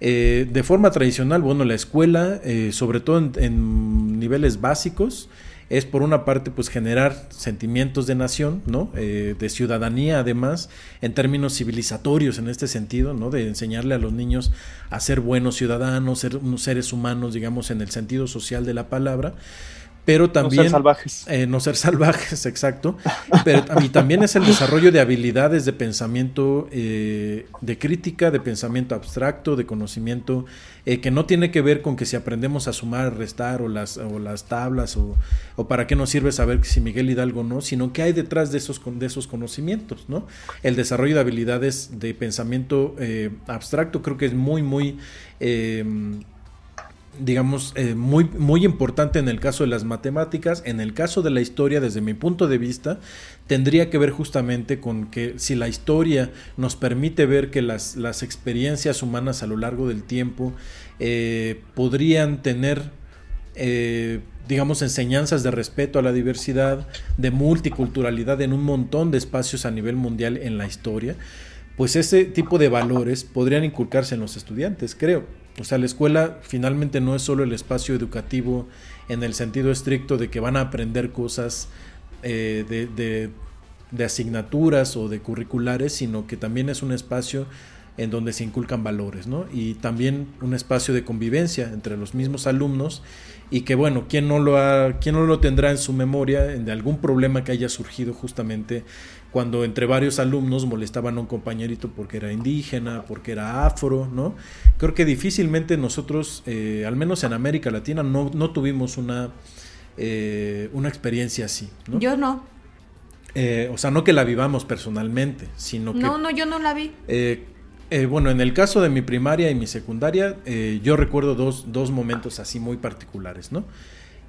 de forma tradicional, bueno, la escuela, sobre todo en niveles básicos, es por una parte pues generar sentimientos de nación, ¿no? Eh, de ciudadanía además, en términos civilizatorios en este sentido, ¿no? De enseñarle a los niños a ser buenos ciudadanos, ser unos seres humanos, digamos, en el sentido social de la palabra pero también... No ser salvajes. Eh, no ser salvajes, exacto. Pero y también es el desarrollo de habilidades de pensamiento, eh, de crítica, de pensamiento abstracto, de conocimiento, eh, que no tiene que ver con que si aprendemos a sumar, restar o las, o las tablas o, o, para qué nos sirve saber si Miguel Hidalgo no, sino que hay detrás de esos, de esos conocimientos, ¿no? El desarrollo de habilidades de pensamiento abstracto creo que es muy, muy digamos, eh, muy, muy importante en el caso de las matemáticas. En el caso de la historia, desde mi punto de vista, tendría que ver justamente con que si la historia nos permite ver que las, las experiencias humanas a lo largo del tiempo eh, podrían tener, eh, digamos, enseñanzas de respeto a la diversidad, de multiculturalidad en un montón de espacios a nivel mundial en la historia, pues ese tipo de valores podrían inculcarse en los estudiantes, creo. O sea, la escuela finalmente no es solo el espacio educativo en el sentido estricto de que van a aprender cosas eh, de, de, asignaturas o de curriculares, sino que también es un espacio en donde se inculcan valores, ¿no? Y también un espacio de convivencia entre los mismos alumnos y que, bueno, ¿quién no lo, ha, quién no lo tendrá en su memoria de algún problema que haya surgido justamente cuando entre varios alumnos molestaban a un compañerito porque era indígena, porque era afro, ¿no? Creo que difícilmente nosotros, eh, al menos en América Latina, no, no tuvimos una, eh, una experiencia así, ¿no? Yo no. Eh, o sea, no que la vivamos personalmente, sino que... No, no, yo no la vi. bueno, en el caso de mi primaria y mi secundaria, yo recuerdo dos, dos momentos así muy particulares, ¿no?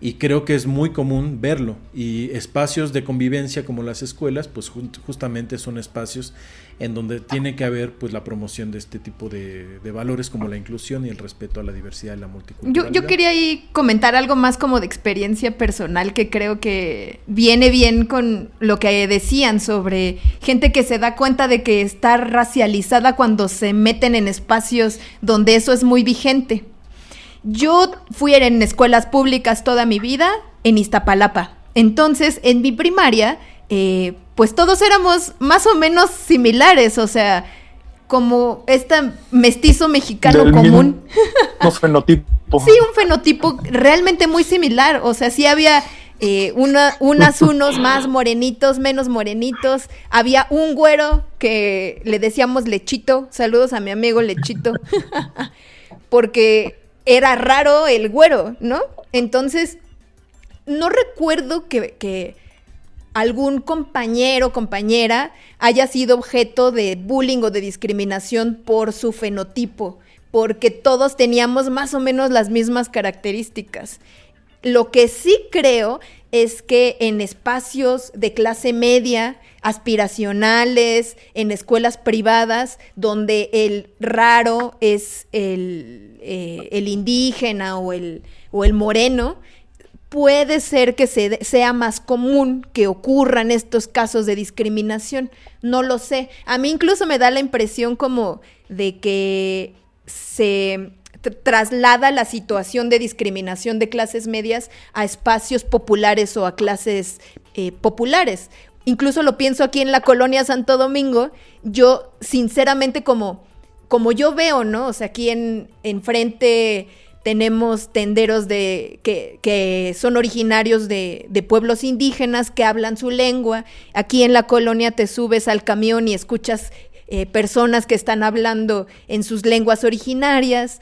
Y creo que es muy común verlo y espacios de convivencia como las escuelas pues justamente son espacios en donde tiene que haber pues la promoción de este tipo de, valores como la inclusión y el respeto a la diversidad y la multiculturalidad. Yo, yo quería ahí comentar algo más como de experiencia personal que creo que viene bien con lo que decían sobre gente que se da cuenta de que está racializada cuando se meten en espacios donde eso es muy vigente. Yo fui en escuelas públicas toda mi vida en Iztapalapa. Entonces, en mi primaria, eh, pues todos éramos más o menos similares, o sea, como este mestizo mexicano común. Un fenotipo. sí, un fenotipo realmente muy similar, o sea, sí había eh, una, unas unos más morenitos, menos morenitos. Había un güero que le decíamos Lechito. Saludos a mi amigo Lechito. Porque era raro el güero, ¿no? Entonces, no recuerdo que, algún compañero o compañera haya sido objeto de bullying o de discriminación por su fenotipo, porque todos teníamos más o menos las mismas características. Lo que sí creo es que en espacios de clase media, aspiracionales, en escuelas privadas, donde el raro es el, eh, indígena o el, o el moreno, puede ser que sea más común que ocurran estos casos de discriminación. No lo sé. A mí incluso me da la impresión como de que se traslada la situación de discriminación de clases medias a espacios populares o a clases eh, populares. Incluso lo pienso aquí en la colonia Santo Domingo. Yo, sinceramente, como, como yo veo, ¿no? O sea, aquí en, frente tenemos tenderos de, que, son originarios de, pueblos indígenas que hablan su lengua. Aquí en la colonia te subes al camión y escuchas eh, personas que están hablando en sus lenguas originarias.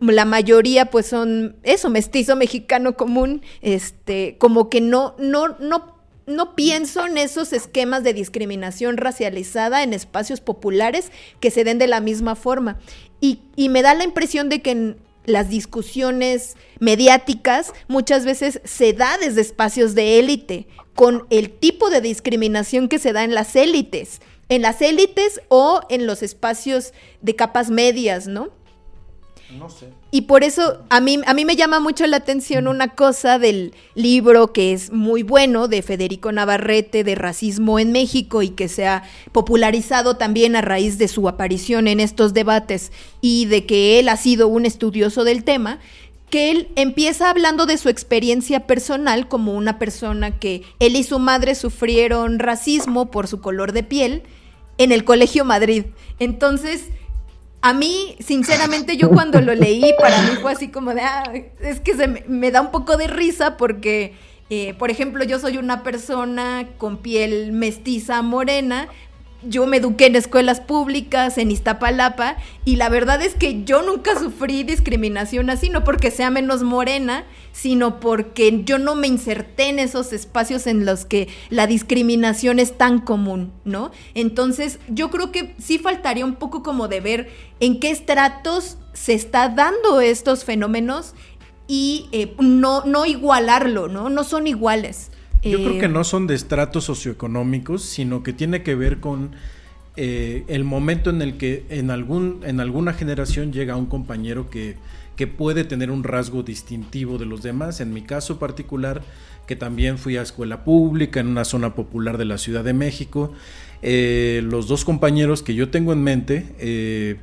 La mayoría, pues, son eso, mestizo mexicano común, este, como que no, no, no no pienso en esos esquemas de discriminación racializada en espacios populares que se den de la misma forma. Y, y, me da la impresión de que en las discusiones mediáticas muchas veces se da desde espacios de élite, con el tipo de discriminación que se da en las élites, en las élites o en los espacios de capas medias, ¿no? No sé. Y por eso a mí, a mí me llama mucho la atención una cosa del libro que es muy bueno de Federico Navarrete de Racismo en México y que se ha popularizado también a raíz de su aparición en estos debates y de que él ha sido un estudioso del tema, que él empieza hablando de su experiencia personal como una persona que él y su madre sufrieron racismo por su color de piel en el Colegio Madrid. Entonces, a mí, sinceramente, yo cuando lo leí, para mí fue así como de, ah, es que se me, da un poco de risa porque, eh, por ejemplo, yo soy una persona con piel mestiza morena, yo me eduqué en escuelas públicas, en Iztapalapa, y la verdad es que yo nunca sufrí discriminación así, no porque sea menos morena, sino porque yo no me inserté en esos espacios en los que la discriminación es tan común, ¿no? Entonces, yo creo que sí faltaría un poco como de ver en qué estratos se está dando estos fenómenos y eh, no, no igualarlo, ¿no? No son iguales. Yo creo que eh, no son de estratos socioeconómicos, sino que tiene que ver con eh, el momento en el que en, algún, en alguna generación llega un compañero que, que puede tener un rasgo distintivo de los demás. En mi caso particular, que también fui a escuela pública en una zona popular de la Ciudad de México, eh, los dos compañeros que yo tengo en mente,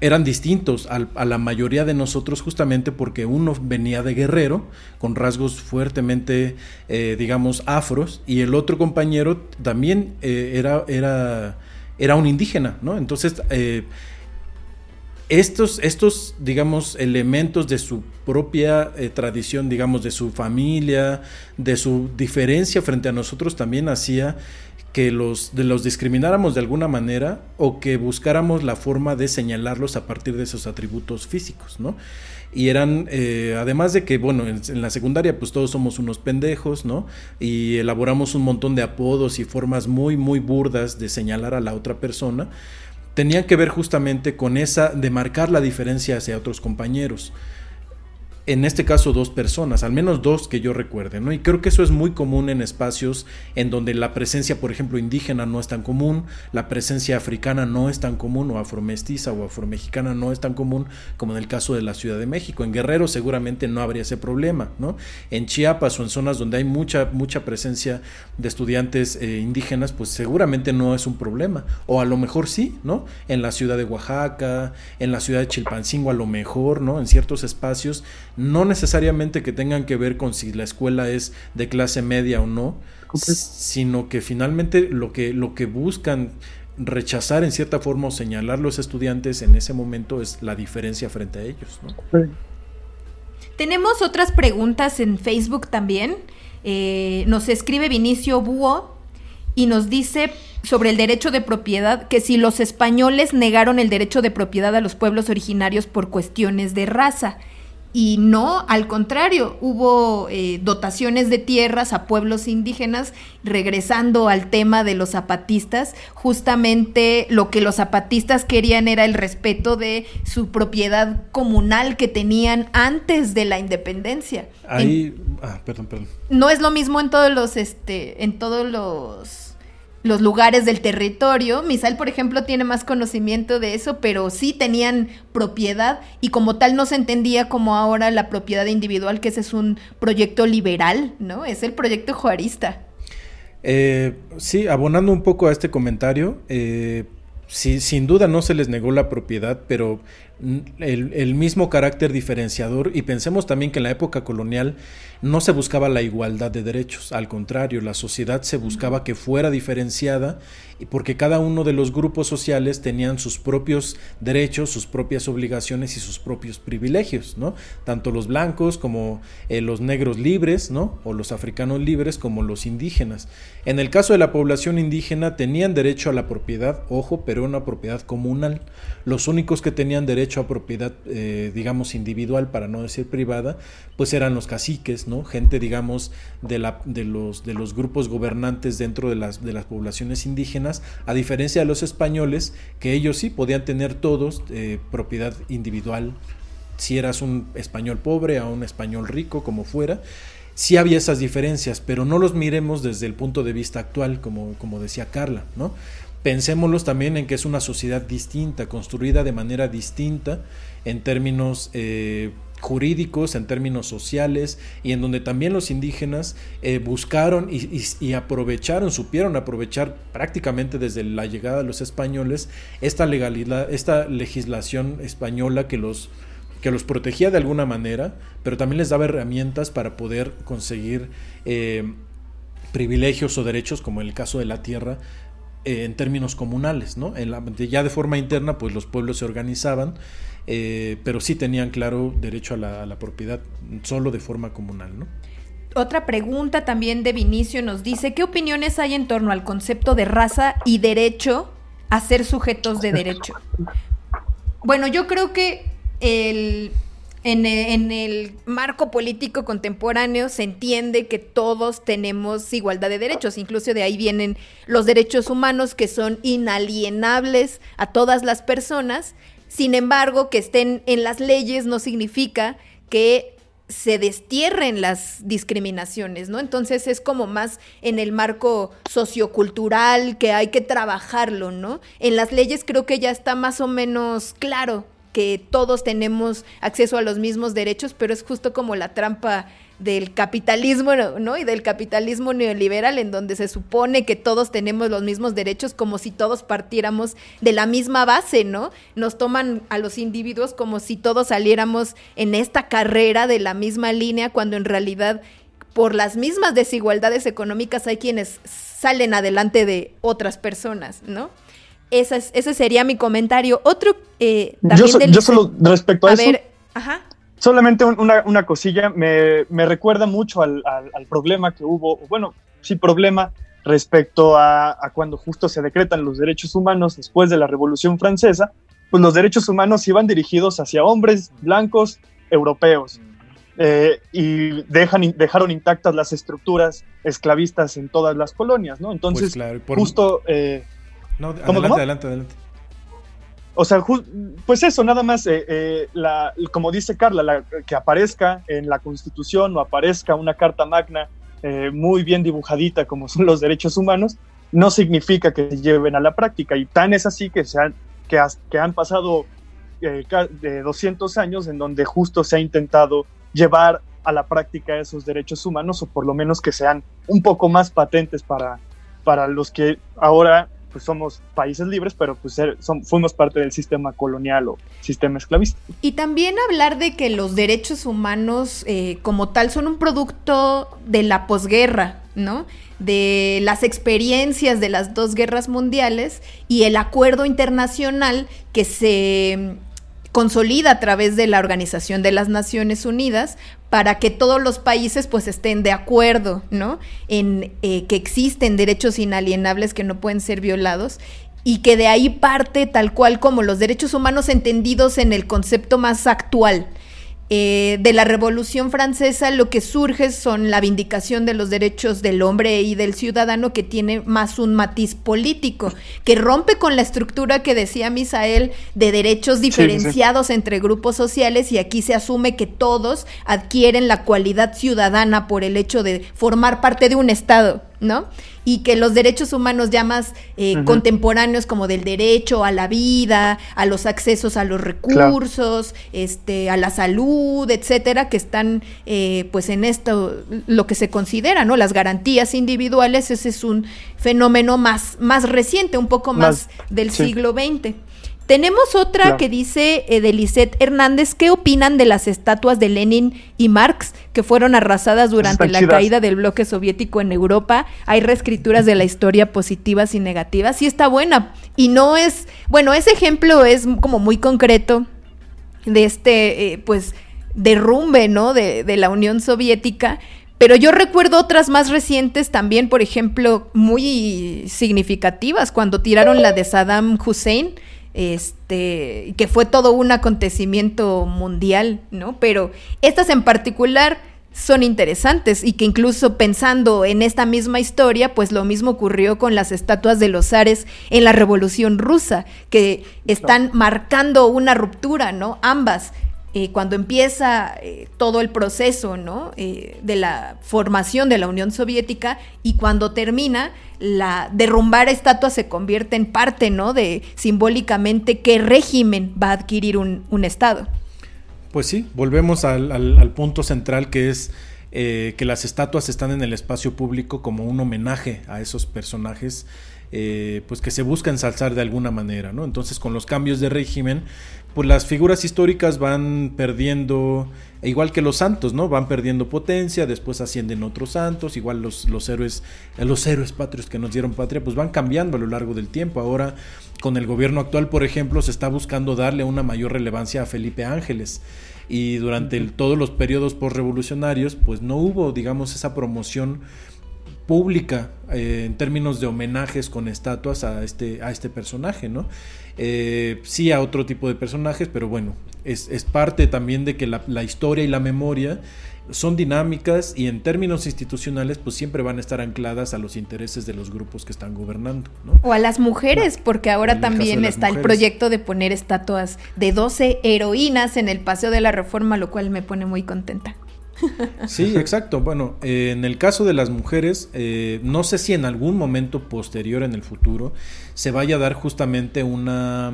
eran distintos a, la mayoría de nosotros justamente porque uno venía de guerrero con rasgos fuertemente, eh, digamos, afros y el otro compañero también eh, era, era, era un indígena, ¿no? Entonces, eh, estos, estos, digamos, elementos de su propia tradición, digamos, de su familia, de su diferencia frente a nosotros también hacía que los, de los discrimináramos de alguna manera o que buscáramos la forma de señalarlos a partir de esos atributos físicos, ¿no? Y eran, eh, además de que, bueno, en, en, la secundaria pues todos somos unos pendejos, ¿no? Y elaboramos un montón de apodos y formas muy, muy burdas de señalar a la otra persona, tenían que ver justamente con esa de marcar la diferencia hacia otros compañeros en este caso dos personas, al menos dos que yo recuerde, ¿no? Y creo que eso es muy común en espacios en donde la presencia, por ejemplo, indígena no es tan común, la presencia africana no es tan común, o afromestiza o afromexicana no es tan común como en el caso de la Ciudad de México. En Guerrero seguramente no habría ese problema, ¿no? En Chiapas o en zonas donde hay mucha, mucha presencia de estudiantes eh, indígenas, pues seguramente no es un problema. O a lo mejor sí, ¿no? En la ciudad de Oaxaca, en la ciudad de Chilpancingo, a lo mejor, ¿no? En ciertos espacios no necesariamente que tengan que ver con si la escuela es de clase media o no, sino que finalmente lo que, lo que buscan rechazar en cierta forma o señalar los estudiantes en ese momento es la diferencia frente a ellos. Tenemos otras preguntas en Facebook también. Eh, nos escribe Vinicio Búho y nos dice sobre el derecho de propiedad que si los españoles negaron el derecho de propiedad a los pueblos originarios por cuestiones de raza. Y no, al contrario, hubo eh, dotaciones de tierras a pueblos indígenas, regresando al tema de los zapatistas, justamente lo que los zapatistas querían era el respeto de su propiedad comunal que tenían antes de la independencia. Ahí, ah, perdón, perdón. No es lo mismo en todos los, este, en todos los los lugares del territorio. Misael, por ejemplo, tiene más conocimiento de eso, pero sí tenían propiedad y como tal no se entendía como ahora la propiedad individual, que ese es un proyecto liberal, ¿no? Es el proyecto juarista. Eh, sí, abonando un poco a este comentario, eh, sí, sin duda no se les negó la propiedad, pero el, mismo carácter diferenciador y pensemos también que en la época colonial no se buscaba la igualdad de derechos, al contrario, la sociedad se buscaba que fuera diferenciada porque cada uno de los grupos sociales tenían sus propios derechos, sus propias obligaciones y sus propios privilegios, ¿no? Tanto los blancos como eh, los negros libres, ¿no? O los africanos libres como los indígenas. En el caso de la población indígena tenían derecho a la propiedad, ojo, pero una propiedad comunal. Los únicos que tenían derecho a propiedad, eh, digamos, individual, para no decir privada, pues eran los caciques, ¿no? Gente, digamos, de, los, grupos gobernantes dentro de las, poblaciones indígenas, a diferencia de los españoles, que ellos sí podían tener todos eh, propiedad individual, si eras un español pobre a un español rico, como fuera. Sí había esas diferencias, pero no los miremos desde el punto de vista actual, como, como decía Carla, ¿no? Pensémoslos también en que es una sociedad distinta, construida de manera distinta en términos eh, jurídicos, en términos sociales, y en donde también los indígenas eh, buscaron y, aprovecharon, supieron aprovechar prácticamente desde la llegada de los españoles esta legalidad, esta legislación española que los que los protegía de alguna manera, pero también les daba herramientas para poder conseguir eh, privilegios o derechos, como en el caso de la tierra, eh, en términos comunales, ¿no? ya de forma interna, pues los pueblos se organizaban, eh, pero sí tenían claro derecho a la, propiedad, solo de forma comunal, ¿no? Otra pregunta también de Vinicio nos dice, ¿qué opiniones hay en torno al concepto de raza y derecho a ser sujetos de derecho? Bueno, yo creo que el en, el marco político contemporáneo se entiende que todos tenemos igualdad de derechos, incluso de ahí vienen los derechos humanos que son inalienables a todas las personas. Sin embargo, que estén en las leyes no significa que se destierren las discriminaciones, ¿no? Entonces es como más en el marco sociocultural que hay que trabajarlo, ¿no? En las leyes creo que ya está más o menos claro que todos tenemos acceso a los mismos derechos, pero es justo como la trampa del capitalismo, ¿no? Y del capitalismo neoliberal, en donde se supone que todos tenemos los mismos derechos, como si todos partiéramos de la misma base, ¿no? Nos toman a los individuos como si todos saliéramos en esta carrera de la misma línea, cuando en realidad por las mismas desigualdades económicas hay quienes salen adelante de otras personas, ¿no? ese sería mi comentario. Otro eh, yo, yo, solo respecto a, eso. Solamente una, cosilla, me, recuerda mucho al, problema que hubo, bueno, sí, problema respecto a, cuando justo se decretan los derechos humanos después de la Revolución Francesa, pues los derechos humanos iban dirigidos hacia hombres blancos europeos. Eh, y dejan, dejaron intactas las estructuras esclavistas en todas las colonias, ¿no? Entonces, pues justo eh, no, adelante, adelante, adelante. O sea, pues eso, nada más, eh, eh, la, como dice Carla, que aparezca en la Constitución o aparezca una Carta Magna eh, muy bien dibujadita como son los derechos humanos, no significa que se lleven a la práctica. Y tan es así que, se han, que, que han pasado de 200 años en donde justo se ha intentado llevar a la práctica esos derechos humanos o por lo menos que sean un poco más patentes para, para los que ahora pues somos países libres, pero pues fuimos parte del sistema colonial o sistema esclavista. Y también hablar de que los derechos humanos eh, como tal son un producto de la posguerra, ¿no? De las experiencias de las dos guerras mundiales y el acuerdo internacional que se consolida a través de la Organización de las Naciones Unidas para que todos los países pues estén de acuerdo, ¿no? En eh, que existen derechos inalienables que no pueden ser violados y que de ahí parte tal cual como los derechos humanos entendidos en el concepto más actual, eh, de la Revolución Francesa lo que surge son la vindicación de los derechos del hombre y del ciudadano que tiene más un matiz político, que rompe con la estructura que decía Misael de derechos diferenciados entre grupos sociales y aquí se asume que todos adquieren la cualidad ciudadana por el hecho de formar parte de un Estado. ¿No? Y que los derechos humanos ya más eh, contemporáneos como del derecho a la vida, a los accesos a los recursos, este, a la salud, etcétera, que están eh, pues en esto, lo que se considera, ¿no? Las garantías individuales, ese es un fenómeno más, más reciente, un poco más, del siglo XX. Tenemos otra que dice eh, Hernández, ¿qué opinan de las estatuas de Lenin y Marx que fueron arrasadas durante la caída del bloque soviético en Europa? Hay reescrituras de la historia positivas y negativas. Sí está buena. Y no es, bueno, ese ejemplo es como muy concreto de este, eh, pues, derrumbe, ¿no? De, de la Unión Soviética. Pero yo recuerdo otras más recientes también, por ejemplo, muy significativas, cuando tiraron la de Saddam Hussein este, que fue todo un acontecimiento mundial, ¿no? Pero estas en particular son interesantes y que incluso pensando en esta misma historia, pues lo mismo ocurrió con las estatuas de los zares en la Revolución Rusa, que están marcando una ruptura, ¿no? Ambas. Eh, cuando empieza eh, todo el proceso ¿no? Eh, de la formación de la Unión Soviética y cuando termina, la derrumbar estatua se convierte en parte ¿no? de simbólicamente qué régimen va a adquirir un, Estado. Pues sí, volvemos al, punto central que es que las estatuas están en el espacio público como un homenaje a esos personajes pues que se busca ensalzar de alguna manera, ¿no? Entonces con los cambios de régimen pues las figuras históricas van perdiendo, igual que los santos, ¿no? Van perdiendo potencia, después ascienden otros santos, igual los, los héroes, los héroes patrios que nos dieron patria, pues van cambiando a lo largo del tiempo. Ahora, con el gobierno actual, por ejemplo, se está buscando darle una mayor relevancia a Felipe Ángeles. Y durante todos los periodos postrevolucionarios, pues no hubo, digamos, esa promoción pública eh, en términos de homenajes con estatuas a este, a este personaje, ¿no? Eh, sí a otro tipo de personajes, pero bueno, es, parte también de que la, historia y la memoria son dinámicas y en términos institucionales pues siempre van a estar ancladas a los intereses de los grupos que están gobernando. O a las mujeres, porque ahora también está el proyecto de poner estatuas de 12 heroínas en el Paseo de la Reforma, lo cual me pone muy contenta. Sí, exacto. Bueno, eh, en el caso de las mujeres, eh, no sé si en algún momento posterior en el futuro se vaya a dar justamente una,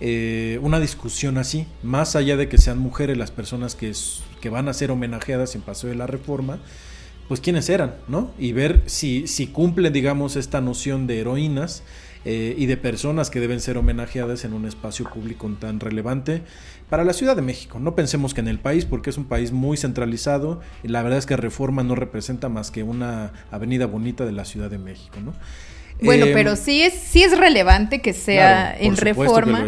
eh, una discusión así, más allá de que sean mujeres las personas que, que van a ser homenajeadas en paso de la reforma, pues quiénes eran, ¿no? Y ver si, si cumplen, digamos, esta noción de heroínas eh, y de personas que deben ser homenajeadas en un espacio público tan relevante para la Ciudad de México. No pensemos que en el país, porque es un país muy centralizado y la verdad es que Reforma no representa más que una avenida bonita de la Ciudad de México, ¿no? Bueno, em, pero sí es, sí es relevante que sea en reforma,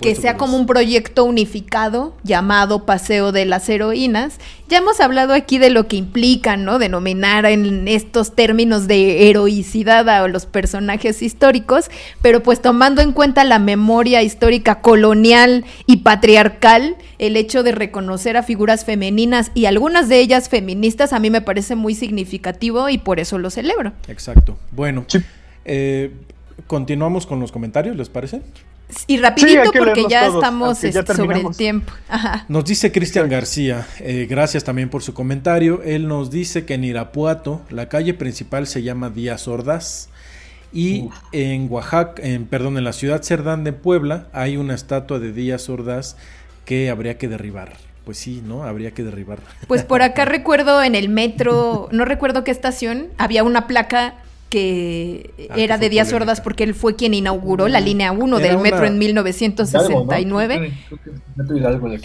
que, sea como un proyecto unificado llamado Paseo de las Heroínas. Ya hemos hablado aquí de lo que implica, ¿no? Denominar en estos términos de heroicidad a los personajes históricos, pero pues tomando en cuenta la memoria histórica colonial y patriarcal, el hecho de reconocer a figuras femeninas y algunas de ellas feministas a mí me parece muy significativo y por eso lo celebro. Exacto. Bueno. Eh, continuamos con los comentarios, ¿les parece? Y rapidito porque ya estamos este, sobre el tiempo. Nos dice Cristian García, eh, gracias también por su comentario. Él nos dice que en Irapuato la calle principal se llama Díaz Ordaz y en Oaxaca, en, perdón, en la ciudad Cerdán de Puebla hay una estatua de Díaz Ordaz que habría que derribar. Pues sí, ¿no? Habría que derribar. Pues por acá recuerdo en el metro, no recuerdo qué estación, había una placa que ah, era de Díaz Ordaz porque él fue quien inauguró la línea 1 del metro en 1969.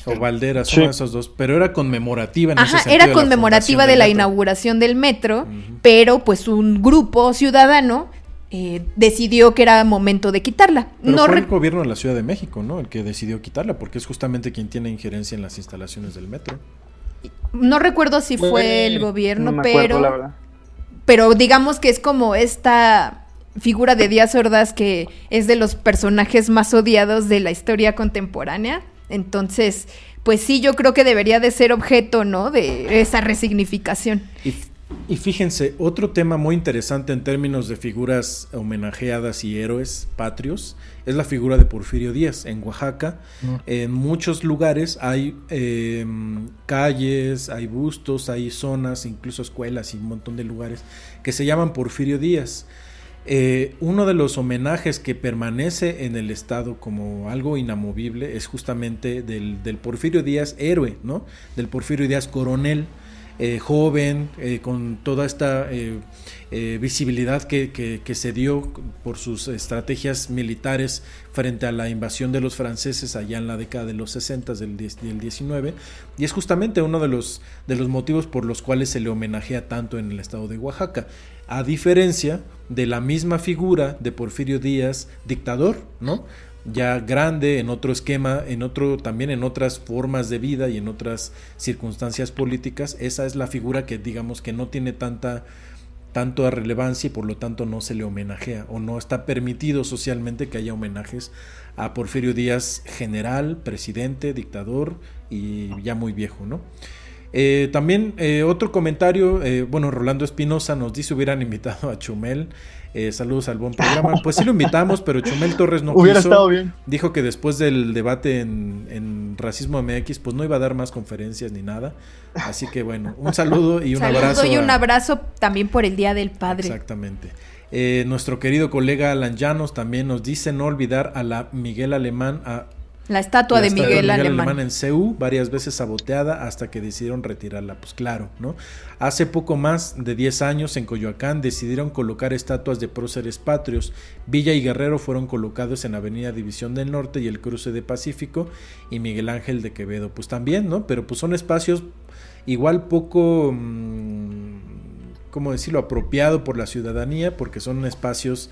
O Valderas, son esos dos, pero era conmemorativa en Ajá, era conmemorativa de la, inauguración del metro, pero pues un grupo ciudadano eh, decidió que era momento de quitarla. Pero no fue el gobierno de la Ciudad de México, ¿no? El que decidió quitarla, porque es justamente quien tiene injerencia en las instalaciones del metro. No recuerdo si fue, el gobierno, pero... la verdad pero digamos que es como esta figura de Díaz Ordaz que es de los personajes más odiados de la historia contemporánea. Entonces, pues sí, yo creo que debería de ser objeto, ¿no? De esa resignificación. Y fíjense, otro tema muy interesante en términos de figuras homenajeadas y héroes patrios es la figura de Porfirio Díaz en Oaxaca. Mm. En muchos lugares hay em, calles, hay bustos, hay zonas, incluso escuelas y un montón de lugares que se llaman Porfirio Díaz. Eh, uno de los homenajes que permanece en el Estado como algo inamovible es justamente del, del Porfirio Díaz héroe, ¿no? Del Porfirio Díaz coronel eh, joven, eh, con toda esta eh, visibilidad que, se dio por sus estrategias militares frente a la invasión de los franceses allá en la década de los 60 del, del 19 y es justamente uno de los, de los motivos por los cuales se le homenajea tanto en el estado de Oaxaca a diferencia de la misma figura de Porfirio Díaz dictador, ¿no? Ya grande, en otro esquema, en otro, también en otras formas de vida y en otras circunstancias políticas, esa es la figura que digamos que no tiene tanta tanto relevancia y por lo tanto no se le homenajea o no está permitido socialmente que haya homenajes a Porfirio Díaz general, presidente, dictador y ya muy viejo, ¿no? Eh, también eh, otro comentario, eh, bueno, Rolando Espinosa nos dice hubieran invitado a Chumel. Saludos al buen programa. Pues sí lo invitamos, pero Chumel Torres no Hubiera estado bien. Dijo que después del debate en, en, Racismo MX, pues no iba a dar más conferencias ni nada. Así que bueno, un saludo y un abrazo. y un abrazo también por el Día del Padre. Exactamente. nuestro querido colega Alan Llanos también nos dice no olvidar a la Miguel Alemán, a la estatua de Miguel, Alemán. en CEU, varias veces saboteada hasta que decidieron retirarla. Pues claro, ¿no? Hace poco más de 10 años en Coyoacán decidieron colocar estatuas de próceres patrios. Villa y Guerrero fueron colocados en Avenida División del Norte y el Cruce de Pacífico y Miguel Ángel de Quevedo. Pues también, ¿no? Pero pues son espacios igual poco... Mmm, ¿Cómo decirlo? Apropiado por la ciudadanía porque son espacios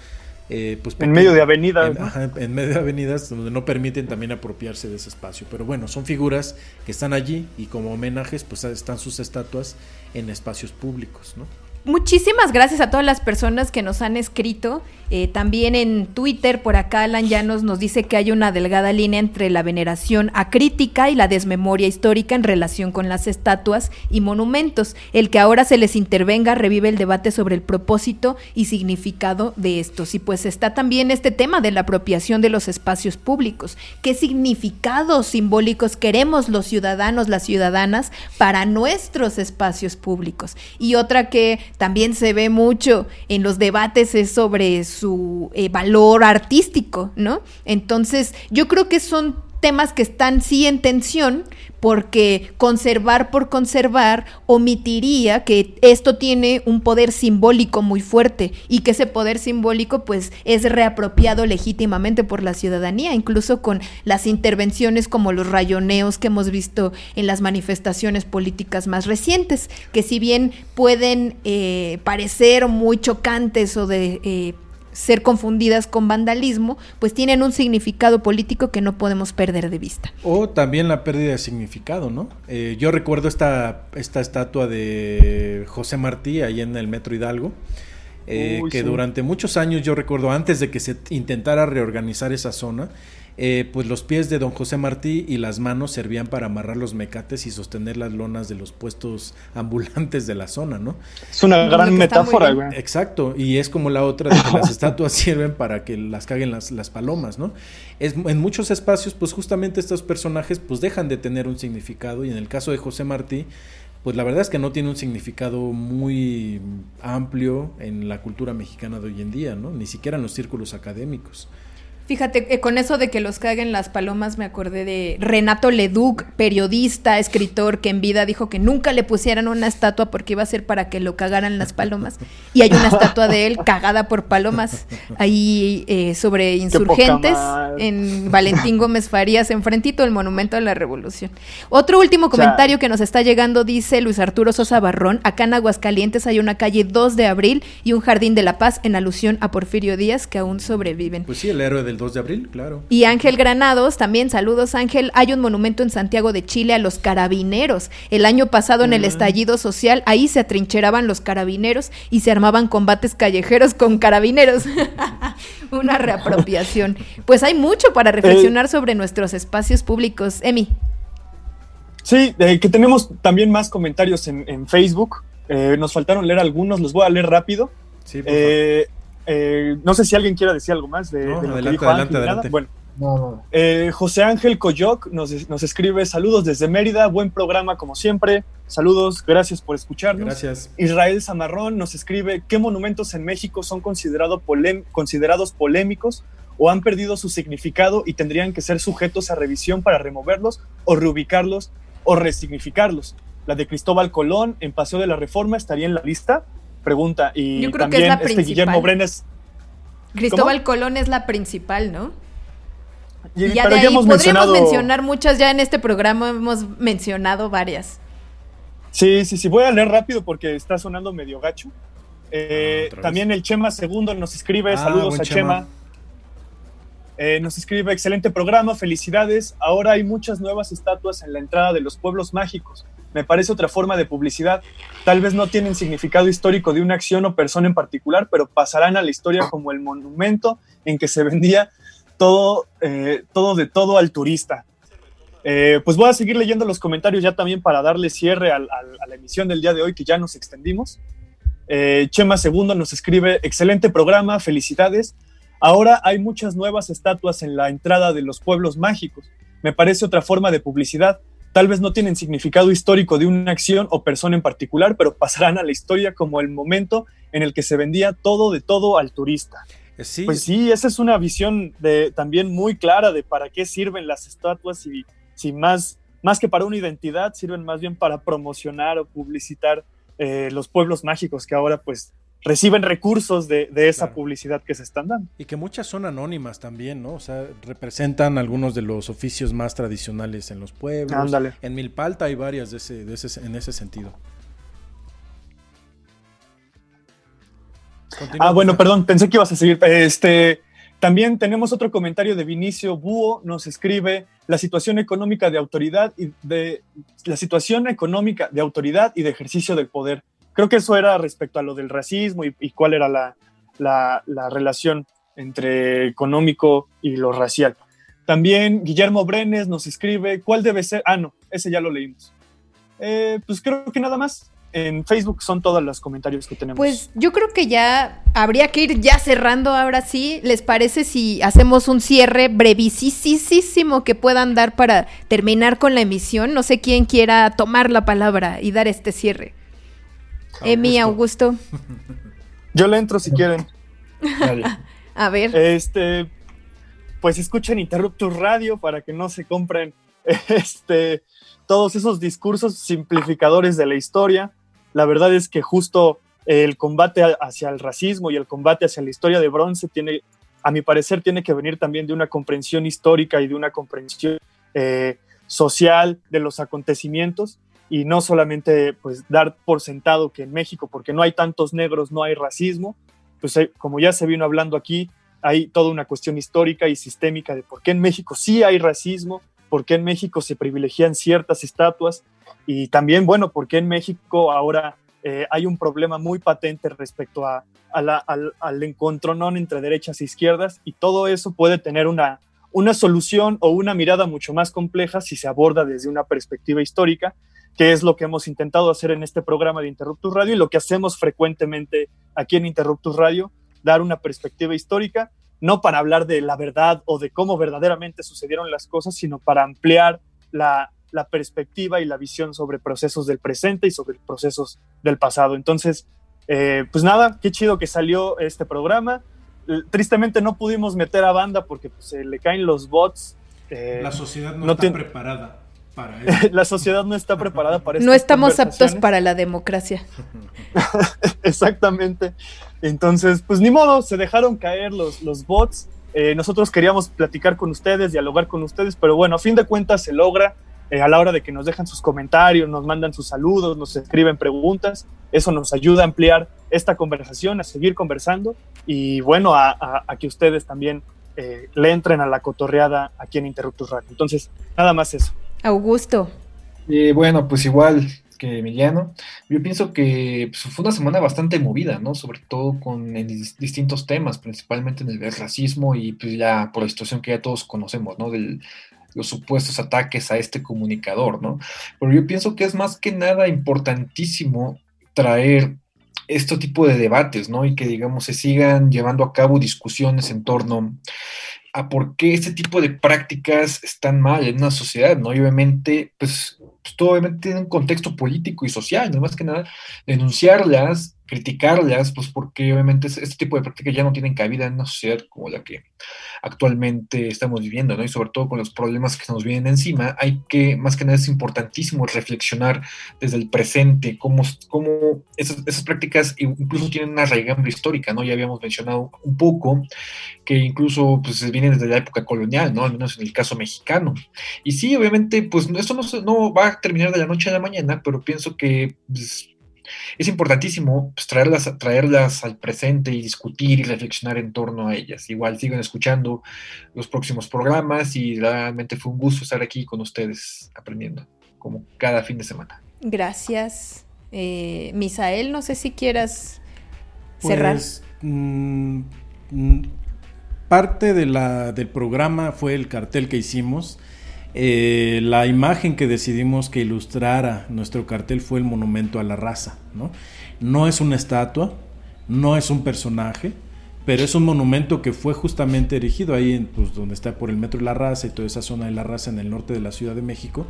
eh, pues en medio de avenidas. En, medio de avenidas donde no permiten también apropiarse de ese espacio. Pero bueno, son figuras que están allí y como homenajes pues están sus estatuas en espacios públicos, ¿no? Muchísimas gracias a todas las personas que nos han escrito. Eh, también en Twitter, por acá, Alan Llanos nos dice que hay una delgada línea entre la veneración acrítica y la desmemoria histórica en relación con las estatuas y monumentos. El que ahora se les intervenga revive el debate sobre el propósito y significado de estos. Y pues está también este tema de la apropiación de los espacios públicos. ¿Qué significados simbólicos queremos los ciudadanos, las ciudadanas, para nuestros espacios públicos? Y otra que también se ve mucho en los debates es sobre su eh, valor artístico, ¿no? Entonces, yo creo que son temas que están sí en tensión, porque conservar por conservar omitiría que esto tiene un poder simbólico muy fuerte y que ese poder simbólico pues es reapropiado legítimamente por la ciudadanía, incluso con las intervenciones como los rayoneos que hemos visto en las manifestaciones políticas más recientes, que si bien pueden eh, parecer muy chocantes o de... Eh, ser confundidas con vandalismo, pues tienen un significado político que no podemos perder de vista. O también la pérdida de significado, ¿no? Eh, yo recuerdo esta, esta estatua de José Martí ahí en el Metro Hidalgo. Eh, que durante muchos años yo recuerdo antes de que se intentara reorganizar esa zona, eh, pues los pies de don José Martí y las manos servían para amarrar los mecates y sostener las lonas de los puestos ambulantes de la zona, ¿no? Es una gran metáfora, güey. Exacto, y es como la otra de que las estatuas sirven para que las caguen las, las palomas, ¿no? Es, en muchos espacios, pues justamente estos personajes pues dejan de tener un significado y en el caso de José Martí, pues la verdad es que no tiene un significado muy amplio en la cultura mexicana de hoy en día, ¿no? Ni siquiera en los círculos académicos. Fíjate, eh, con eso de que los caguen las palomas, me acordé de Renato Leduc, periodista, escritor, que en vida dijo que nunca le pusieran una estatua porque iba a ser para que lo cagaran las palomas. Y hay una estatua de él cagada por palomas ahí eh, sobre insurgentes en Valentín Gómez Farías, enfrentito del Monumento a la Revolución. Otro último comentario que nos está llegando dice Luis Arturo Sosa Barrón, acá en Aguascalientes hay una calle 2 de abril y un jardín de la paz en alusión a Porfirio Díaz que aún sobreviven. Pues sí, el héroe del 2 de abril, claro. Y Ángel Granados, también saludos Ángel, hay un monumento en Santiago de Chile a los carabineros. El año pasado en el mm. estallido social, ahí se atrincheraban los carabineros y se armaban combates callejeros con carabineros. Una reapropiación. Pues hay mucho para reflexionar sobre nuestros espacios públicos. Emi. Sí, que tenemos también más comentarios en, Facebook. Eh, nos faltaron leer algunos, los voy a leer rápido. Sí, eh, eh, no sé si alguien quiera decir algo más de, lo que dijo adelante, Bueno, José Ángel Coyoc nos, nos, escribe saludos desde Mérida, buen programa como siempre, saludos, gracias por escucharnos. Gracias. Israel Zamarrón nos escribe, ¿qué monumentos en México son considerados polémicos o han perdido su significado y tendrían que ser sujetos a revisión para removerlos o reubicarlos o resignificarlos? La de Cristóbal Colón en Paseo de la Reforma estaría en la lista. Pregunta. Y Yo creo también que es la este Guillermo Brenes. Cristóbal Colón es la principal, ¿no? Y, ya de ahí podríamos mencionar muchas, ya en este programa hemos mencionado varias. Sí, sí, sí, voy a leer rápido porque está sonando medio gacho. Eh, ah, también el Chema Segundo nos escribe, ah, saludos a Chema. Eh, nos escribe, excelente programa, felicidades. Ahora hay muchas nuevas estatuas en la entrada de los pueblos mágicos me parece otra forma de publicidad. Tal vez no tienen significado histórico de una acción o persona en particular, pero pasarán a la historia como el monumento en que se vendía todo, eh, todo de todo al turista. Eh, pues voy a seguir leyendo los comentarios ya también para darle cierre a la emisión del día de hoy, que ya nos extendimos. Eh, Chema Segundo nos escribe, excelente programa, felicidades. Ahora hay muchas nuevas estatuas en la entrada de los pueblos mágicos. Me parece otra forma de publicidad tal vez no tienen significado histórico de una acción o persona en particular, pero pasarán a la historia como el momento en el que se vendía todo de todo al turista. Eh, sí. Pues sí, esa es una visión de, también muy clara de para qué sirven las estatuas y si más, más que para una identidad, sirven más bien para promocionar o publicitar eh, los pueblos mágicos que ahora pues reciben recursos de, esa publicidad que se están dando. Y que muchas son anónimas también, ¿no? O sea, representan algunos de los oficios más tradicionales en los pueblos. Ándale. En Milpalta hay varias de ese, de ese, en ese sentido. ah, bueno, perdón, pensé que ibas a seguir. Este, también tenemos otro comentario de Vinicio Búho, nos escribe la situación económica de autoridad y de la situación económica de autoridad y de ejercicio del poder Creo que eso era respecto a lo del racismo y, cuál era la, relación entre económico y lo racial. También Guillermo Brenes nos escribe, ¿cuál debe ser? Ah, no, ese ya lo leímos. Eh, pues creo que nada más. En Facebook son todos los comentarios que tenemos. Pues yo creo que ya habría que ir ya cerrando ahora sí. ¿Les parece si hacemos un cierre brevísimo que puedan dar para terminar con la emisión? No sé quién quiera tomar la palabra y dar este cierre. Emi, Augusto. Yo le entro si quieren. A ver. Este, pues escuchen Interruptus Radio para que no se compren este, todos esos discursos simplificadores de la historia. La verdad es que justo el combate hacia el racismo y el combate hacia la historia de bronce tiene, a mi parecer, tiene que venir también de una comprensión histórica y de una comprensión eh, social de los acontecimientos y no solamente pues dar por sentado que en México, porque no hay tantos negros, no hay racismo, pues eh, como ya se vino hablando aquí, hay toda una cuestión histórica y sistémica de por qué en México sí hay racismo, por qué en México se privilegian ciertas estatuas y también, bueno, por qué en México ahora eh, hay un problema muy patente respecto a, al, al encontronón entre derechas e izquierdas y todo eso puede tener una, una solución o una mirada mucho más compleja si se aborda desde una perspectiva histórica que es lo que hemos intentado hacer en este programa de Interruptus Radio y lo que hacemos frecuentemente aquí en Interruptus Radio, dar una perspectiva histórica, no para hablar de la verdad o de cómo verdaderamente sucedieron las cosas, sino para ampliar la, perspectiva y la visión sobre procesos del presente y sobre procesos del pasado. Entonces, eh, pues nada, qué chido que salió este programa. Tristemente no pudimos meter a banda porque pues, se le caen los bots. Eh, la sociedad no, está preparada. la sociedad no está preparada para eso. No estamos aptos para la democracia. Exactamente. Entonces, pues ni modo, se dejaron caer los, los bots. Eh, nosotros queríamos platicar con ustedes, dialogar con ustedes, pero bueno, a fin de cuentas se logra eh, a la hora de que nos dejan sus comentarios, nos mandan sus saludos, nos escriben preguntas. Eso nos ayuda a ampliar esta conversación, a seguir conversando y bueno, a, que ustedes también eh, le entren a la cotorreada aquí en Interruptus Radio. Entonces, nada más eso. Augusto. Eh, bueno, pues igual que Emiliano, yo pienso que pues, fue una semana bastante movida, ¿no? Sobre todo con distintos temas, principalmente en el racismo y pues ya por la situación que ya todos conocemos, ¿no? De los supuestos ataques a este comunicador, ¿no? Pero yo pienso que es más que nada importantísimo traer este tipo de debates, ¿no? Y que, digamos, se sigan llevando a cabo discusiones en torno a por qué este tipo de prácticas están mal en una sociedad, ¿no? Y obviamente, pues, pues todo obviamente tiene un contexto político y social, no más que nada, denunciarlas, criticarlas, pues porque obviamente este tipo de prácticas ya no tienen cabida en una sociedad como la que actualmente estamos viviendo, ¿no? Y sobre todo con los problemas que se nos vienen encima, hay que, más que nada es importantísimo reflexionar desde el presente cómo, cómo esas, prácticas incluso tienen una raigambre histórica, ¿no? Ya habíamos mencionado un poco que incluso pues vienen desde la época colonial, ¿no? Al menos en el caso mexicano. Y sí, obviamente, pues esto no, no va a terminar de la noche a la mañana, pero pienso que... Pues, es importantísimo pues, traerlas, traerlas al presente y discutir y reflexionar en torno a ellas. Igual sigan escuchando los próximos programas y realmente fue un gusto estar aquí con ustedes aprendiendo, como cada fin de semana. Gracias. Eh, Misael, no sé si quieras cerrar. Pues, mm, mm, parte de la, del programa fue el cartel que hicimos eh, la imagen que decidimos que ilustrara nuestro cartel fue el monumento a la raza. No, no es una estatua, no es un personaje, pero es un monumento que fue justamente erigido ahí, en, pues, donde está por el Metro de la Raza y toda esa zona de la raza en el norte de la Ciudad de México,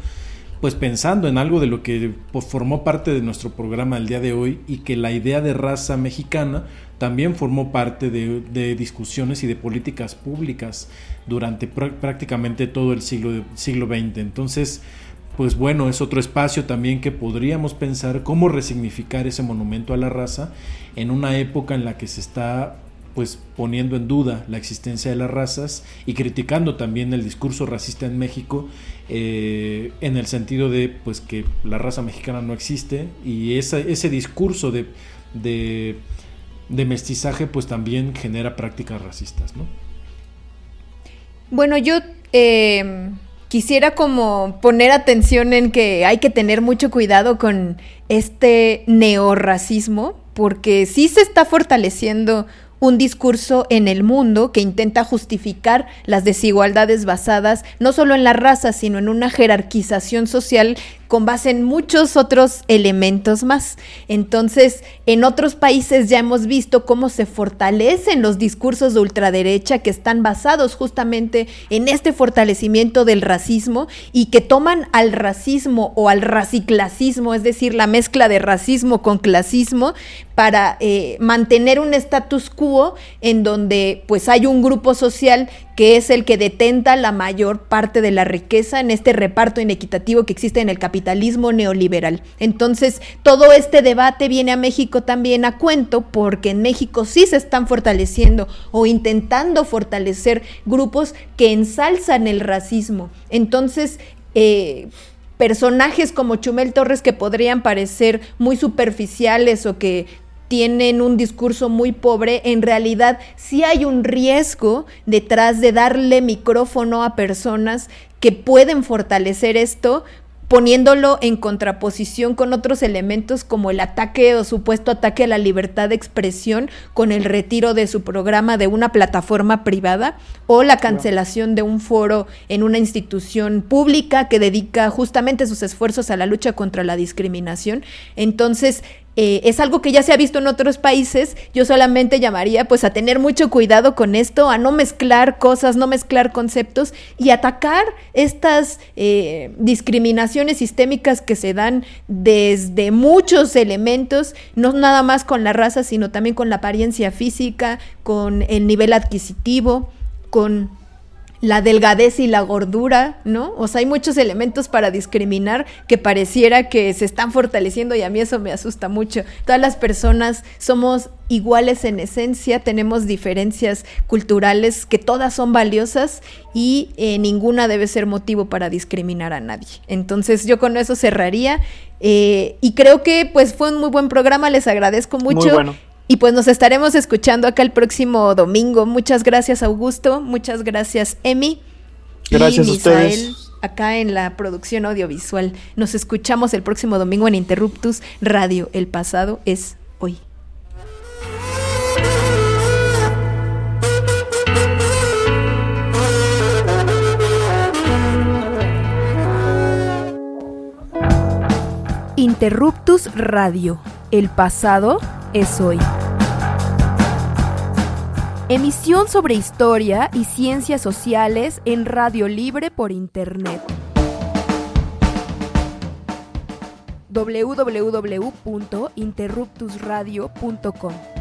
pues pensando en algo de lo que pues, formó parte de nuestro programa el día de hoy y que la idea de raza mexicana también formó parte de, discusiones y de políticas públicas durante prácticamente todo el siglo, siglo XX. Entonces, pues bueno, es otro espacio también que podríamos pensar cómo resignificar ese monumento a la raza en una época en la que se está pues poniendo en duda la existencia de las razas y criticando también el discurso racista en México eh, en el sentido de pues que la raza mexicana no existe y ese discurso de, de mestizaje pues también genera prácticas racistas, ¿no? Bueno, yo em, quisiera como poner atención en que hay que tener mucho cuidado con este neorracismo, porque sí se está fortaleciendo un discurso en el mundo que intenta justificar las desigualdades basadas no solo en la raza, sino en una jerarquización social con base en muchos otros elementos más. Entonces, en otros países ya hemos visto cómo se fortalecen los discursos de ultraderecha que están basados justamente en este fortalecimiento del racismo y que toman al racismo o al raciclasismo, es decir, la mezcla de racismo con clasismo, para eh, mantener un status quo en donde pues hay un grupo social que es el que detenta la mayor parte de la riqueza en este reparto inequitativo que existe en el capitalismo neoliberal. Entonces, todo este debate viene a México también a cuento porque en México sí se están fortaleciendo o intentando fortalecer grupos que ensalzan el racismo. Entonces, eh, personajes como Chumel Torres que podrían parecer muy superficiales o que tienen un discurso muy pobre, en realidad sí hay un riesgo detrás de darle micrófono a personas que pueden fortalecer esto poniéndolo en contraposición con otros elementos como el ataque o supuesto ataque a la libertad de expresión con el retiro de su programa de una plataforma privada o la cancelación de un foro en una institución pública que dedica justamente sus esfuerzos a la lucha contra la discriminación. Entonces, eh, es algo que ya se ha visto en otros países. Yo solamente llamaría pues a tener mucho cuidado con esto, a no mezclar cosas, no mezclar conceptos y atacar estas eh, discriminaciones sistémicas que se dan desde muchos elementos, no nada más con la raza, sino también con la apariencia física, con el nivel adquisitivo, con la delgadez y la gordura, ¿no? O sea, hay muchos elementos para discriminar que pareciera que se están fortaleciendo y a mí eso me asusta mucho. Todas las personas somos iguales en esencia, tenemos diferencias culturales que todas son valiosas y eh, ninguna debe ser motivo para discriminar a nadie. Entonces yo con eso cerraría eh, y creo que pues fue un muy buen programa, les agradezco mucho. Muy bueno. Y pues nos estaremos escuchando acá el próximo domingo. Muchas gracias, Augusto. Muchas gracias, Emi. Gracias a ustedes. Acá en la producción audiovisual. Nos escuchamos el próximo domingo en Interruptus Radio. El pasado es hoy. Interruptus Radio El pasado es hoy. Emisión sobre historia y ciencias sociales en Radio Libre por Internet. www.interruptusradio.com